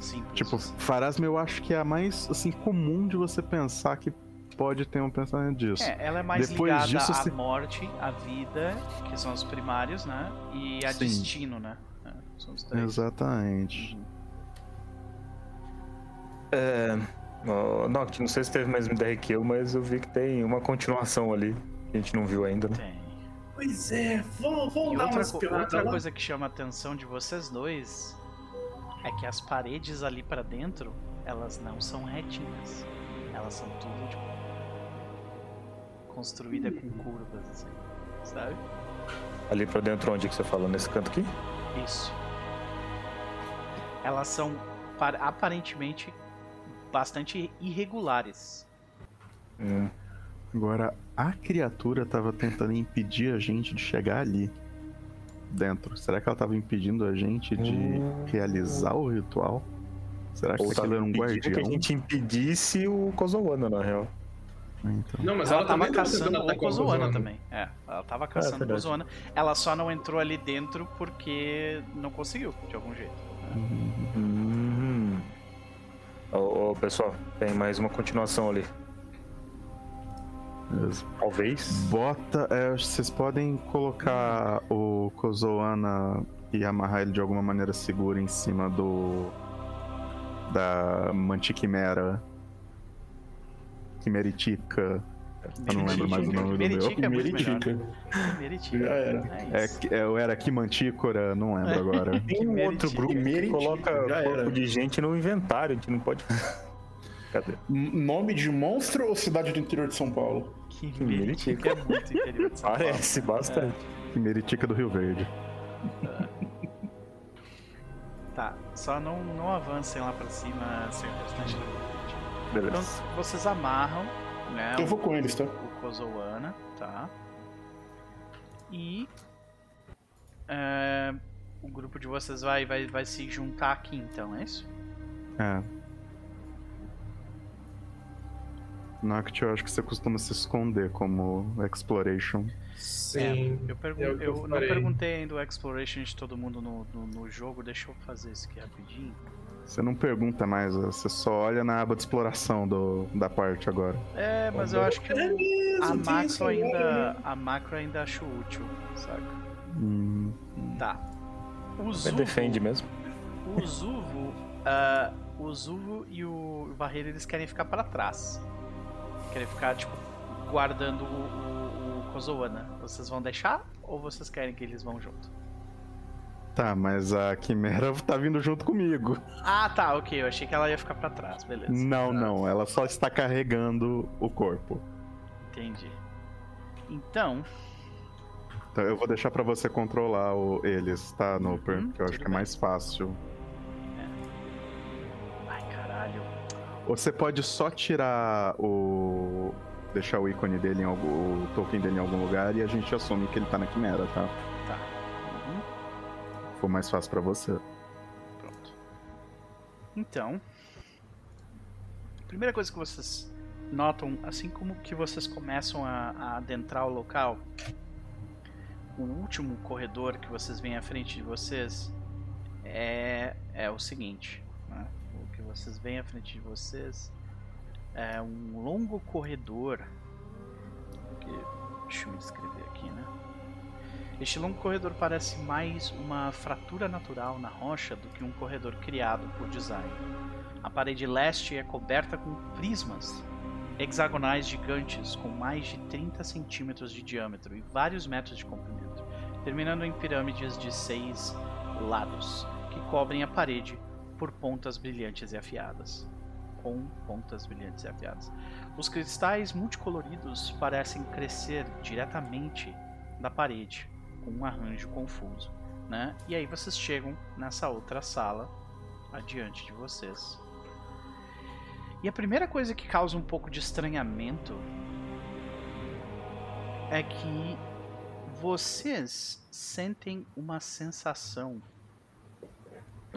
simples. Tipo, farasma eu acho que é a mais assim comum de você pensar que pode ter um pensamento disso. É, ela é mais Depois ligada disso, à se- morte, à vida, que são os primários, né? E a Sim. destino, né? É, São os três. Exatamente. Uhum. É. ó, Noct, não sei se teve mais ideia que eu, mas eu vi que tem uma continuação ali. Que a gente não viu ainda, né? Tem. Pois é, vamos, vamos dar outra, umas co- outra lá. coisa que chama a atenção de vocês dois é que as paredes ali pra dentro, elas não são retinhas. Elas são tudo tipo construída com curvas assim, sabe? Ali pra dentro, onde que você fala? Nesse canto aqui? Isso. Elas são par- aparentemente bastante irregulares. Hum. Agora, a criatura tava tentando impedir a gente de chegar ali dentro. Será que ela tava impedindo a gente de Hum. realizar o ritual? Será que Ou aquilo era um impedindo guardião? que a gente impedisse o Kozowana, na real. Então, Não, mas ela, ela, tava caçando o Kozoana Kozoana. também. É, ela tava caçando o verdade. Kozoana. Ela só não entrou ali dentro porque não conseguiu, de algum jeito. uhum. Ô, ô, pessoal, tem mais uma continuação ali. Beleza. Talvez. Bota. é, vocês podem colocar o Kozoana e amarrar ele de alguma maneira segura em cima do. Da Mantiquimera. Quimeritica. Eu não lembro mais o nome do meu. Meritica é. Meritica. Meritica. Já era. É É, isso. que- é, eu era Quimantícora, não lembro agora. Tem um Quimeritica. outro grupo que Quimeritica, coloca corpo de gente no inventário, a gente não pode. Cadê? Nome de monstro ou cidade do interior de São Paulo? Que Meritica é muito interior de São Paulo. Parece bastante. Quimeritica do Rio Verde. Tá, só não, não avancem lá pra cima sem o restante do vídeo. Então Beleza. vocês amarram, né? Eu vou com eles, tá? o Kozoana, tá? E é, o grupo de vocês vai, vai, vai se juntar aqui então, é isso? É. Noct, eu acho que você costuma se esconder como Exploration. Sim. Eu, pergun é o que eu eu não perguntei ainda o Exploration de todo mundo no, no, no jogo, deixa eu fazer isso aqui rapidinho. Você não pergunta mais, você só olha na aba de exploração do, da parte agora. É, mas eu acho que É a macro nome, ainda. né? A macro ainda acho útil, saca? Hum, Tá. O Zuvo, defende mesmo. o Zuvo, ah, o Zuvo e o Barreiro eles querem ficar pra trás. Querem ficar, tipo, guardando o, o, o Kozoana. Vocês vão deixar ou vocês querem que eles vão junto? Tá, mas a Quimera tá vindo junto comigo. Ah, tá, ok. Eu achei que ela ia ficar pra trás, beleza. Não, Tá, não, ela só está carregando o corpo. Entendi. Então, Então eu vou deixar pra você controlar o- eles, tá, Noper? Uhum, que eu acho que é bem. mais fácil. ai caralho. Você pode só tirar o. deixar o ícone dele em algum. o token dele em algum lugar e a gente assume que ele tá na Quimera, tá? For mais fácil pra você. Pronto. Então, a primeira coisa que vocês notam, assim como que vocês começam a, a adentrar o local, o último corredor que vocês veem à frente de vocês é, é o seguinte. né? O que vocês veem à frente de vocês é um longo corredor. Que, deixa eu me descrever aqui, né? Este longo corredor parece mais uma fratura natural na rocha do que um corredor criado por design. A parede leste é coberta com prismas hexagonais gigantes com mais de 30 centímetros de diâmetro e vários metros de comprimento, terminando em pirâmides de seis lados que cobrem a parede por pontas brilhantes e afiadas. Com pontas brilhantes e afiadas. Os cristais multicoloridos parecem crescer diretamente da parede, com um arranjo confuso, né? E aí vocês chegam nessa outra sala adiante de vocês. E a primeira coisa que causa um pouco de estranhamento é que vocês sentem uma sensação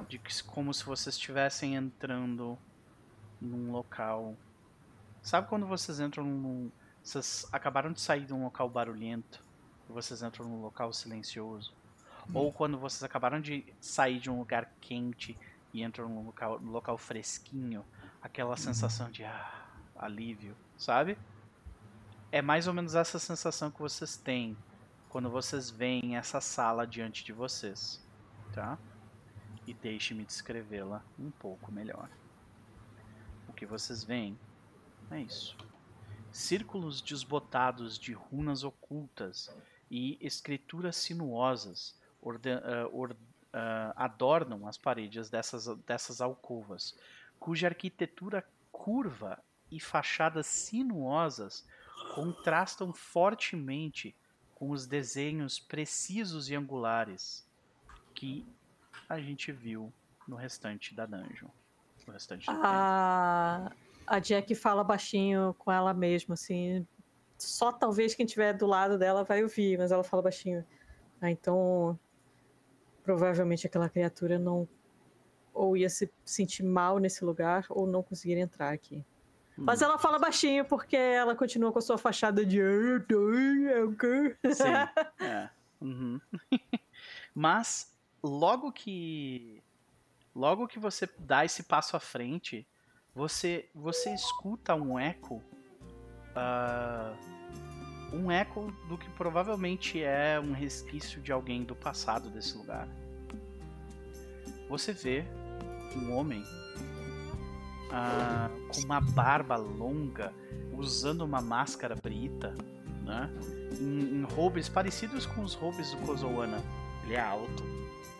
de que como se vocês estivessem entrando num local. Sabe quando vocês entram num. Vocês acabaram de sair de um local barulhento vocês entram num local silencioso? Ou quando vocês acabaram de sair de um lugar quente e entram num local, num local fresquinho, aquela sensação de ah, alívio, sabe? é mais ou menos essa sensação que vocês têm quando vocês veem essa sala diante de vocês, tá? E deixe-me descrevê-la um pouco melhor. O que vocês veem é isso. Círculos desbotados de runas ocultas e escrituras sinuosas orden, uh, or, uh, adornam as paredes dessas, dessas alcovas, cuja arquitetura curva e fachadas sinuosas contrastam fortemente com os desenhos precisos e angulares que a gente viu no restante da dungeon. No restante do a... a Jack fala baixinho com ela mesma, assim. Só talvez quem estiver do lado dela vai ouvir, mas ela fala baixinho. Ah, então. Provavelmente aquela criatura não. Ou ia se sentir mal nesse lugar, ou não conseguir entrar aqui. Mas ela fala baixinho porque ela continua com a sua fachada de. Sim. É. Uhum. Mas logo que logo que você dá esse passo à frente, você você escuta um eco, uh, um eco do que provavelmente é um resquício de alguém do passado desse lugar. Você vê um homem ah, com uma barba longa, usando uma máscara brita, né? Em, em parecidos com os roubos do Kozowana. Ele é alto.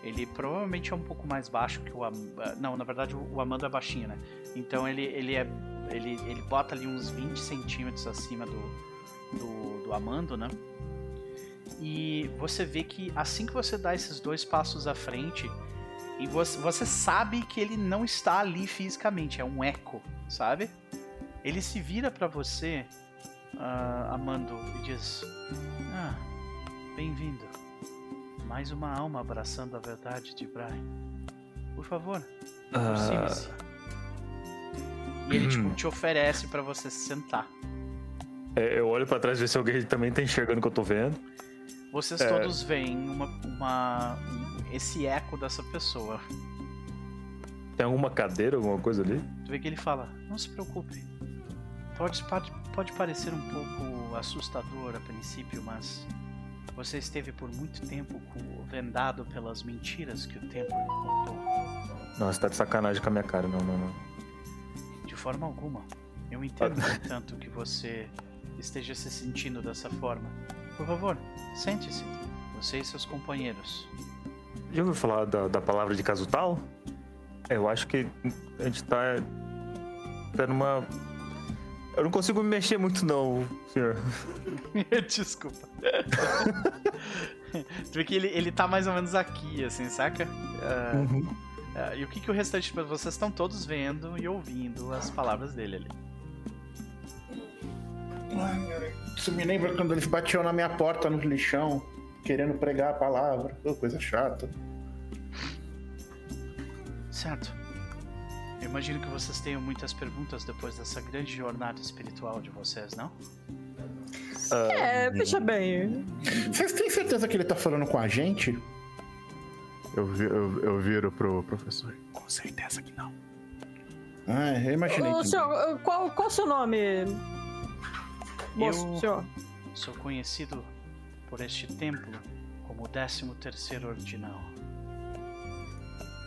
Ele provavelmente é um pouco mais baixo que o Am... Ah, não, na verdade o Amando é baixinho, né? Então ele, ele é. Ele, ele bota ali uns 20 centímetros acima do, do Amando, né? E você vê que assim que você dá esses dois passos à frente, e você, você sabe que ele não está ali fisicamente, é um eco, sabe? Ele se vira para você, uh, Amando, e diz: Ah, bem-vindo. Mais uma alma abraçando a verdade de Brian. Por favor, aproxime-se. Uh... E ele tipo, te oferece para você se sentar. É, eu olho para trás ver se alguém também tá enxergando o que eu tô vendo. Vocês é... todos veem uma, uma, esse eco dessa pessoa. Tem alguma cadeira, alguma coisa ali? Tu vê que ele fala: Não se preocupe. Pode, pode, pode parecer um pouco assustador a princípio, mas você esteve por muito tempo vendado pelas mentiras que o tempo lhe contou. Nossa, tá de sacanagem com a minha cara, não, não, não. De forma alguma. Eu entendo, no entanto, que você esteja se sentindo dessa forma. Por favor, sente-se. Você e seus companheiros. Já ouviu falar da, da palavra de caso tal? Eu acho que a gente tá. tá numa. Eu não consigo me mexer muito, não, senhor. Desculpa. tu vê que ele, ele tá mais ou menos aqui, assim, saca? Uh, uhum. uh, e o que, que o restante. Vocês estão todos vendo e ouvindo as palavras dele ali. Isso me lembra quando eles batiam na minha porta no lixão querendo pregar a palavra. Oh, coisa chata. Certo. Eu imagino que vocês tenham muitas perguntas depois dessa grande jornada espiritual de vocês, não? É, veja bem. Vocês têm certeza que ele tá falando com a gente? Eu, eu, eu viro pro professor. Com certeza que não. Ah, eu imaginei. Ô, senhor, qual, qual o seu nome? Moço, eu senhor. sou conhecido por este templo como o 13 terceiro ordinal.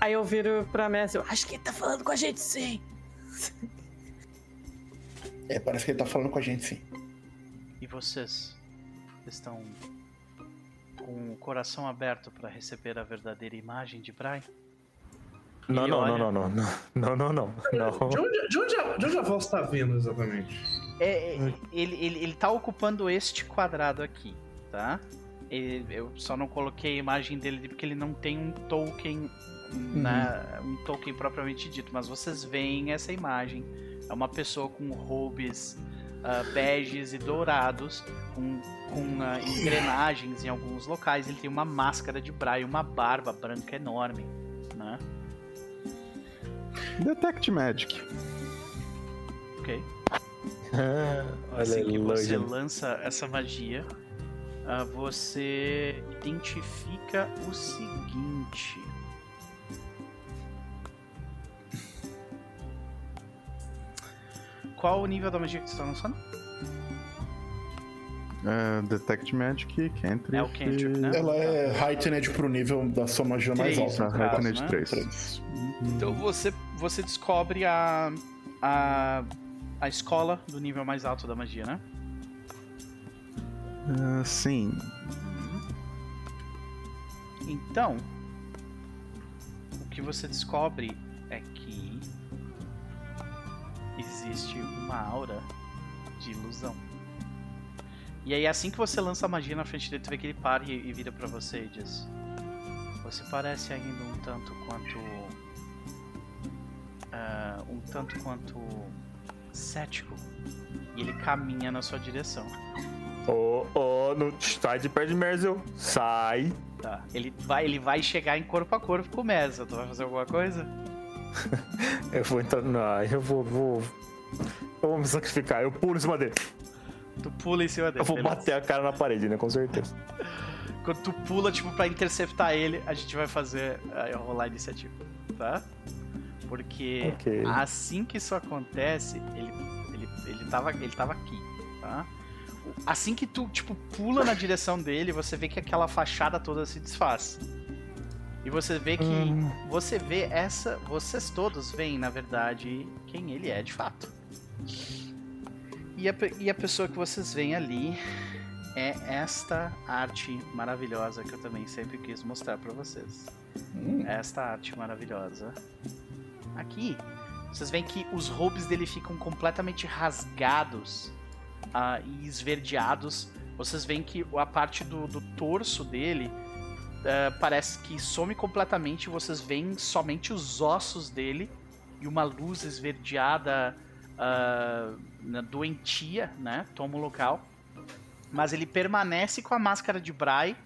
Aí eu viro pra Messi, acho que ele tá falando com a gente sim. É, parece que ele tá falando com a gente sim. E vocês estão com o coração aberto para receber a verdadeira imagem de Brian? Não, não, olha... não, não, não, não, não, não, não. De onde, de onde, a, de onde a voz tá vindo exatamente? É, é, ele, ele, ele tá ocupando este quadrado aqui tá? eu só não coloquei a imagem dele porque ele não tem um token, uhum. na, um token propriamente dito, mas vocês veem essa imagem. É uma pessoa com robes uh, beges e dourados, com, com uh, engrenagens em alguns locais. Ele tem uma máscara de braille, uma barba branca enorme, né? Detect Magic. Ok. Olha assim que você lança essa magia, uh, você identifica o seguinte. Qual o nível da magia que você está lançando? É, Detect Magic, Cantrip. É o Cantrip, né? Ela é heightened pro nível da sua magia mais alta. caso, Heightened né? 3. Três. Então você, você descobre a, a, a escola do nível mais alto da magia, né? Ah, sim. Então, o que você descobre é que existe uma aura de ilusão. E aí, assim que você lança a magia na frente dele, tu vê que ele para e, e vira pra você e diz: Você parece ainda um tanto quanto. ah, um tanto quanto. Cético. E ele caminha na sua direção. Ô, ô, não sai de perto de Merzel. Sai. Tá. Ele vai, ele vai chegar em corpo a corpo com o Mesa. Tu vai fazer alguma coisa? Eu vou entrar. Não, eu vou, vou. Eu vou me sacrificar. Eu pulo em cima dele. Tu pula em cima dele. Eu vou beleza. bater a cara na parede, né? Com certeza. Quando tu pula, tipo, pra interceptar ele, a gente vai fazer. Eu rolar a iniciativa, tá? Porque Ok. assim que isso acontece, ele, ele, ele, tava, ele tava aqui, tá? Assim que tu, tipo, pula na direção dele, você vê que aquela fachada toda se desfaz. E você vê que. Hum. Você vê essa. Vocês todos veem, na verdade, quem ele é de fato. E a, e a pessoa que vocês veem ali é esta arte maravilhosa que eu também sempre quis mostrar pra vocês. Hum. Esta arte maravilhosa. Aqui, vocês veem que os roubos dele ficam completamente rasgados ah, e esverdeados. Vocês veem que a parte do, do torso dele ah, parece que some completamente. Vocês veem somente os ossos dele e uma luz esverdeada na- doentia, né? Toma o local. Mas ele permanece com a máscara de Brai,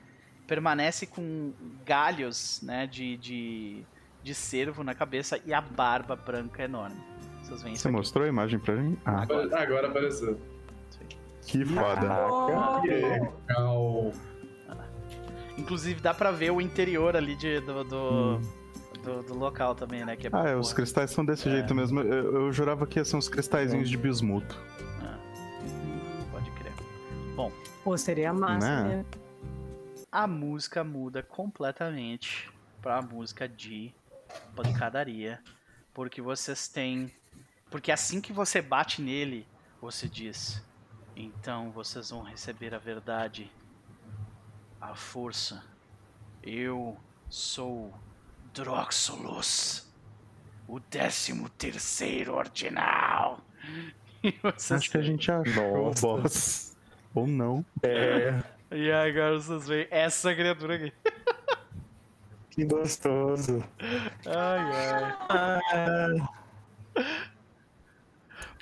permanece com galhos, né? De, de, de cervo na cabeça e a barba branca enorme. Vocês veem isso Você aqui. mostrou a imagem pra mim? Ah, Agora apareceu. que foda. Oh, Legal. Inclusive dá pra ver o interior ali de, do, do, Hum. do, do local também, né? Que é, Ah, é, os cristais são desse É. jeito mesmo. Eu, eu jurava que ia ser uns cristalzinhos de bismuto. Pode crer. Pô, seria massa, Né? né? A música muda completamente pra música de pancadaria. Porque vocês têm. Porque assim que você bate nele, você diz: Então vocês vão receber a verdade, a força. Eu sou Droxolus, o décimo terceiro ordinal. E vocês Acho que a gente achou o boss. Ou não. É. E agora vocês veem essa criatura aqui. Que gostoso. Ai, ai.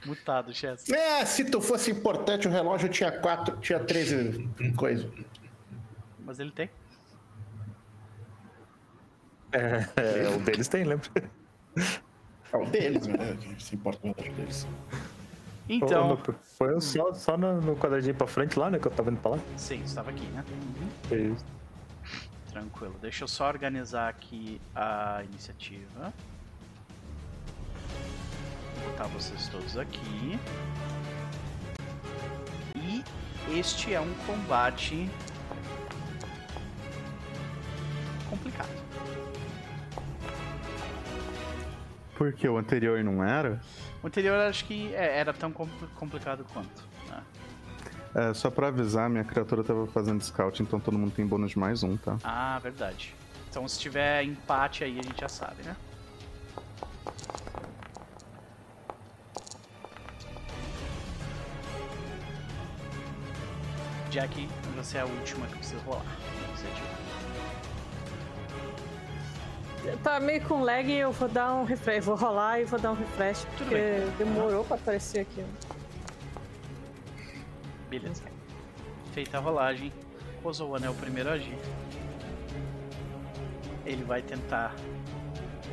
Mutado, Chess. É, se tu fosse importante, o relógio tinha quatro, tinha 13 coisa. Mas ele tem. É, é, o deles tem, lembra? É o deles, né? Se importa com o relógio deles. Então, Foi só, só no, no quadradinho pra frente lá, né? Que eu tava indo pra lá. sim, estava aqui, né? Isso. Tranquilo. Deixa eu só organizar aqui a iniciativa. Vou botar vocês todos aqui. E este é um combate complicado. Porque o anterior não era? O anterior acho que é, era tão compl- complicado quanto. É, só pra avisar, minha criatura tava fazendo scout, então todo mundo tem bônus de mais um, tá? Ah, verdade. Então se tiver empate aí a gente já sabe, né? Jack, você é a última que precisa rolar. Tá meio com lag, eu vou dar um refresh. Vou rolar e vou dar um refresh, Tudo porque demorou pra aparecer aqui. Beleza. Feita a rolagem, Ozoan é o primeiro a agir. Ele vai tentar.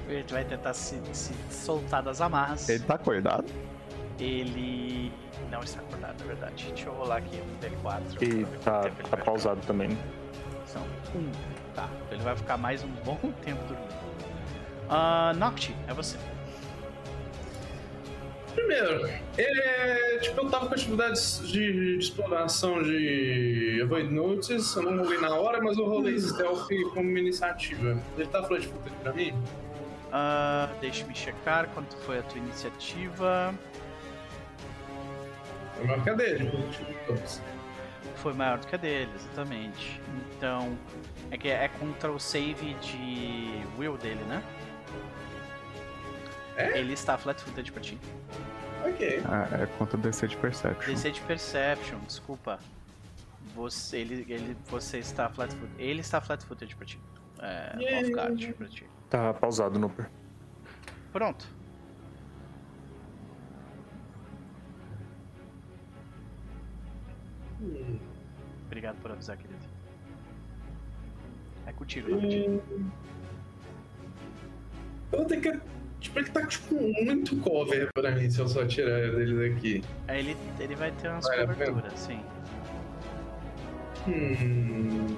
Ele vai tentar se, se soltar das amarras. Ele tá acordado? Ele não está acordado, na verdade. Deixa eu rolar aqui um D4. E tá, tá vai pausado também. né? ficar. São um. Tá. Então ele vai ficar mais um bom tempo dormindo. Ah, Noct, é você. Primeiro, é, tipo, eu tava com atividades de, de exploração de Avoid Notice, eu não rolei na hora, mas eu rolei Stealth como uma iniciativa. Ele tá flat footed pra mim? Ah, Deixa-me checar quanto foi a tua iniciativa. Foi maior que a dele, de. Foi maior do que a dele, exatamente. Então, é que é contra o save de Will dele, né? É? Ele está flat-footed pra ti. Ok. Ah, é contra DC de Perception. DC de Perception, desculpa. Você, ele, ele, você está flat-footed. Ele está flat-footed pra ti. É, Yeah. off guard pra ti. Tá pausado no per. Pronto. Obrigado por avisar, querido. É contigo, novamente. Eu vou ter que. Tipo, ele tá tipo, muito cover pra mim se eu só tirar ele daqui. Aí ele, ele vai ter umas Vale coberturas, sim. Hum.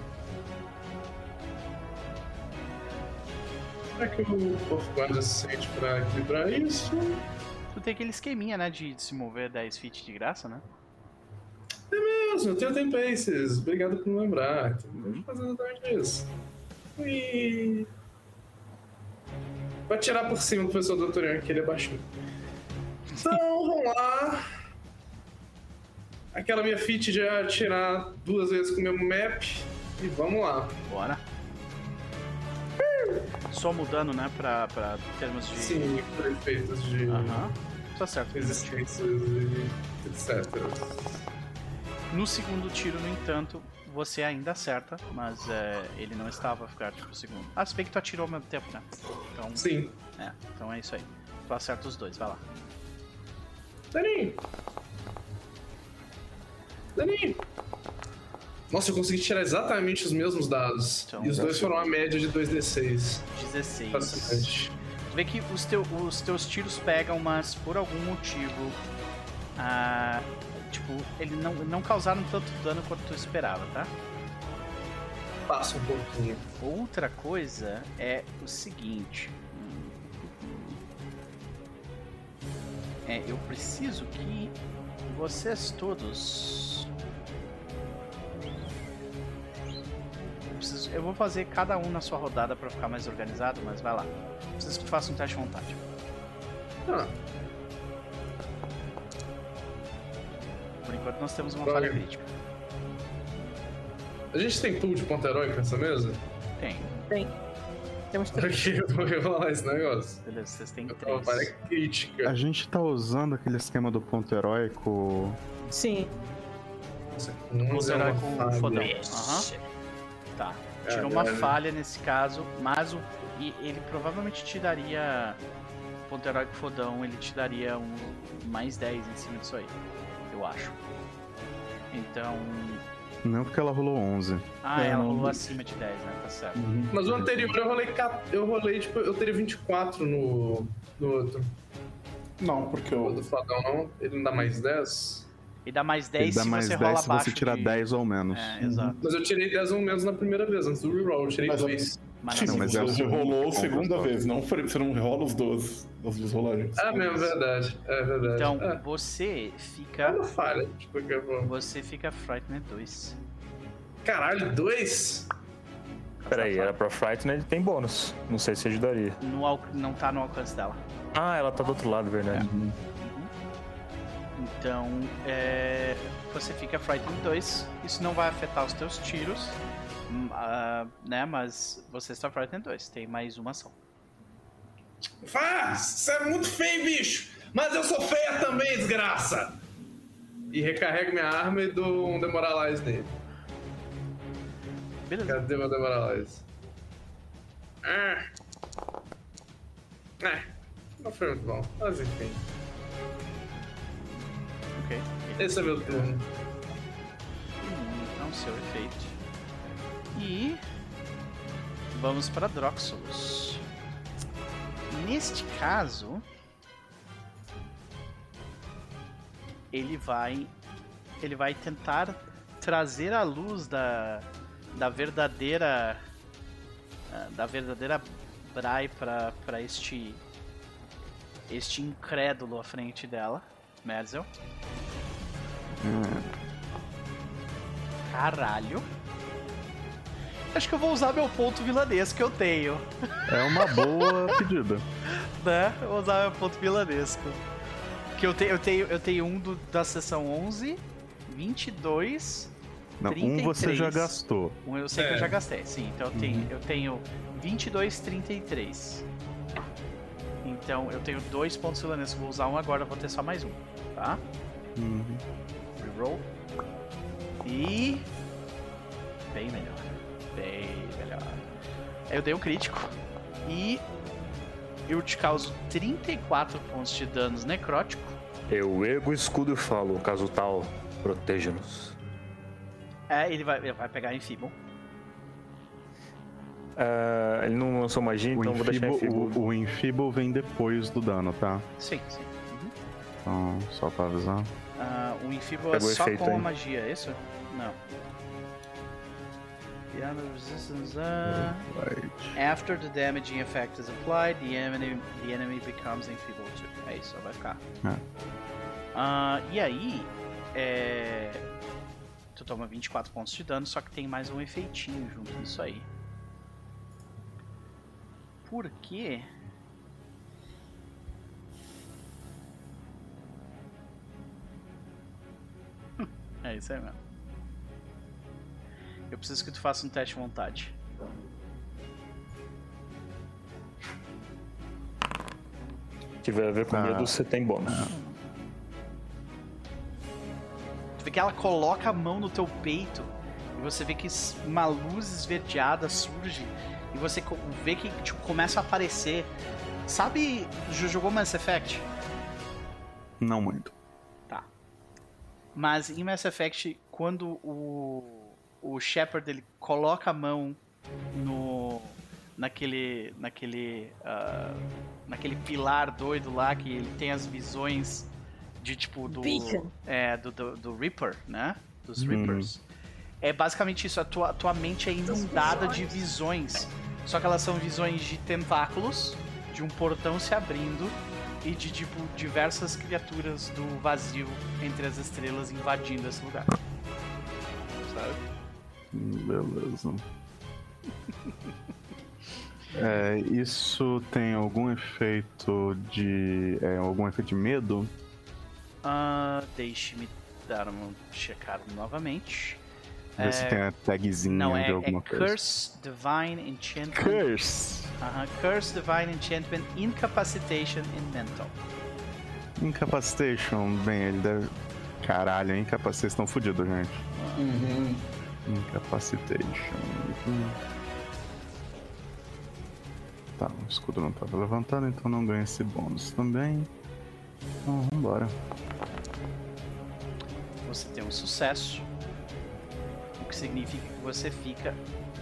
Será que o Off-Guard é suficiente pra equilibrar isso? Tu tem aquele esqueminha, né, de se mover 10 feet de graça, né? Mesmo, eu tenho tempo Aces. Obrigado por me lembrar. Vamos fazer exatamente isso. Ui. Vai tirar por cima do professor doutoriano, que ele é baixinho. Então, vamos lá. Aquela minha feat de atirar duas vezes com o mesmo map. E vamos lá. Bora. Só mudando, né, pra, pra termos de... Sim, por efeitos de Aham. Tá certo. resistências e etc. No segundo tiro, no entanto, você ainda acerta, mas é, ele não estava a ficar tipo segundo. Ah, se bem que tu atirou ao mesmo tempo, né? Então, Sim. é, então é isso aí. Tu acerta os dois, vai lá. Dani! Dani! Nossa, eu consegui tirar exatamente os mesmos dados. Então, e os dois foram a média de 2d6. 16. Fascinante. Tu vê que os, teu, os teus tiros pegam, mas por algum motivo. Ah, tipo, ele não, não causaram tanto dano quanto tu esperava, tá? Passa um pouquinho. Outra coisa é o seguinte. É, eu preciso que vocês todos. Eu, preciso- eu vou fazer cada um na sua rodada pra ficar mais organizado, mas vai lá. Preciso que tu faça um teste de vontade. Ah, Por enquanto nós temos uma Droga. falha crítica. a gente tem pool de ponta heróica nessa mesa? Tem. Tem. Temos três. Porque eu vou revelar esse negócio. Beleza, vocês têm tô uma três. falha crítica. A gente tá usando aquele esquema do ponto heróico. Sim. Nossa, Ponto é heróico fodão. Aham. Tá. Tirou uma falha nesse caso, mas o, e ele provavelmente te daria. Ponto heróico fodão, ele te daria um mais 10 em cima disso aí. Eu acho. Então. Não porque ela rolou 11. Ah, É, ela não- rolou acima de 10, né? Tá certo. Mas o anterior eu rolei, eu rolei, tipo, eu teria 24 no, no outro. Não, porque O eu. do fadão não, ele não dá mais 10. E dá mais Ele 10 dá se mais você 10 rola se abaixo. você tirar de... 10 ou menos. É, exato. Mas eu tirei 10 ou menos na primeira vez, antes do reroll, eu tirei Mas eu- 2. Mas Sim, não, Não, mas mas é segundo rolou segunda vez, não, foi- você não rola os dois, as duas rolagens. Ah, mesmo, verdade. É verdade. Então, é, você é fica. uma falha, de qualquer forma. Você fica Frightened 2. Caralho, 2? Peraí, era pra Fright? Ele tem bônus. Não sei se ajudaria. No, al- não tá no alcance dela. Ah, ela tá do outro lado, verdade. Então, é, você fica Frightened 2. Isso não vai afetar os teus tiros, ah, né? Mas você está Frightened 2. Tem mais uma ação. Fá, você é muito feio, bicho! Mas eu sou feia também, desgraça! E recarrego minha arma e dou um Demoralize nele. Beleza. Cadê meu Demoralize? Ah. É. Não foi muito bom, mas enfim. Ok. Esse é meu turno. Hum, Não seu efeito. E vamos para Droxus. Neste caso, ele vai ele vai tentar trazer a luz da da verdadeira ah, da verdadeira Brai para para este este incrédulo à frente dela, Merzel. Hum, Caralho. Acho que eu vou usar meu ponto vilanesco que eu tenho, é uma boa pedida. né? Eu vou usar meu ponto vilanesco. Que eu tenho, eu tenho, eu tenho um do, da sessão 11, 22, Não, um você 33. já gastou. um eu sei que eu É. já gastei, sim. Então eu tenho, eu tenho 22, 33. Então eu tenho dois pontos vilanescos, vou usar um agora, vou ter só mais um, tá? Uhum. Reroll. E. Bem melhor. Bem melhor. Eu dei um crítico. E. Eu te causo 34 pontos de danos necrótico. Eu ergo o escudo e falo, caso tal, proteja-nos. É, ele vai, ele vai pegar em Feeble. Ah, ele não lançou magia, O, então vou deixar enfeeble. o, o Enfeeble vem depois do dano, tá? Sim, sim. Uhum. Então, só pra avisar. Ah, o Enfeeble é só com a aí. magia, é isso? Não. Beyond the resistance. ah, Right. After the damaging effect is applied, the enemy, the enemy becomes enfeebled too. É isso, vai ficar. É. Ah, e aí, é... tu toma 24 pontos de dano, só que tem mais um efeitinho junto nisso aí. Por quê? É isso aí mesmo. Eu preciso que tu faça um teste de vontade. Se tiver a ver com Ah. medo, você tem bônus. Tu vê que ela coloca a mão no teu peito e você vê que uma luz esverdeada surge e você vê que tipo, começa a aparecer. Sabe, jogou Mass Effect? Não muito. Tá. Mas em Mass Effect, quando o, o Shepard ele coloca a mão no naquele naquele ah, naquele pilar doido lá que ele tem as visões de tipo do Beacon. é do, do, do Reaper, né? Dos Hum. Reapers. É basicamente isso, a tua, tua mente é inundada de visões. Só que elas são visões de tentáculos, de um portão se abrindo e de tipo diversas criaturas do vazio entre as estrelas invadindo esse lugar. Sabe? Beleza. É, isso tem algum efeito de. É, algum efeito de medo? Ah, Deixe-me dar uma checada novamente. Ver se tem a tagzinha Não, de é, é alguma coisa. Curse, Divine Enchantment. Curse! Aham, Curse, Divine Enchantment, Incapacitation e Mental. Incapacitation, bem, ele deve. Caralho, incapacitação estão fudidos, gente. Uhum. Incapacitation. Tá, o escudo não tava levantando, então não ganha esse bônus também. Então vambora. Você tem um sucesso, o que significa que você fica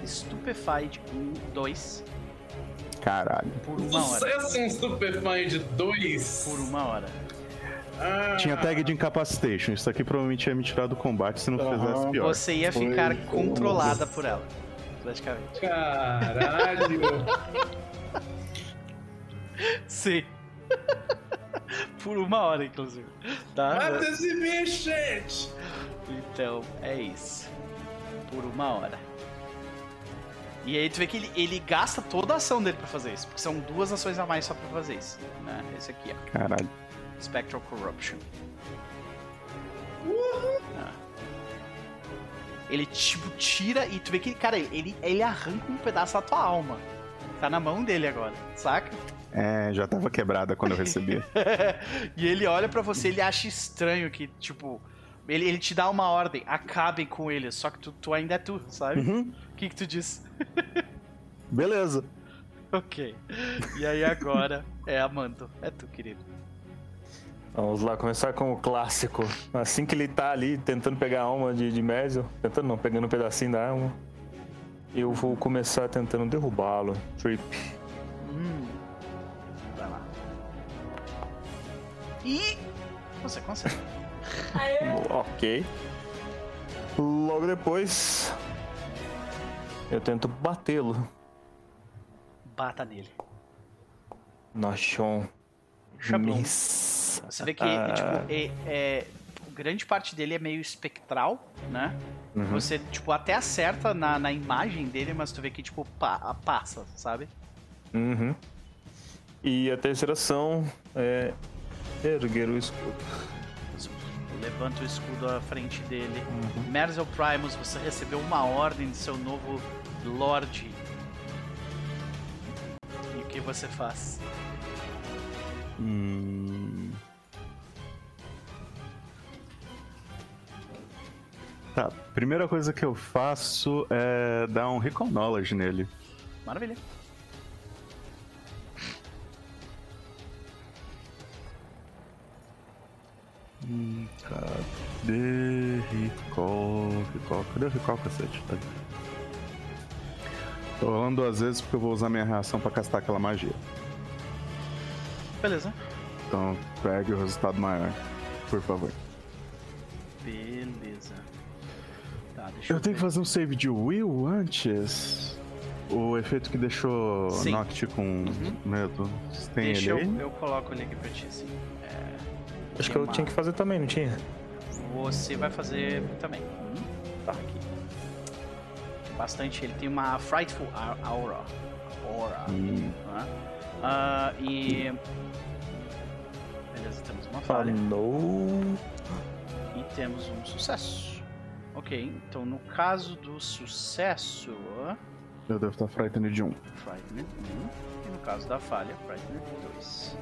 stupefied 1, 2 Caralho. por uma hora. Sucesso em Supermind 2. Por uma hora. Ah, Tinha tag de incapacitation. Isso aqui provavelmente ia me tirar do combate se não Aham. fizesse pior. Você ia ficar foi. controlada por ela, praticamente. Caralho. Sim. por uma hora, inclusive. Tá? Mata esse bicho, gente. Então, é isso. Por uma hora. E aí tu vê que ele, ele gasta toda a ação dele pra fazer isso. Porque são duas ações a mais só pra fazer isso. Né? Esse aqui, ó. Caralho. Spectral Corruption. Ah. Ele tipo tira e tu vê que, cara, ele, ele arranca um pedaço da tua alma. Tá na mão dele agora, saca? É, já tava quebrada quando eu recebi. e ele olha pra você, ele acha estranho que, tipo, ele, ele te dá uma ordem, acabem com ele, só que tu, tu ainda é tu, sabe? O Uhum. que que tu diz? Beleza. ok. E aí agora é a Manto, é tu, querido. Vamos lá, começar com o clássico. Assim que ele tá ali tentando pegar a alma de, de Merzel, tentando não, pegando um pedacinho da alma, eu vou começar tentando derrubá-lo. Trip. Hum. Vai lá. E você consegue. Ok. Logo depois, eu tento batê-lo. Bata nele. Shablon. Miss. Você vê que Ah. tipo, é, é- grande parte dele é meio espectral, né? Uhum. Você, tipo, até acerta na, na imagem dele, mas tu vê que, tipo, pa- passa, sabe? Uhum. E a terceira ação é erguer o escudo. Levanta o escudo à frente dele. Uhum. Merzel Primus, você recebeu uma ordem de seu novo Lorde. E o que você faz? Hum. Tá, primeira coisa que eu faço é dar um recall knowledge nele. Maravilha. Hum, cadê recall? Recall? Cadê o recall, cacete? Tá. Tô rolando duas vezes porque eu vou usar minha reação pra castar aquela magia. Beleza. Então, pegue o resultado maior, por favor. Beleza. Deixa eu, Eu tenho que fazer um save de Will antes? O efeito que deixou Sim. Noct com medo. Você tem Deixa ele eu, aí? eu coloco ele aqui pra ti, sim. É, Acho que eu uma- tinha que fazer também, não tinha? Você vai fazer também. Tá aqui. Bastante. Ele tem uma Frightful Au- Aura. Aura. Hum, né? Ah, e. Beleza, temos uma falha. Falou. E temos um sucesso. Ok, então no caso do sucesso. eu devo estar frightened de um. Frightened 1. E no caso da falha, Frightened 2.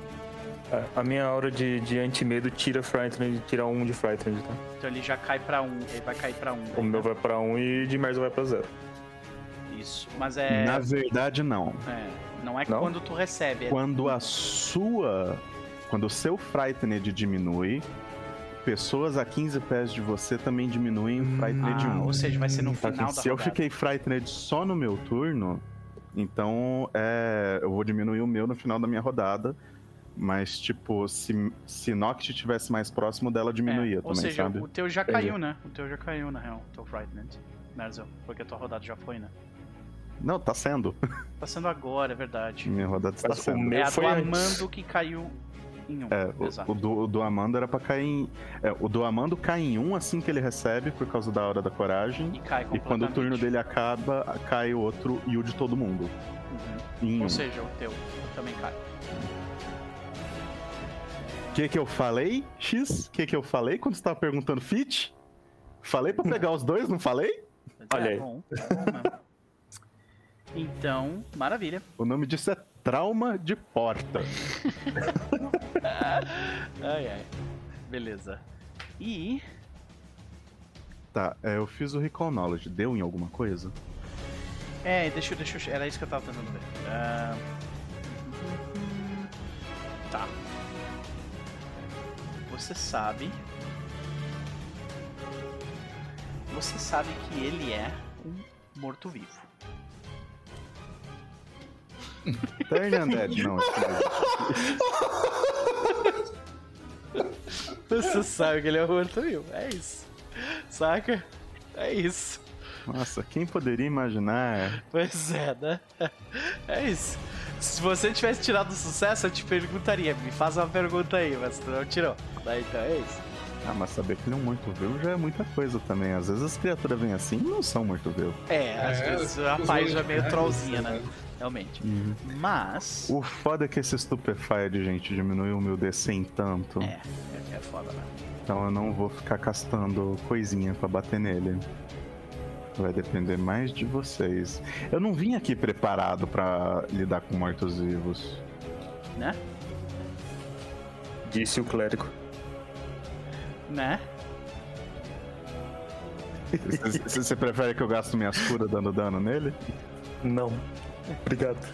É, A minha aura de, de anti-medo tira Frightened, tira um de Frightened, tá? Então ele já cai pra 1. Um, ele vai cair pra 1. Um, O meu vai pra um e de Merzel vai pra zero. Isso. Mas é. Na verdade, não. é, não é Não? quando tu recebe. É Quando a sua. Quando o seu frightened diminui, pessoas a 15 pés de você também diminuem o frightened Ah, 1. ou seja, vai ser no Então, final assim, da se eu rodada. fiquei frightened só no meu turno, então é, eu vou diminuir o meu no final da minha rodada. Mas, tipo, se, se Noct tivesse mais próximo dela, diminuía É, Ou também, seja, sabe? o teu já caiu, né? O teu já caiu, na real, o teu Frightened. Merzel, porque a tua rodada já foi, né? Não, tá sendo. Tá sendo agora, é verdade. Minha rodada está Mas o sendo. meu é a foi do antes. Amando que caiu em um. É, o, Exato. o do, o do Amando era pra cair em. É, o do Amando cai em um assim que ele recebe, por causa da hora da coragem. E cai E quando o turno dele acaba, cai o outro e o de todo mundo. Uhum. Em um. Ou seja, o teu também cai. O que que eu falei, X? O que que eu falei quando você tava perguntando fit? Falei pra pegar os dois, não falei? Mas Olha é, aí. bom, é bom. Então, maravilha. O nome disso é trauma de porta. Ai, ai. Beleza. E. Tá, é, eu fiz o Recall Knowledge. Deu em alguma coisa? É, deixa eu. Deixa eu era isso que eu tava tentando ver. Ah, Tá. Você sabe. Você sabe que ele é um morto-vivo. Turn Undead, não. Você sabe que ele é um morto-vivo. É isso. Saca? É isso. Nossa, quem poderia imaginar? Pois é, né? É isso. Se você tivesse tirado o sucesso, eu te perguntaria. Me faz uma pergunta aí, mas tu não tirou. Daí então é isso. Ah, mas saber que ele é um morto-vivo já é muita coisa também. Às vezes as criaturas vêm assim e não são morto-vivo. É, às É, vezes a paz já é meio trollzinha, caem, né? Realmente. Uhum. Mas. O foda é que esse Stupefy de gente diminuiu o meu DC em tanto. É, é, é foda, né? Então eu não vou ficar castando coisinha pra bater nele. Vai depender mais de vocês. Eu não vim aqui preparado pra lidar com mortos-vivos. Né? Disse o clérigo. Né? Você- Você prefere que eu gaste minhas curas dando dano nele? Não. Obrigado.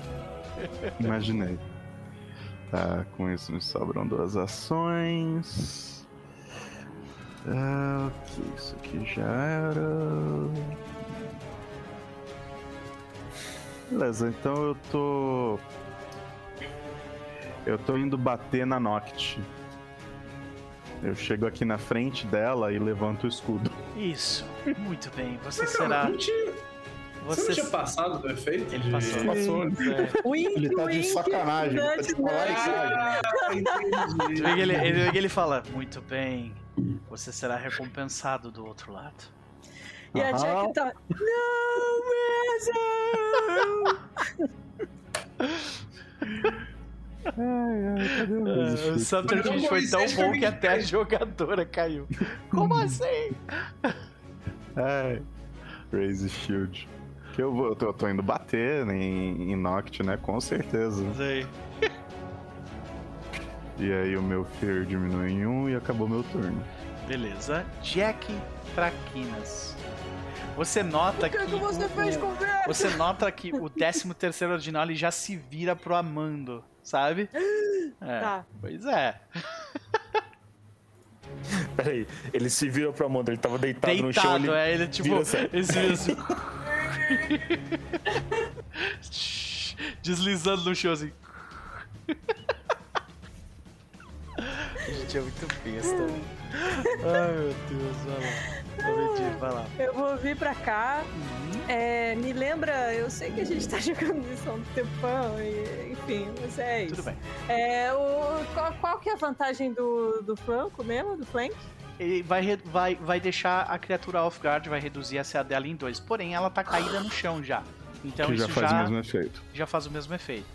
Imaginei. Tá, com isso me sobram duas ações. Ah, ok, isso aqui já era. Beleza, então eu tô. Eu tô indo bater na Noct. Eu chego aqui na frente dela e levanto o escudo. Isso. Muito bem. Você será. não Você não tinha passado do efeito? Ele de- passou. Passou. É. Wink, Ele tá de sacanagem. Ele tá de. Ah, ele, ele, ele fala, muito bem, você será recompensado do outro lado. E a. Jack tá. Não, Ai, ai, cadê o Shield? subterfúgio foi tão bom que até a jogadora caiu. Como assim? Ai, Raise Shield. Que eu, vou, eu, tô, eu tô indo bater em, em Noct, né? Com certeza. Sei. E aí o meu Fear diminui em um e acabou meu turno. Beleza. Jack Traquinas. Você nota O que, que. que você o- fez com o? Você nota que o 13 terceiro ordinal ele já se vira pro Amando, sabe? É. Tá. Pois é. Peraí, ele se vira pra Amanda, ele tava deitado, no chão, Deitado, ele... é. Ele tipo. vira assim. Esse assim. Deslizando no chão assim. A gente é muito besta. Ai meu Deus, vai lá. Tá vai lá. Eu vou vir pra cá. Uhum. É, me lembra, eu sei que a gente tá jogando isso há um tempão, e, enfim, mas é isso. Tudo bem. É, o, qual, qual que é a vantagem do, do flanco mesmo, do flank? Ele vai, vai, vai deixar a criatura off guard, vai reduzir a CA dela em dois. Porém, ela tá caída no chão já. Então que isso já faz já, o mesmo efeito. já faz o mesmo efeito.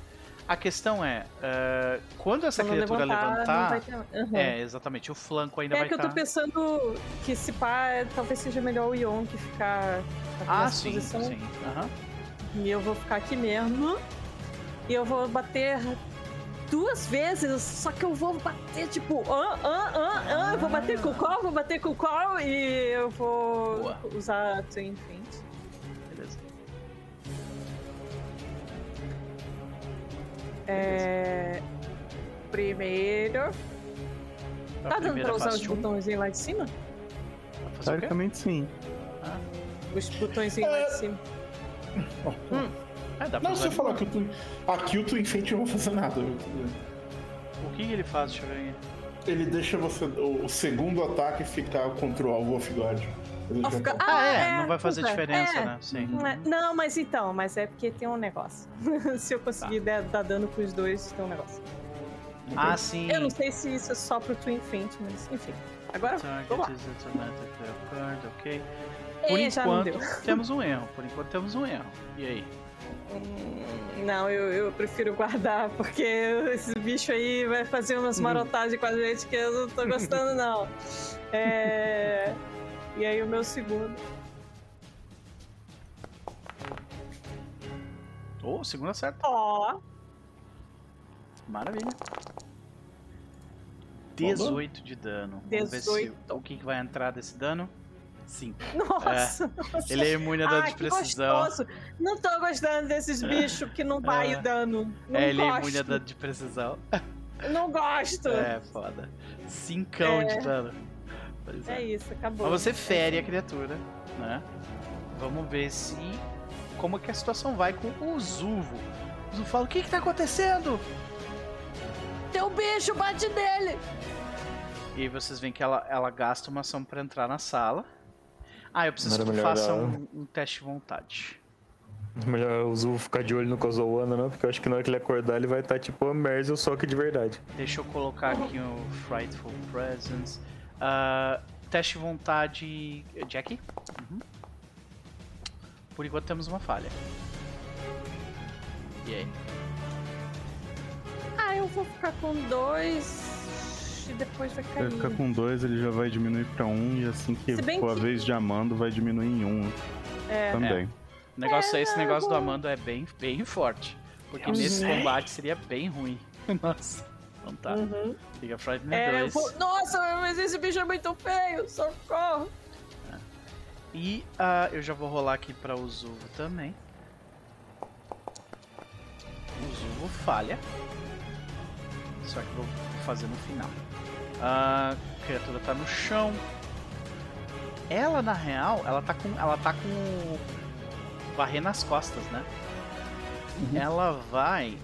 A questão é, eh, quando essa Quando criatura levantar, vai ter... Aham. é exatamente o flanco ainda É vai que eu tô estar. pensando que se pá, talvez seja melhor o Yon que ficar Ah, sim, posição. sim. aham. E eu vou ficar aqui mesmo. E eu vou bater duas vezes, só que eu vou bater tipo, ah, ah, ah, ah, eu vou bater com o call, vou bater com o call e eu vou Boa. usar Twin Feint. Beleza. É... Primeiro. A Tá dando pra usar os um. botõezinhos lá de cima? Teoricamente sim. Os botõezinhos lá de cima. É, dá pra Não, você de falar que o Twin... Aqui o Twin Fate não vai fazer nada. O que que ele faz? Deixa eu ver aí. Ele deixa você. O segundo ataque ficar contra o alvo off-guard. Off guard. Ah, é, é, não vai fazer diferença, é. né? Sim. Não é- Não, mas então, mas é porque tem um negócio. se eu conseguir Tá. dar, dano pros dois, tem um negócio. Ah, sim. Eu não sei se isso é só pro Twin Feint, mas enfim. Agora, Target vamos lá. Por É, não enquanto, temos um erro. Por enquanto, temos um erro. E aí? Hum, Não, eu, eu prefiro guardar, porque esse bicho aí vai fazer umas Uhum. marotagens com a gente que eu não tô gostando, não. É... E aí o meu segundo. Oh, o segundo acerta. Ó, Maravilha. 18 de dano. Vamos ver se 18. o que, que vai entrar desse dano. Sim. nossa. Ele é imune a dano Ai, de precisão. gostoso. Não tô gostando desses bichos que não vai É. dano. Não É, ele é gosto. imune a dano de precisão. Não gosto. É, foda. Cincão É. de dano. Pois É isso, acabou. Mas você fere a criatura, né? Vamos ver se. Como que a situação vai com o Zuvo. O Zuvo fala: O que que tá acontecendo? Teu bicho bate nele. E aí vocês veem que ela, ela gasta uma ação pra entrar na sala. Ah, eu preciso que tu faça um, um teste de vontade. Melhor o Zul ficar de olho no Kozoana, não, porque eu acho que na hora que ele acordar ele vai estar tipo a Merzel, só que de verdade. Deixa eu colocar aqui o Frightful Presence. Ah, teste de vontade. Jack? Uhum. Por enquanto temos uma falha. E aí? Ah, eu vou ficar com dois. E depois vai Vai cair. ficar com dois, ele já vai diminuir pra um, e assim que for a que- vez de Amando, vai diminuir em um É. também. O negócio, esse não, negócio do Amando é bem, bem forte. Porque Uhum. nesse combate seria bem ruim. Nossa. Então tá. Uhum. Fica Frightened É, eu 2. vou... Nossa, mas esse bicho é muito feio. Socorro. E ah, eu já vou rolar aqui pra o Zuvo também. O Zuvo falha. Só que eu vou fazer no final. A criatura tá no chão. Ela, na real, ela tá com. Ela tá com. Varrer nas costas, né? Ela vai.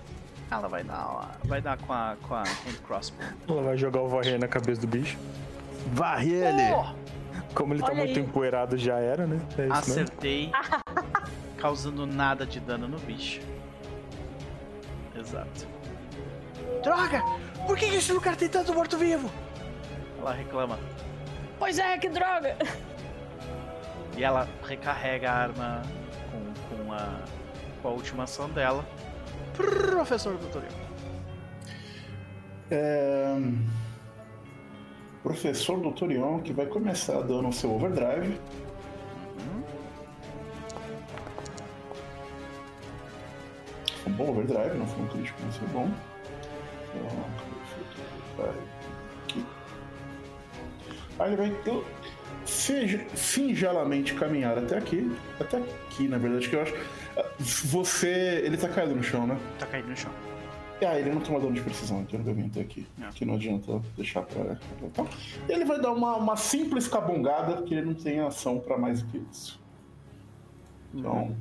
Ela vai dar. Vai dar com a. com a hand crossbow. Ela vai jogar o varrer na cabeça do bicho. Varre ele! Oh! Como ele tá Olha muito aí. empoeirado, já era, né? É isso mesmo. Acertei. causando nada de dano no bicho. Exato. Droga! Por que que esse lugar tem tanto morto-vivo? Ela reclama. Pois é, que droga! E ela recarrega a arma com, com, a, com a última ação dela. Professor Tutorial. É... Professor Doutorion que vai começar dando o seu overdrive. Foi um bom overdrive, não foi um crítico, mas foi bom. Então. Aí ele vai seja- singelamente caminhar até aqui. Até aqui, na verdade, que eu acho. Você. Ele tá caído no chão, né? Tá caindo no chão. Ah, ele não toma dano de precisão, então ele vai vir até aqui. Não. Que não adianta deixar pra. Então, ele vai dar uma, uma simples cabongada, porque ele não tem ação pra mais do que isso. Então.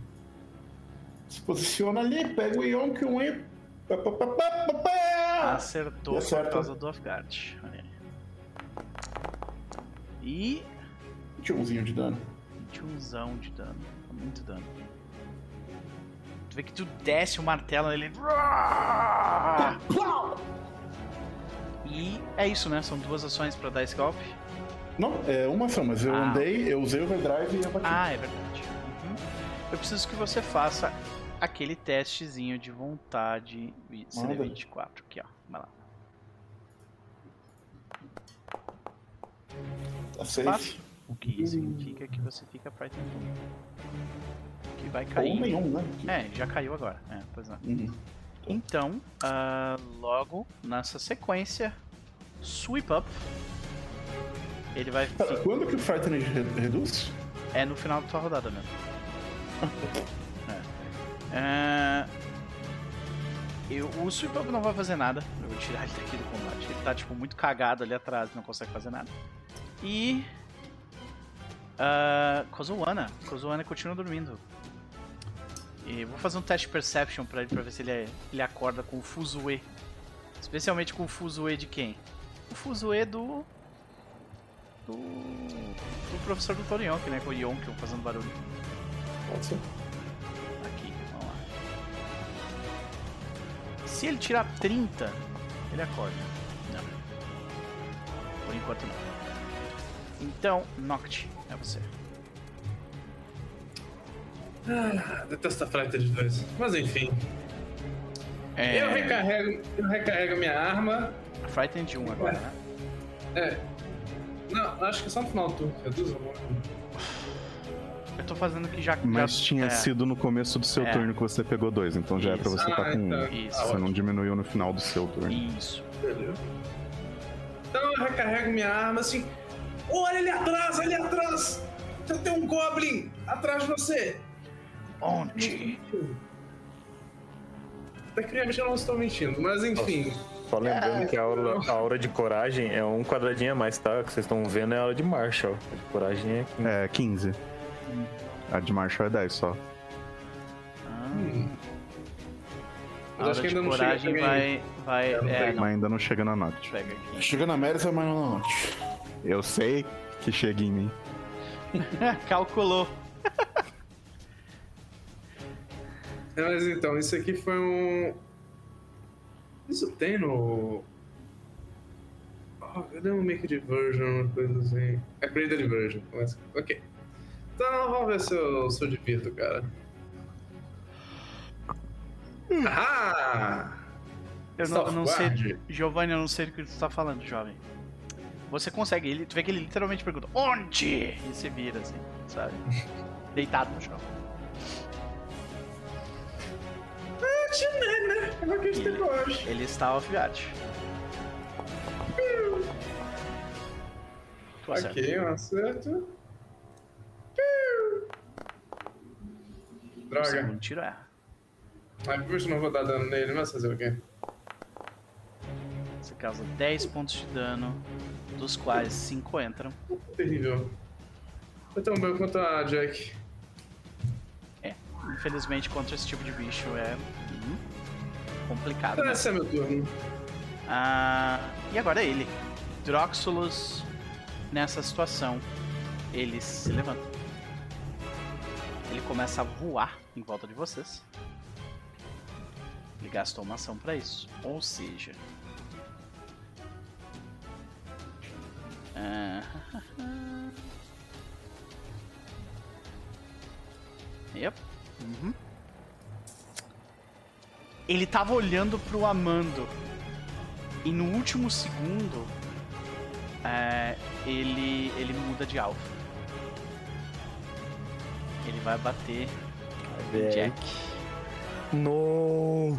Se posiciona ali, pega o Yonkyun e. Acertou E por acerta. causa do off-guard. Olha aí. E Tinha umzinho de dano. 21zão de dano. Muito dano. Tu vê que tu desce o martelo nele. E é isso, né? São duas ações pra dar esse golpe. Não, é uma ação, mas eu Ah. andei, eu usei o overdrive e abati. Ah, é verdade. Uhum. Eu preciso que você faça aquele testezinho de vontade Manda. CD24 aqui, ó. Vai lá. Tá safe. O que significa que você fica frightened. Que vai Ou cair. nenhum, né? É, já caiu agora. É, pois é. Uhum. Então, ah, logo nessa sequência, sweep up. Ele vai. Pera, fi- quando que o Frightened re- reduz? É no final da tua rodada mesmo. É. Ah, eu, o sweep up não vai fazer nada. Eu vou tirar ele daqui do combate. Ele tá tipo muito cagado ali atrás, não consegue fazer nada. E. Uh, Kozuana. Kozuana continua dormindo. E vou fazer um teste de perception pra ele pra ver se ele, ele acorda com o Fuzue. Especialmente com o Fuzue de quem? O Fuzue do. Do. Do professor do Torionk, né? Com o Yonkion fazendo barulho. Pode ser. Aqui, vamos lá. Se ele tirar 30, ele acorda. Não. Por enquanto não. Então, Noct, é você. Ah, detesto a Frighter de dois. Mas enfim. É. Eu recarrego, eu recarrego minha arma. Frightened 1 agora, né? É. Não, acho que é só no final do turno. Reduz o Eu tô fazendo que já. Mas já, tinha é, sido no começo do seu É. turno que você pegou dois, então já é pra Isso. você estar Ah, com um. então. Isso. Ah, Você não diminuiu no final do seu turno. Isso. Beleza. Então eu recarrego minha arma assim. Olha ali atrás, ali atrás! Já tem um Goblin atrás de você! Onde? Tecnicamente eu não estou mentindo, mas enfim. Só lembrando que a aura, a aura de coragem é um quadradinho a mais, tá? O que vocês estão vendo é a aura de Marshall. A de coragem é 15. É, 15. A de Marshall é 10 só. Ah, Hum. a acho que de ainda não coragem chega vai. vai É, não é, não. Mas ainda não chega na aqui. Chega na América, mas não na noite. Eu sei que chega em mim. Calculou. É, Mas então, isso aqui foi um. Isso tem no. Oh, cadê um Make Diversion, uma coisa assim? É Creator Diversion. mas- Ok. Então vamos ver se eu, se eu divirto, cara. Ah! Eu não, eu não sei. Giovanni, eu não sei do que tu tá falando, jovem. Você consegue, ele, tu vê que ele literalmente pergunta, onde? E você vira assim, sabe? Deitado no chão. Ah, né? É eu acho. Ele está off-guard. Tu acerta. Ok, um acerto. O Droga. segundo tiro é. Mas por isso eu não vou dar dano nele, mas fazer o quê? Você causa 10 pontos de dano, dos quais 5 entram. Terrível. Foi tão bem quanto a Jack. Infelizmente, contra esse tipo de bicho é hum, complicado. Então Né? esse é meu turno. Ah, e agora ele. Droxulus, nessa situação, ele se levanta. ele começa a voar em volta de vocês. Ele gastou uma ação pra isso. Ou seja. Ah, Yep. Uhum. Ele tava olhando pro Amando. E no último segundo. é, ele, ele muda de alvo. Ele vai bater no Jack. No.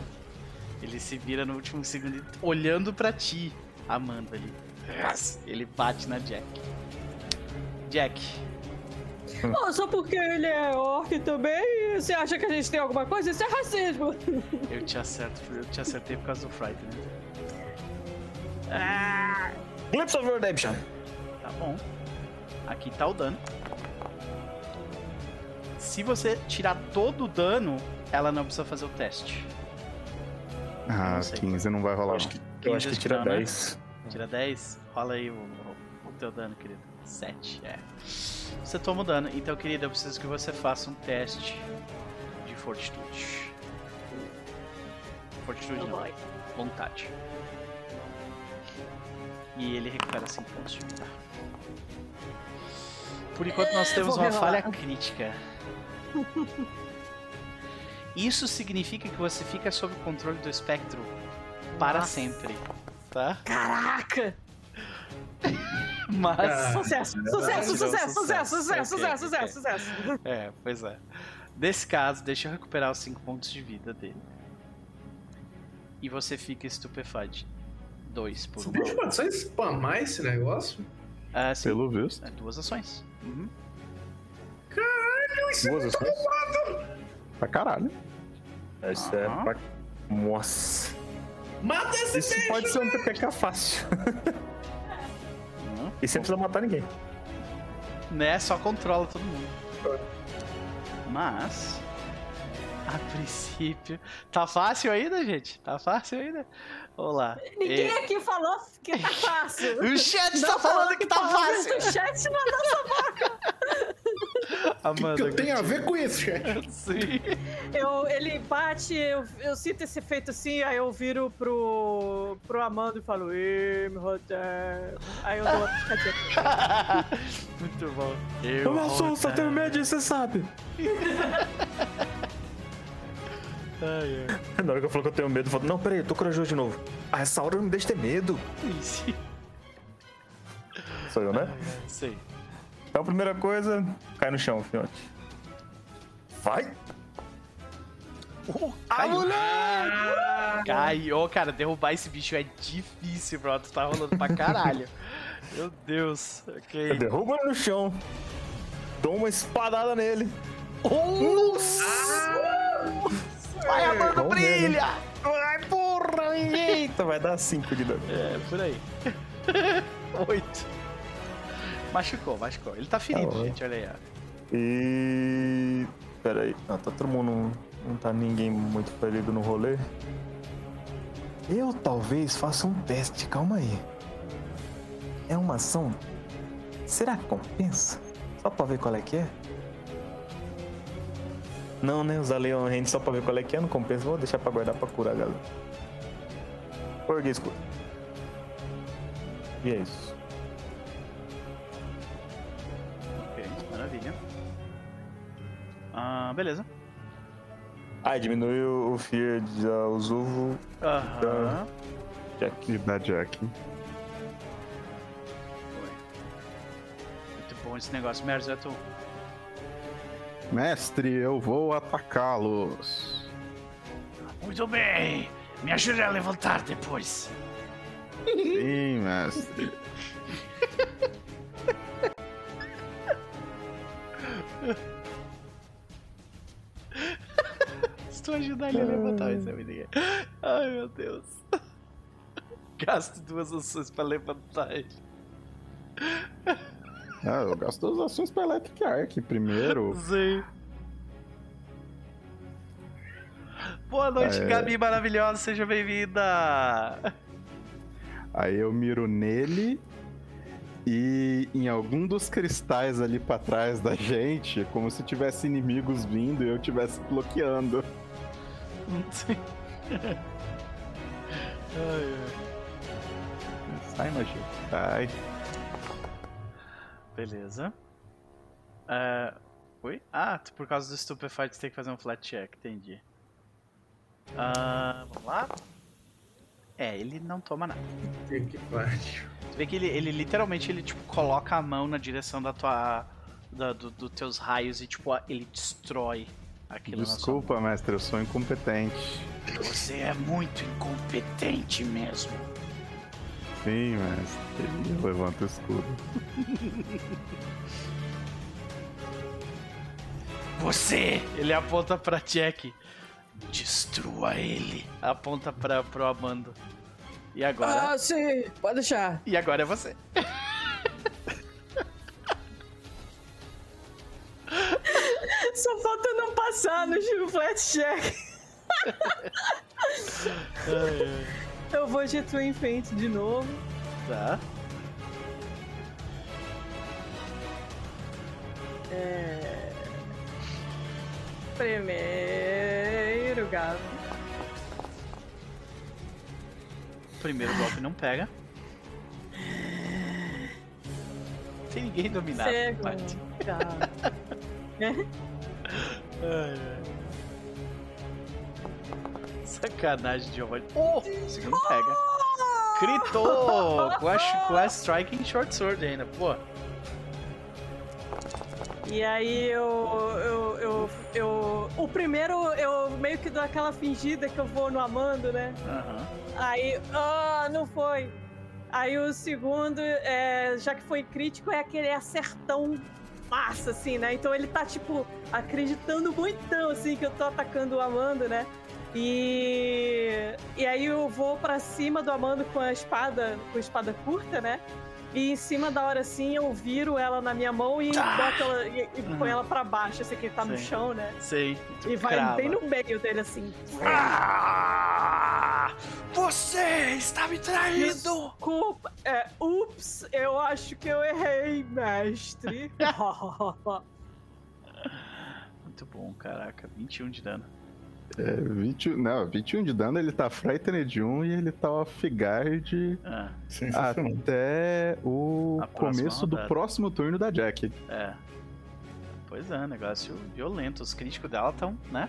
Ele se vira no último segundo e- olhando pra ti, Amanda ali. Ele bate na Jack. Jack, Oh, só porque ele é orc também, você acha que a gente tem alguma coisa? Isso é racismo. eu te acerto, eu te acertei por causa do Fright, né? Glimpse of Redemption. Tá bom. Aqui tá o dano. Se você tirar todo o dano, ela não precisa fazer o teste. Ah, Não sei. 15 não vai rolar. acho não. que, eu acho que tira não, né? 10. Tira 10, rola aí o, o, o teu dano, querido. 7, é. Você toma o dano, então, querido, eu preciso que você faça um teste de fortitude. Fortitude não, vontade. E ele recupera 5 pontos de vida. Por enquanto nós É, temos uma falha crítica. Isso significa que você fica sob o controle do espectro para Nossa. sempre, tá? Caraca! Mas. Ah. Sucesso, Tirou sucesso, sucesso, sucesso. sucesso, sucesso, Ok, sucesso, sucesso, sucesso. É, pois é. Nesse caso, deixa eu recuperar os 5 pontos de vida dele. E você fica estupefato. 2 por Você uma. deixa pode só spamar esse negócio? Ah, sim. Pelo visto. É, duas ações. Uhum. Duas ações. Pra caralho. Isso é pra... Nossa. Mata esse Isso bicho! pode ser um TPK fácil. E sem precisar matar ninguém. Né? Só controla todo mundo. Mas. A princípio. Tá fácil ainda, gente? Tá fácil ainda? Vamos lá. Ninguém É, aqui falou que tá fácil. O chat Não tá falando que tá fácil! do chat não O que, que eu tenho a ver com isso, chat? Sim. eu, Ele bate, eu, eu sinto esse efeito assim, aí eu viro pro, pro Amando e falo, Ê, me rodeia. Aí eu dou uma. Muito bom. Eu me assusto, eu tenho medo, você sabe. Ai, ai. Na hora que eu falo que eu tenho medo, eu falo, não, peraí, eu tô corajoso de novo. Ah, essa hora não me deixa ter medo. Sim. Sou eu, né? Sei. Então a primeira coisa, cai no chão, fiote. Vai! Uh, caiu. Caiu, cara, derrubar esse bicho é difícil, bro. Tu tá rolando pra caralho. Meu Deus. Eu Ok. derrubo ele no chão. Dou uma espadada nele. Vai, Amanda, Vamos ver, né? brilha! Ai, porra, eita, vai dar 5 de dano. É, por aí. Oito. Machucou, machucou. Ele tá ferido, Tá gente, olha aí. ó. E. Pera aí. Não, tá todo mundo. Não tá ninguém muito ferido no rolê. Eu talvez faça um teste, calma aí. É uma ação. Será que compensa? Só pra ver qual é que é? Não, né? Usar Leon Hand só pra ver qual é que é, não compensa. Vou deixar pra guardar pra curar, galera. Orguei escuro. E é isso. Ok, maravilha. Ah, beleza. Ah, diminui o Fear de uh, Usuvo Aham. Jack. E da Jack. Foi. Muito bom esse negócio. Merzo, tu. Mestre, eu vou atacá-los. Muito bem. Me ajude a levantar depois. Sim, mestre. Se tu ajudar ele a levantar, ser muito legal. Ai, meu Deus. Gasto duas ações pra levantar ele. Ah, eu gasto as ações pra Electric Arc primeiro. Sim. Boa noite, É. Gabi maravilhosa, seja bem-vinda. Aí eu miro nele E em algum dos cristais ali pra trás da gente, como se tivesse inimigos vindo e eu estivesse bloqueando. Sim. Ai, ai. Sai, magia. Sai. Beleza. É, Oi? Ah, tu- por causa do Stupefied você tem que fazer um flat check, entendi. Ah, vamos lá. É, ele não toma nada. Que pariu. Tu vê que ele, ele literalmente ele tipo coloca a mão na direção da tua da, do, dos teus raios e tipo ele destrói aquilo na sua Desculpa, mestre, eu sou incompetente. Você é muito incompetente mesmo. Sim, mestre. Eu levanto o escudo. Você! Ele aponta pra Jack. Destrua ele. Aponta pra, pro Amando. E agora? Ah, sim, pode deixar. E agora é você. Só falta não passar no giro flat check. Eu vou de Twin Feint de novo. Tá. É... Primeiro gato. Primeiro golpe não pega. Tem ninguém. Segundo gato. Ai, ai. Sacanagem, Giovanni. Oh! Segundo pega. Critou! Com a, com a Striking Short Sword ainda, pô. E aí eu, eu, eu, eu. O primeiro eu meio que dou aquela fingida que eu vou no Amando, né? Aham. Aí, ah, não foi. Aí o segundo, é, já que foi crítico, é aquele acertão massa, assim, né? Então ele tá, tipo, acreditando muito, assim, que eu tô atacando o Amando, né? E, e aí eu vou pra cima do Amando com a espada, com a espada curta, né? E em cima da hora assim eu viro ela na minha mão e Tá. boto ela e, e põe ela pra baixo, assim, que ele tá no Sei. chão, né? Sei. Tu E vai crava. bem no meio dele, assim. Ah! Você está me traindo! Desculpa. É, ups, eu acho que eu errei, mestre. Muito bom, caraca. 21 de dano. É, 20, não, 21 de dano, ele tá Frightened de 1 e ele tá off guard Sensacional. até o começo do rodada. próximo turno da Jack. é. Pois é, negócio violento. Os críticos dela estão, né?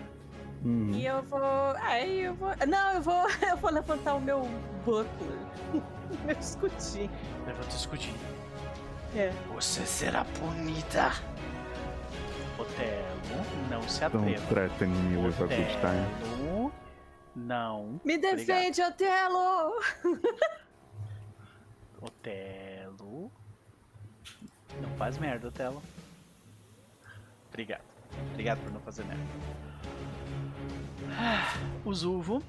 Uhum. e eu vou. Aí eu vou. Não, eu vou. Eu vou levantar o meu buckler. meu escudinho. Levanta o escudinho. É. Você será punida. Otelo, não se atreva. threaten me with a good time. Otelo, não. Me defende, Otelo! Otelo. Não faz merda, Otelo. Obrigado. Obrigado por não fazer merda. Ah, O Zulvo,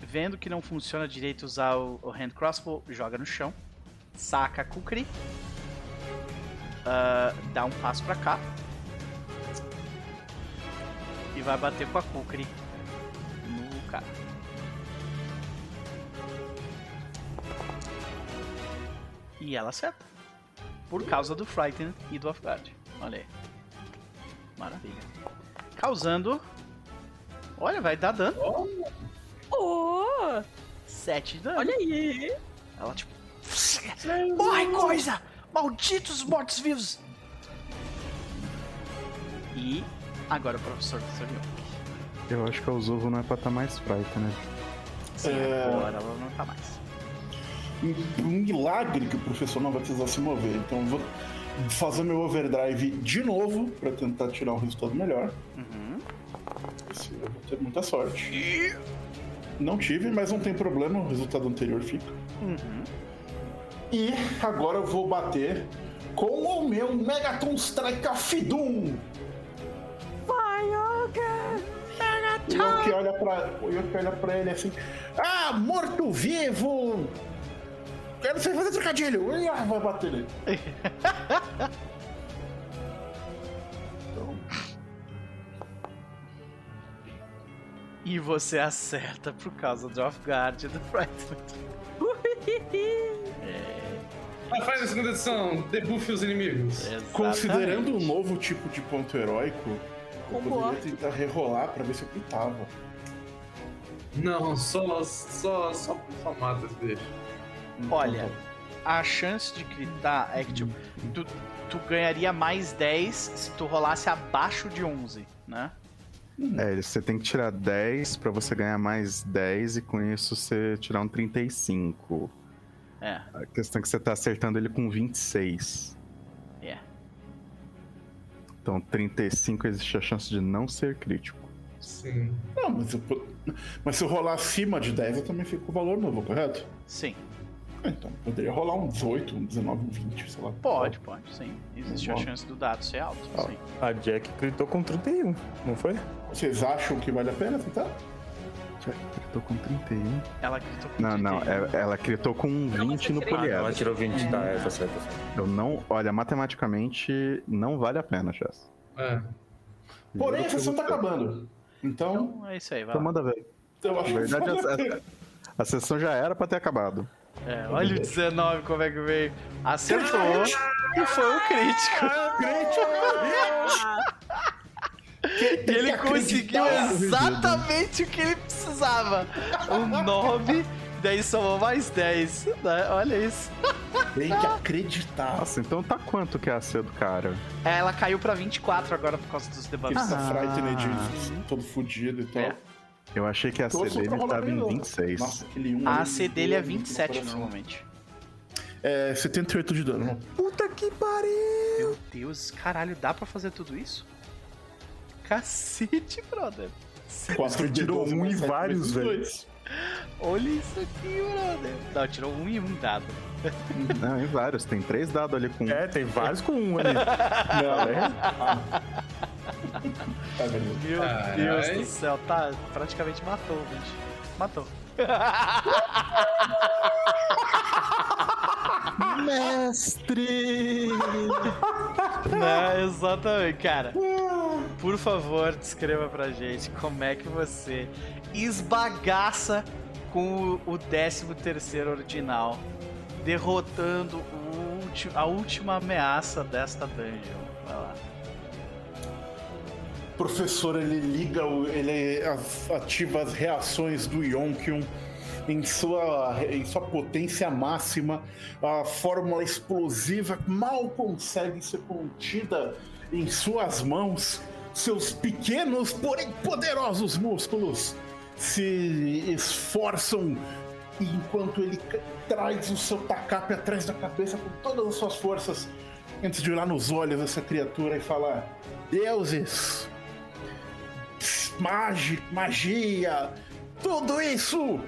vendo que não funciona direito usar o, o hand crossbow, joga no chão, saca a Kukri, ah, dá um passo pra cá e vai bater com a Kukri no cara. E ela acerta. Por causa do Frighten e do Off Guard. Olha aí. Maravilha. Causando. Olha, vai dar dano. Oh! 7 de dano. Olha aí! Ela tipo. Morre coisa! Malditos mortos-vivos! E agora o professor Tsurion. Eu acho que a Uzovo não é pra estar mais Frightened, né? Sim, É. agora ela não tá mais. Um milagre que o professor não vai precisar se mover. Então eu vou fazer meu overdrive de novo pra tentar tirar um resultado melhor. Uhum. Esse eu vou ter muita sorte. Não tive, mas não tem problema, o resultado anterior fica. Uhum. E agora eu vou bater com o meu Megaton Strike. Vai, Eu que olha pra, eu que olha pra ele assim, ah, morto-vivo! Quero sei fazer trocadilho! E ah, vai bater nele. E você acerta por causa do Off Guard e do Frighten. É. Faz a segunda edição, debuffe os inimigos. Exatamente. Considerando um novo tipo de ponto heróico, eu Como poderia tentar rerolar pra ver se eu gritava. Não, só, só, só, só mata esse bicho. Olha, a chance de gritar é que tipo, tu, tu ganharia mais 10 se tu rolasse abaixo de 11, né? É, você tem que tirar 10 pra você ganhar mais 10 e com isso você tirar um 35. É, A questão é que você tá acertando ele com 26. Então 35 existe a chance de não ser crítico. Sim. Não, mas, eu mas se eu rolar acima de 10, eu também fico com o valor novo, correto? Sim. Ah, Então, poderia rolar um 18, um 19, um 20, sei lá. Pode, pode, sim. Existe a chance do dado ser alto, Ó, sim. a Jack gritou com 31, não foi? Vocês acham que vale a pena tentar? Critou com 31. Ela gritou com Não, não, 31. é- ela critou com um Não, 20 no você Ah, não, ela poliedro. tirou 20, tá, é, tá certo. Tá certo. Eu não. Olha, matematicamente não vale a pena, Chess. É. Porém, a sessão tá acabando. Então, Então é isso aí, vai Então manda ver. acho Na que verdade, a a, a- sessão já era pra ter acabado. É, olha o 19 como é que veio. Acertou e foi o crítico. E ele conseguiu exatamente o que ele precisava. Um 9, daí somou mais 10. né? Olha isso. Tem que acreditar. Nossa, então tá quanto que é a C do cara? Ela caiu pra 24 agora por causa dos Ele debuffs. tá Ah. frightened, todo fudido e tal. É. Eu achei que a C dele tava em novo. 26. Nossa, aquele 1 A AC dele é doeu muito no 27 coração. normalmente. É 78 de dano. Puta que pariu! Meu Deus, caralho, dá pra fazer tudo isso? Cacete, brother. 4 de tirou 12, um e vários, velho. Olha isso aqui, brother. Não, tirou um e um dado. Não, em vários. Tem três dados ali com. É, tem vários com um ali. Não, é? Tá vendo? Meu Carai. Deus do céu, tá, praticamente matou o bicho. Matou. Mestre! É, exatamente, cara. Por favor, descreva pra gente como é que você esbagaça com o 13 terceiro ordinal, derrotando o ulti- a última ameaça desta dungeon. Vai lá. professor ele liga, ele as- ativa as reações do Yonkion em sua, em sua potência máxima. A fórmula explosiva mal consegue ser contida em suas mãos. Seus pequenos, porém poderosos músculos se esforçam enquanto ele traz o seu tacape atrás da cabeça com todas as suas forças antes de olhar nos olhos dessa criatura e falar: Deuses, magi, magia, tudo isso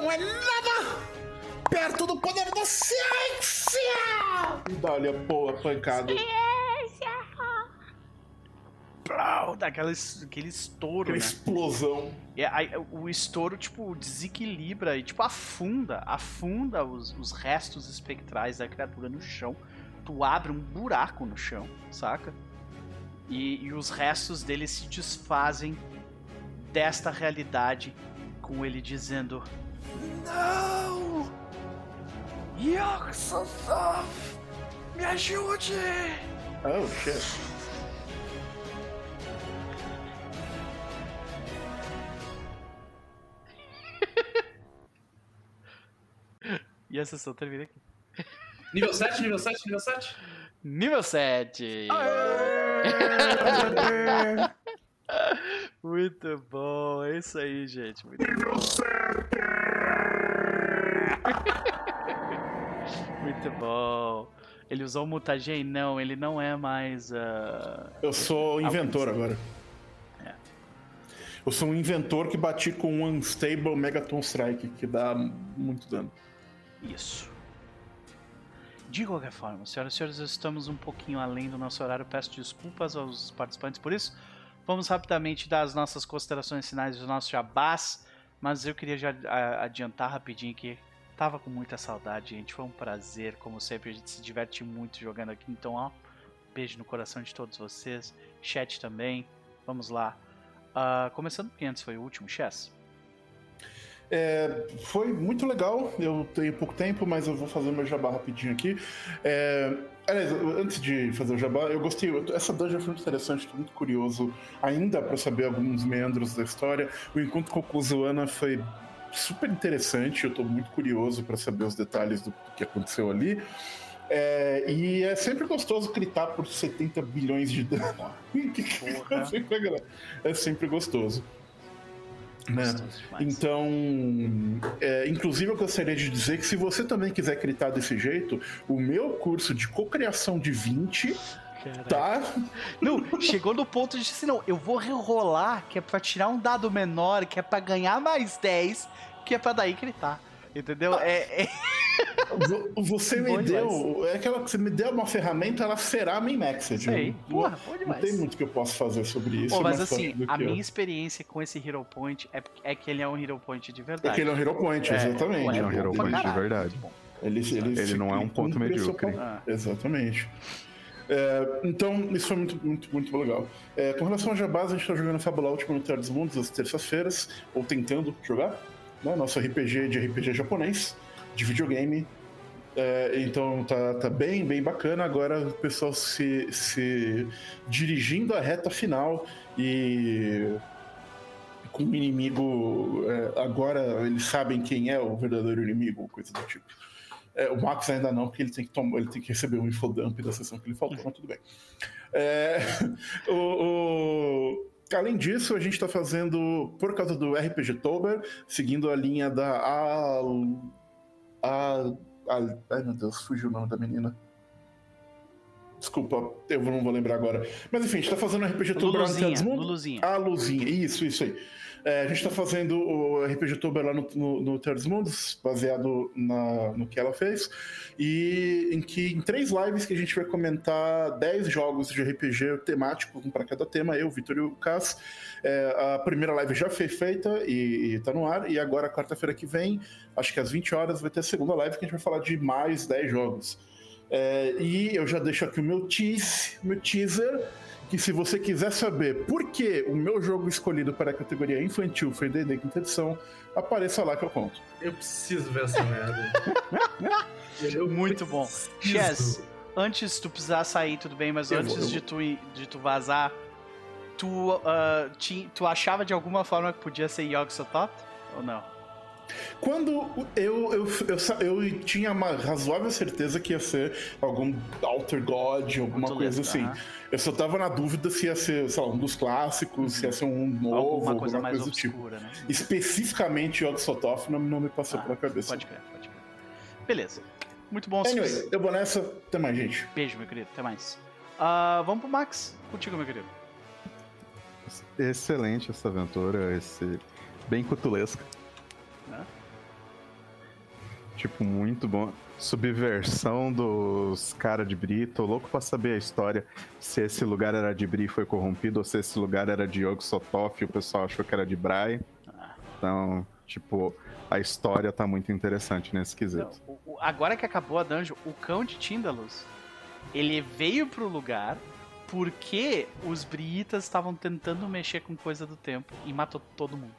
não é nada perto do poder da ciência! E dá-lhe a boa pancada. Plau, dá aquela aquele estouro, Aquela né? explosão. E aí, o estouro, tipo, desequilibra e, tipo, afunda, afunda os, os restos espectrais da criatura no chão. Tu abre um buraco no chão, saca? E, e os restos dele se desfazem desta realidade, com ele dizendo: Não! Yoxosof! Me ajude! Oh, shit. E a sessão termina aqui. Nível 7, nível 7, nível 7. Nível 7! Muito bom, é isso aí, gente. Muito bom. Muito bom. Ele usou o mutagen? Não, ele não é mais. ah, Eu sou inventor agora. É. Eu sou um inventor que bati com um Unstable Megaton Strike, que dá muito dano. Isso. De qualquer forma, senhoras e senhores, estamos um pouquinho além do nosso horário. Peço desculpas aos participantes por isso. Vamos rapidamente dar as nossas considerações finais dos nossos jabás. Mas eu queria já adiantar rapidinho que tava com muita saudade, gente. Foi um prazer, como sempre. A gente se diverte muito jogando aqui. Então, ó, beijo no coração de todos vocês. Chat também. Vamos lá. Ah, começando porque antes foi o último, Chess. É, foi muito legal. Eu tenho pouco tempo, mas eu vou fazer meu jabá rapidinho aqui. É, aliás, antes de fazer o jabá, eu gostei. Essa dungeon foi muito interessante, estou muito curioso ainda para saber alguns meandros da história. O encontro com o Kuzuana foi super interessante. Eu estou muito curioso para saber os detalhes do que aconteceu ali. É, e é sempre gostoso gritar por 70 bilhões de dano. é, é sempre gostoso. Né? Então, é, inclusive eu gostaria de dizer que se você também quiser gritar desse jeito, o meu curso de cocriação de 20 Caraca. tá. Não, chegou no ponto de assim, não, eu vou rerolar, que é pra tirar um dado menor, que é pra ganhar mais 10, que é pra daí gritar. Entendeu? Ah. É, é... Você me deu. É aquela que você me deu uma ferramenta, ela será min-maxed. Sei. Porra, demais. Não tem muito que eu possa fazer sobre isso. Pô, mas assim, a minha eu. experiência com esse Hero Point é, é que ele é um Hero Point de verdade. É que ele é um Hero Point, é, exatamente. Ele é um Hero Point de verdade. Ele, ele, ele não é um ponto medíocre. Ah. Exatamente. É, então, isso foi muito, muito, muito legal. É, com relação a Jabás, a gente está jogando Fabula Última no Terra dos Mundos às terças-feiras, ou tentando jogar. Né? Nosso RPG de RPG japonês, de videogame. É, então tá, tá bem, bem bacana. Agora o pessoal se, se dirigindo à reta final e com o inimigo. É, agora eles sabem quem é o verdadeiro inimigo, coisa do tipo. É, o Max ainda não, porque ele tem que, tomar, ele tem que receber um infodump da sessão que ele faltou, mas tudo bem. É, o, o, além disso, a gente está fazendo, por causa do RPG Tober, seguindo a linha da. A, a, a, ai meu Deus, fugiu o nome da menina. Desculpa, eu não vou lembrar agora. Mas enfim, a gente tá fazendo RPG Tober Luzinha, Luzinha. A Luzinha, isso, isso aí. É, a gente está fazendo o RPG Tuber lá no, no, no Terres Mundos, baseado na, no que ela fez, e em que em três lives que a gente vai comentar 10 jogos de RPG temático, um para cada tema, eu, Vitor e o Cass. É, a primeira live já foi feita e, está no ar, e agora, quarta-feira que vem, acho que às 20 horas, vai ter a segunda live que a gente vai falar de mais 10 jogos. É, e eu já deixo aqui o meu tease, meu teaser que se você quiser saber por que o meu jogo escolhido para a categoria infantil foi D&D quinta edição, apareça lá que eu conto. Eu preciso ver essa merda. eu Muito bom. Chess, antes tu precisar sair, tudo bem, mas eu antes vou, de, tu, de tu vazar, tu, uh, ti, tu achava de alguma forma que podia ser Yogg Sothoth ou não? Quando eu, eu, eu, eu, tinha uma razoável certeza que ia ser algum Alter God, alguma Muito coisa assim. Eu só tava na dúvida se ia ser, sei lá, um dos clássicos, uhum. se ia ser um novo, alguma coisa, alguma coisa do tipo. Né? Especificamente Yog Sothoth não, não me passou ah, pela cabeça. Pode crer, pode crer. Beleza. Muito bom. Anyway, eu vou nessa. Até mais, gente. Beijo, meu querido. Até mais. Uh, vamos pro Max. Contigo, meu querido. Excelente essa aventura, esse bem cutulesca. Tipo, muito bom. Subversão dos caras de Bri. Tô louco pra saber a história. Se esse lugar era de Bri e foi corrompido, ou se esse lugar era de Yog Sothoth e o pessoal achou que era de Brai. Então, tipo, a história tá muito interessante nesse quesito. Não, agora que acabou a dungeon, o cão de Tindalus, ele veio pro lugar porque os Briitas estavam tentando mexer com coisa do tempo e matou todo mundo.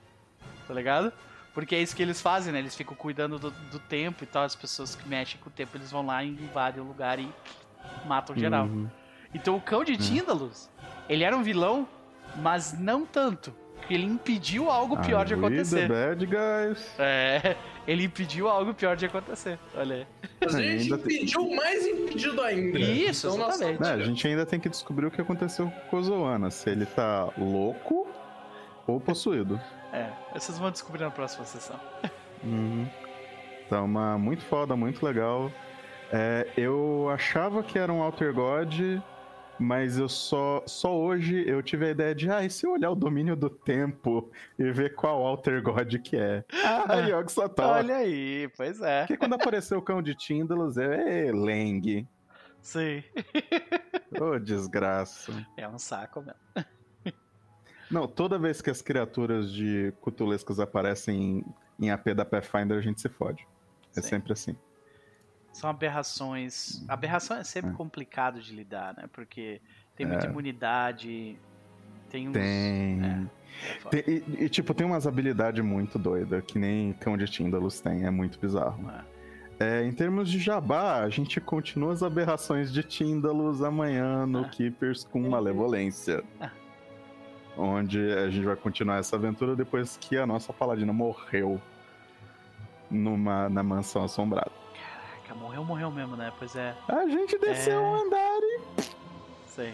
Tá ligado? Porque é isso que eles fazem, né? Eles ficam cuidando do, do tempo e tal. As pessoas que mexem com o tempo, eles vão lá e invadem o lugar e matam geral. Uhum. Então o cão de uhum. Tíndalus, ele era um vilão, mas não tanto. Porque ele impediu algo pior de acontecer. The bad guys. É, ele impediu algo pior de acontecer. Olha aí. A gente impediu tem... mais impedido ainda. Isso, então, exatamente. É, a gente ainda tem que descobrir o que aconteceu com o Zoana. Se ele tá louco ou possuído. É, vocês vão descobrir na próxima sessão. Uhum. Tá uma muito foda, muito legal. É, eu achava que era um Alter God, mas eu só só hoje eu tive a ideia de, ah, e se eu olhar o domínio do tempo e ver qual Alter God que é? Ah, Yogg Sothoth. Olha aí, pois é. Porque quando apareceu o cão de Tindalus, é Leng. Sim. Ô, oh, desgraça. É um saco mesmo. Não, toda vez que as criaturas de cutulescas aparecem em AP da Pathfinder, a gente se fode. É Sim. sempre assim. São aberrações. Aberração é sempre é. complicado de lidar, né? Porque tem muita é. imunidade. Tem uns. Tem. É. Tem- e, e, tipo, tem umas habilidades muito doidas, que nem Cão de Tíndalos tem, é muito bizarro. É. É, em termos de jabá, a gente continua as aberrações de Tíndalos amanhã no Ah. Keepers com Malevolência. Ah. Onde a gente vai continuar essa aventura depois que a nossa paladina morreu numa, na mansão assombrada. Caraca, morreu, morreu mesmo, né? Pois é. A gente desceu É. um andar Sei.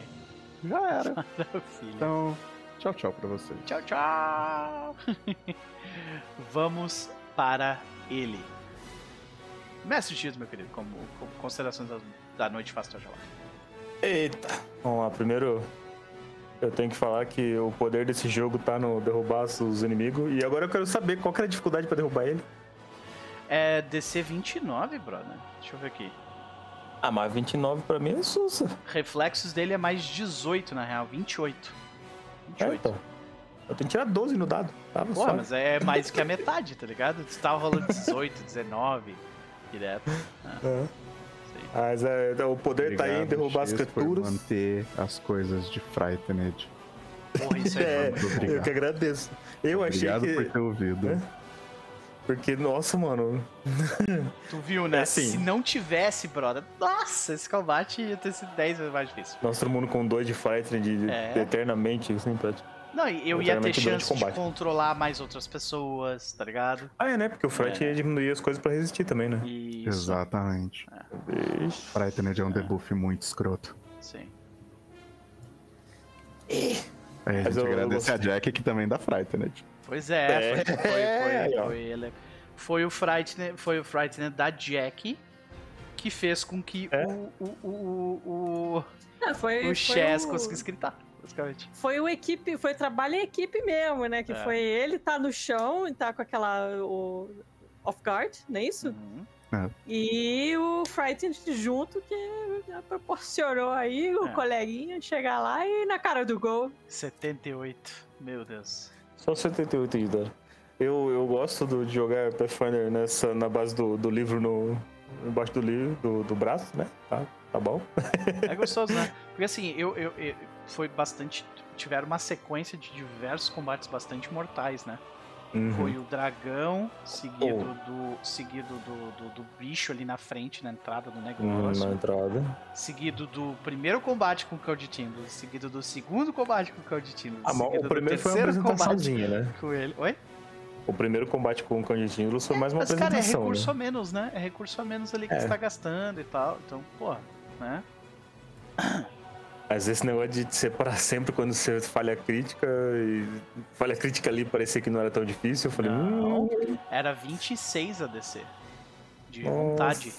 e já era. Maravilha. Então, tchau, tchau pra vocês. Tchau, tchau! Vamos para ele. Mestre X, meu querido, como, como considerações da, da noite faz tua jabá. Eita! Vamos lá, primeiro eu tenho que falar que o poder desse jogo tá no derrubar os inimigos. E agora eu quero saber qual que era a dificuldade pra derrubar ele. É DC 29, brother. Deixa eu ver aqui. Ah, mas 29 pra mim é sussa. Reflexos dele é mais 18, na real. 28. É, 28. então. Eu tenho que tirar 12 no dado. Tava Porra, só. mas é mais que a metade, tá ligado? Você tava rolando 18, 19, direto. É. Mas é, o poder tá aí em Obrigado, derrubar as X, por criaturas. manter as coisas de Frightened. Porra, isso é. É, eu obrigado. que agradeço. Eu achei Obrigado que. por ter ouvido. É? Porque, nossa, mano. Tu viu, né? É assim. Se não tivesse, brother, nossa, esse combate ia ter sido 10 vezes mais difícil. Nós todo mundo com dois de fighter de, É. eternamente, assim, pra... Não, eu ia ter chance de combate. controlar mais outras pessoas, tá ligado? Ah, é, né? Porque o Fright É. ia diminuir as coisas pra resistir também, né? Isso. Exatamente. Ixi. Frightened é um debuff muito escroto. Sim. Aí a gente eu- eu agradece a gostei. Jack que também dá Frightened. Pois é, É. foi, foi, ele. Foi o Frightener, foi o Frightener da Jack que fez com que É. o, o, o, o, É, foi, o, foi o Chess o- conseguisse gritar, basicamente. Foi o equipe, foi trabalho em equipe mesmo, né? Que É. foi ele tá no chão e tá com aquela o off guard, não é isso? Uhum. E o Frightened junto que proporcionou aí o É. coleguinha chegar lá e na cara do gol. 78. Meu Deus. Só 78 de dano. Eu, eu gosto do- de jogar Pathfinder nessa, na base do, do livro no. Embaixo do livro, do, do braço, né? Tá, tá bom. É gostoso, né? Porque assim, eu, eu, eu- foi bastante. Tiveram uma sequência de diversos combates bastante mortais, né? Uhum. Foi o dragão, seguido Oh. do. Seguido do, do, do bicho ali na frente, na entrada do Hum, negócio. na entrada. Seguido do primeiro combate com o Timbers. Seguido do segundo combate com o Timbers. Ah, mas o primeiro foi uma apresentaçãozinha, né? com ele. Oi? O primeiro combate com o Candidinho foi mais uma Mas, cara, é apresentação, recurso né? a menos, né? É recurso a menos ali que É. você tá gastando e tal. Então, porra, né? Mas esse negócio de separar sempre quando você falha crítica e falha crítica ali parecia que não era tão difícil, eu falei, Não. hum, Era 26 a DC. De nossa. vontade.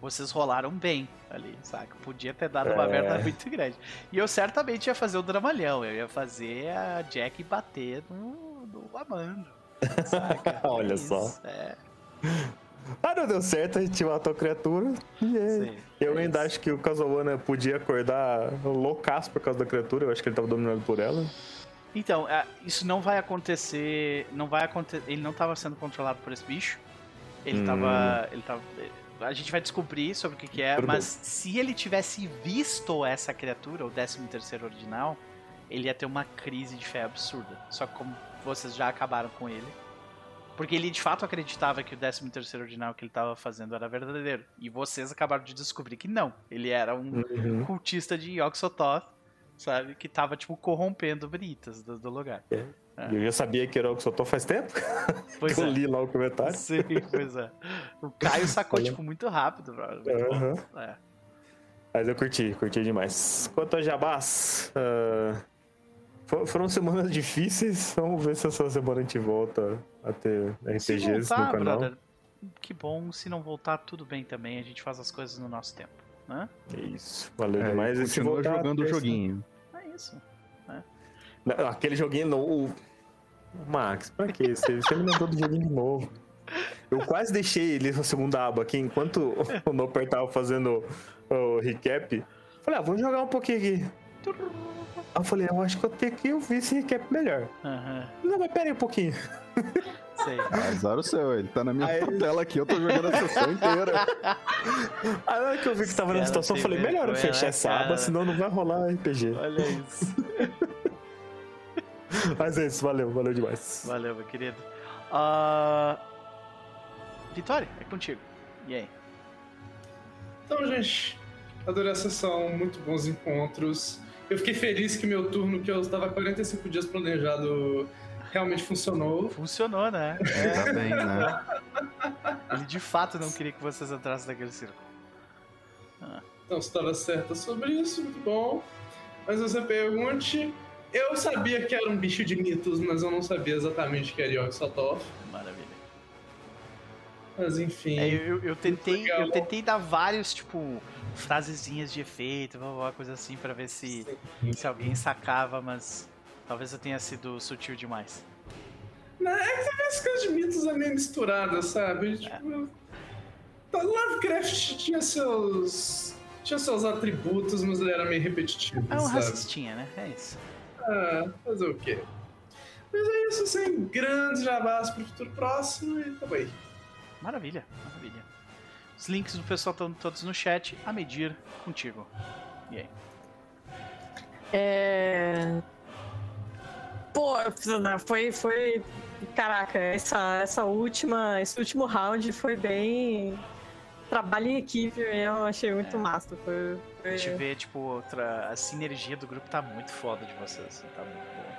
Vocês rolaram bem ali, saca? Podia ter dado uma É. merda muito grande. E eu certamente ia fazer o dramalhão. Eu ia fazer a Jack bater no, no Amando. Saca? Olha É só. É, Ah, não deu certo, a gente matou a criatura. E é. sim, Eu é ainda isso. acho que o Kazawana podia acordar loucaço por causa da criatura. Eu acho que ele tava dominado por ela. Então, é, isso não vai acontecer. Não vai acontecer. Ele não estava sendo controlado por esse bicho. Ele Hum. tava. Ele tava. A gente vai descobrir sobre o que, que é, Tudo mas se ele tivesse visto essa criatura, o 13 terceiro ordinal, ele ia ter uma crise de fé absurda. Só que como vocês já acabaram com ele. Porque ele de fato acreditava que o 13 terceiro ordinal que ele estava fazendo era verdadeiro. E vocês acabaram de descobrir que não. Ele era um Uhum. cultista de Yogg-Sothoth, sabe? Que tava, tipo, corrompendo bonitas do, do lugar. E Eu já sabia que era o que soltou faz tempo. Pois eu é. li lá o comentário. Sim, pois é. O Caio sacou, tipo, muito rápido, bro. Aham. É. Mas eu curti, curti demais. Quanto a Jabás, ah, fo- foram semanas difíceis. Vamos ver se essa semana a gente volta a ter Se RPGs voltar, no canal. brother, que bom. Se não voltar, tudo bem também. A gente faz as coisas no nosso tempo, né? É isso, valeu É, demais. se continua voltar, jogando o joguinho. É isso. Não, Aquele joguinho no. o- Max, pra quê? Você, você me lembrou do joguinho de novo. Eu quase deixei ele na segunda aba aqui, enquanto o Noper tava fazendo o recap. Falei, ah, vou jogar um pouquinho aqui. Aí eu falei, eu acho que eu tenho que ouvir esse recap melhor. Aham, Não, mas pera aí um pouquinho. sei. Azar o seu, ele tá na minha Aí- tela aqui, eu tô jogando a sessão inteira. Aí na hora que eu vi que tava na situação, eu falei, melhor eu fechar essa cara. aba, senão não vai rolar RPG. Olha isso. Mas é isso, valeu, valeu demais. Valeu, meu querido. Ah, Vitória, é contigo. E aí? Então, gente, adorei a sessão, muito bons encontros. Eu fiquei feliz que meu turno, que eu estava 45 dias planejado, realmente funcionou. Funcionou, né? Tá bem, né? Ele de fato não queria que vocês entrassem naquele círculo. Então, você estava certa sobre isso, muito bom. Mas você pergunte. Eu sabia que era um bicho de mitos, mas eu não sabia exatamente que era Yogg Sothoth. Maravilha. Mas enfim. É, eu, eu tentei, eu tentei dar vários, tipo, frasezinhas de efeito, uma coisa assim, pra ver se, se alguém sacava, mas talvez eu tenha sido sutil demais. É que as coisas de mitos é meio misturada, sabe? Tipo. tá, Lovecraft tinha seus. tinha seus atributos, mas ele era meio repetitivo. É um sabe? racistinha, né? É isso. Ah, fazer o quê? Mas é isso, sem grandes jabás pro futuro próximo e tá bem. Maravilha, maravilha. Os links do pessoal estão todos no chat, a medir contigo. E aí? É. Pô, foi. foi... Caraca, essa, essa última, esse último round foi bem. Trabalho em equipe, eu achei muito É. massa. Foi, A gente foi... vê, tipo, outra. A sinergia do grupo tá muito foda de vocês. assim, Tá muito boa.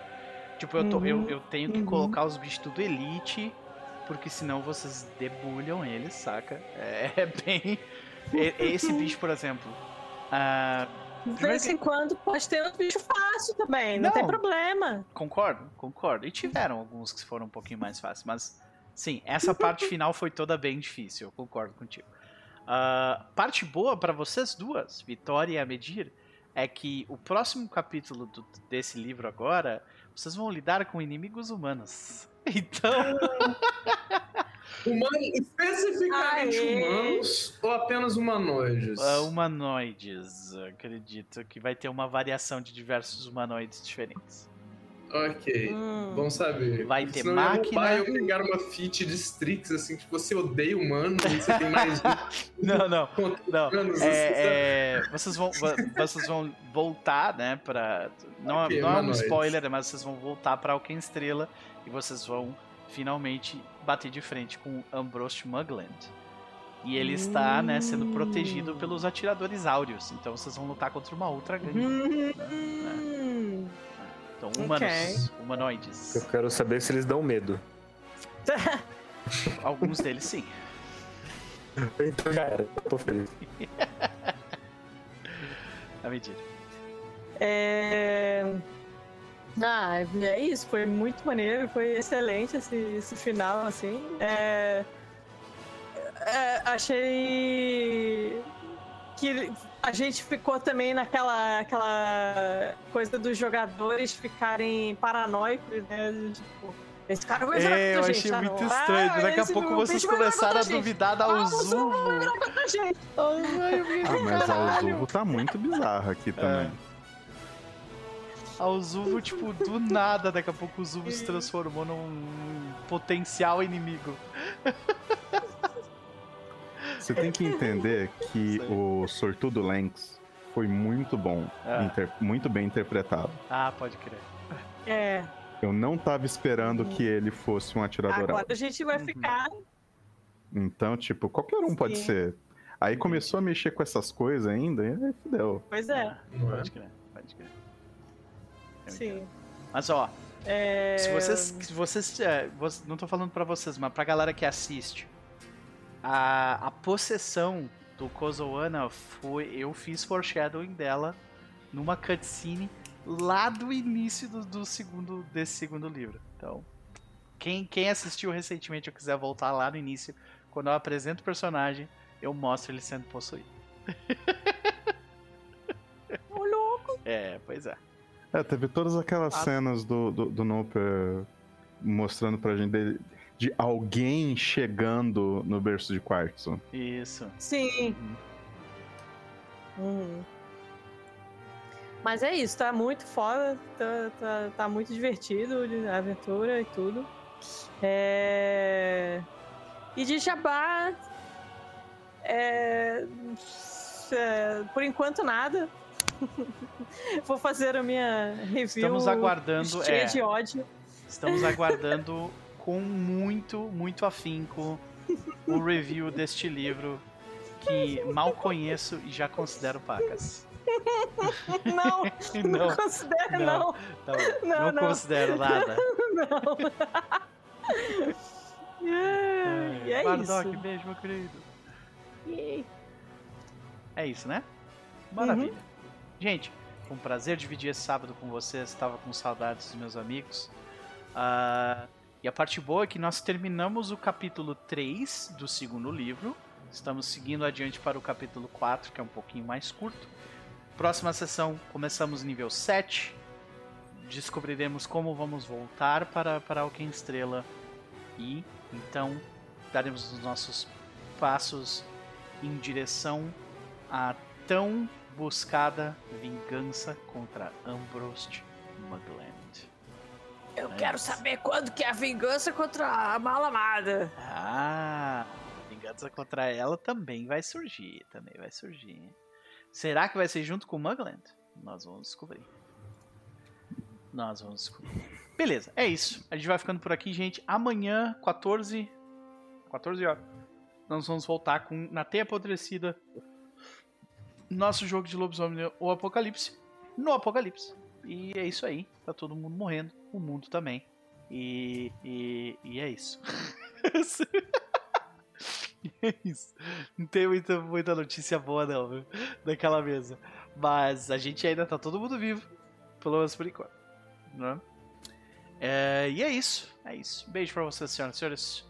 Tipo, eu, tô, eu, Uhum, eu tenho que uhum. colocar os bichos tudo elite, porque senão vocês debulham eles, saca? É, é bem. Esse bicho, por exemplo. ah, De vez que- em quando pode ter um bicho fácil também, não, tem Não. problema. Concordo, concordo. E tiveram alguns que foram um pouquinho mais fáceis, mas sim, essa parte final foi toda bem difícil, eu concordo contigo. Ah, parte boa pra vocês duas, Vitória e Amedir, é que o próximo capítulo do- desse livro agora, vocês vão lidar com inimigos humanos. Então, Humano, especificamente Aê! humanos ou apenas humanoides? ah, humanoides, acredito que vai ter uma variação de diversos humanoides diferentes. Ok. Hum. Bom saber. Vai ter Senão máquina. roubar e eu pegar uma feat de Strix, assim, que você odeia humanos e você tem mais Não, não. Não, humanos. é, é, vocês, vão, vo- vocês vão voltar, né, pra... Não, é- Ok, não é um spoiler, mas vocês vão voltar pra Alken Estrela e vocês vão finalmente bater de frente com Ambrose Mugland. E ele está, né, sendo protegido pelos atiradores áureos. Então vocês vão lutar contra uma outra gangue. Hum. Então, humanos, humanoides. Eu quero saber se eles dão medo. Alguns deles sim. Então já era, eu tô feliz. A medida. É... Ah, é isso, foi muito maneiro, foi excelente esse, esse final, assim. É... é, achei que a gente ficou também naquela aquela coisa dos jogadores ficarem paranoicos, né? Tipo, esse cara vai virar É, eu contra a gente, achei ah, muito não. estranho. Ah, Daqui a pouco vocês começaram a duvidar da Ah, o Zubo vai Uzuvo. virar contra a gente. Ah, mas a Uzuvo tá muito bizarra aqui também. A Uzuvo, tipo, do nada, daqui a pouco o Zuvo se transformou num potencial inimigo. Você tem que entender que o Sortudo Lynx foi muito bom, Ah. inter- muito bem interpretado. Ah, pode crer. É, Eu não tava esperando que ele fosse um atirador agora a gente vai Uhum. ficar Então, tipo, qualquer um pode Sim. ser. Aí começou a mexer com essas coisas ainda, e aí fudeu. Pois é, Ah, pode crer, pode crer. Eu sim. entendo. Mas ó, É... se vocês. Se vocês é, não tô falando pra vocês, mas pra galera que assiste. A, a possessão do Kozoana foi. Eu fiz foreshadowing dela numa cutscene lá do início do, do segundo, desse segundo livro. Então, quem, quem assistiu recentemente ou quiser voltar lá no início, quando eu apresento o personagem, eu mostro ele sendo possuído. Ô, louco. É, pois é. É, teve todas aquelas Ah. cenas do, do, do Noper mostrando pra gente dele- de alguém chegando no berço de quartzo. Isso. Sim. Uhum. Uhum. Mas é isso, tá muito foda, tá, tá, tá muito divertido a aventura e tudo. É... E de Jabá, é... é, por enquanto nada. Vou fazer a minha review. Estamos aguardando, Cheia é. de ódio. Estamos aguardando com muito, muito afinco o review deste livro que mal conheço e já considero pacas. Não, não, Não, considero, não. não. Tá. Não, não, não. considero nada. Não. e é Bardock, isso. beijo, meu querido. É isso, né? Maravilha. Uhum. Gente, foi um prazer dividir esse sábado com vocês. Estava com saudades dos meus amigos. Ah, e a parte boa é que nós terminamos o capítulo 3 do segundo livro. Estamos seguindo adiante para o capítulo 4, que é um pouquinho mais curto. Próxima sessão, começamos nível 7. Descobriremos como vamos voltar para, para Alquim Estrela. E então daremos os nossos passos em direção à tão buscada vingança contra Ambrose Mugland. Eu É quero saber quando que é a vingança contra a Malamada. Ah, a vingança contra ela também vai surgir, também vai surgir. Será que vai ser junto com o Mugland? Nós vamos descobrir. Nós vamos descobrir. Beleza, é isso. A gente vai ficando por aqui, gente. Amanhã, 14. 14 horas. Nós vamos voltar com Na Teia Apodrecida. Nosso jogo de lobisomem, o Apocalipse. No Apocalipse. E é isso aí. Tá todo mundo morrendo. O mundo também. E, e, e é isso. é isso. Não tem muita, muita notícia boa, não, viu? Daquela mesa. Mas a gente ainda tá todo mundo vivo. Pelo menos por enquanto. Né? É, e é isso. É isso. Beijo pra vocês, senhoras e senhores.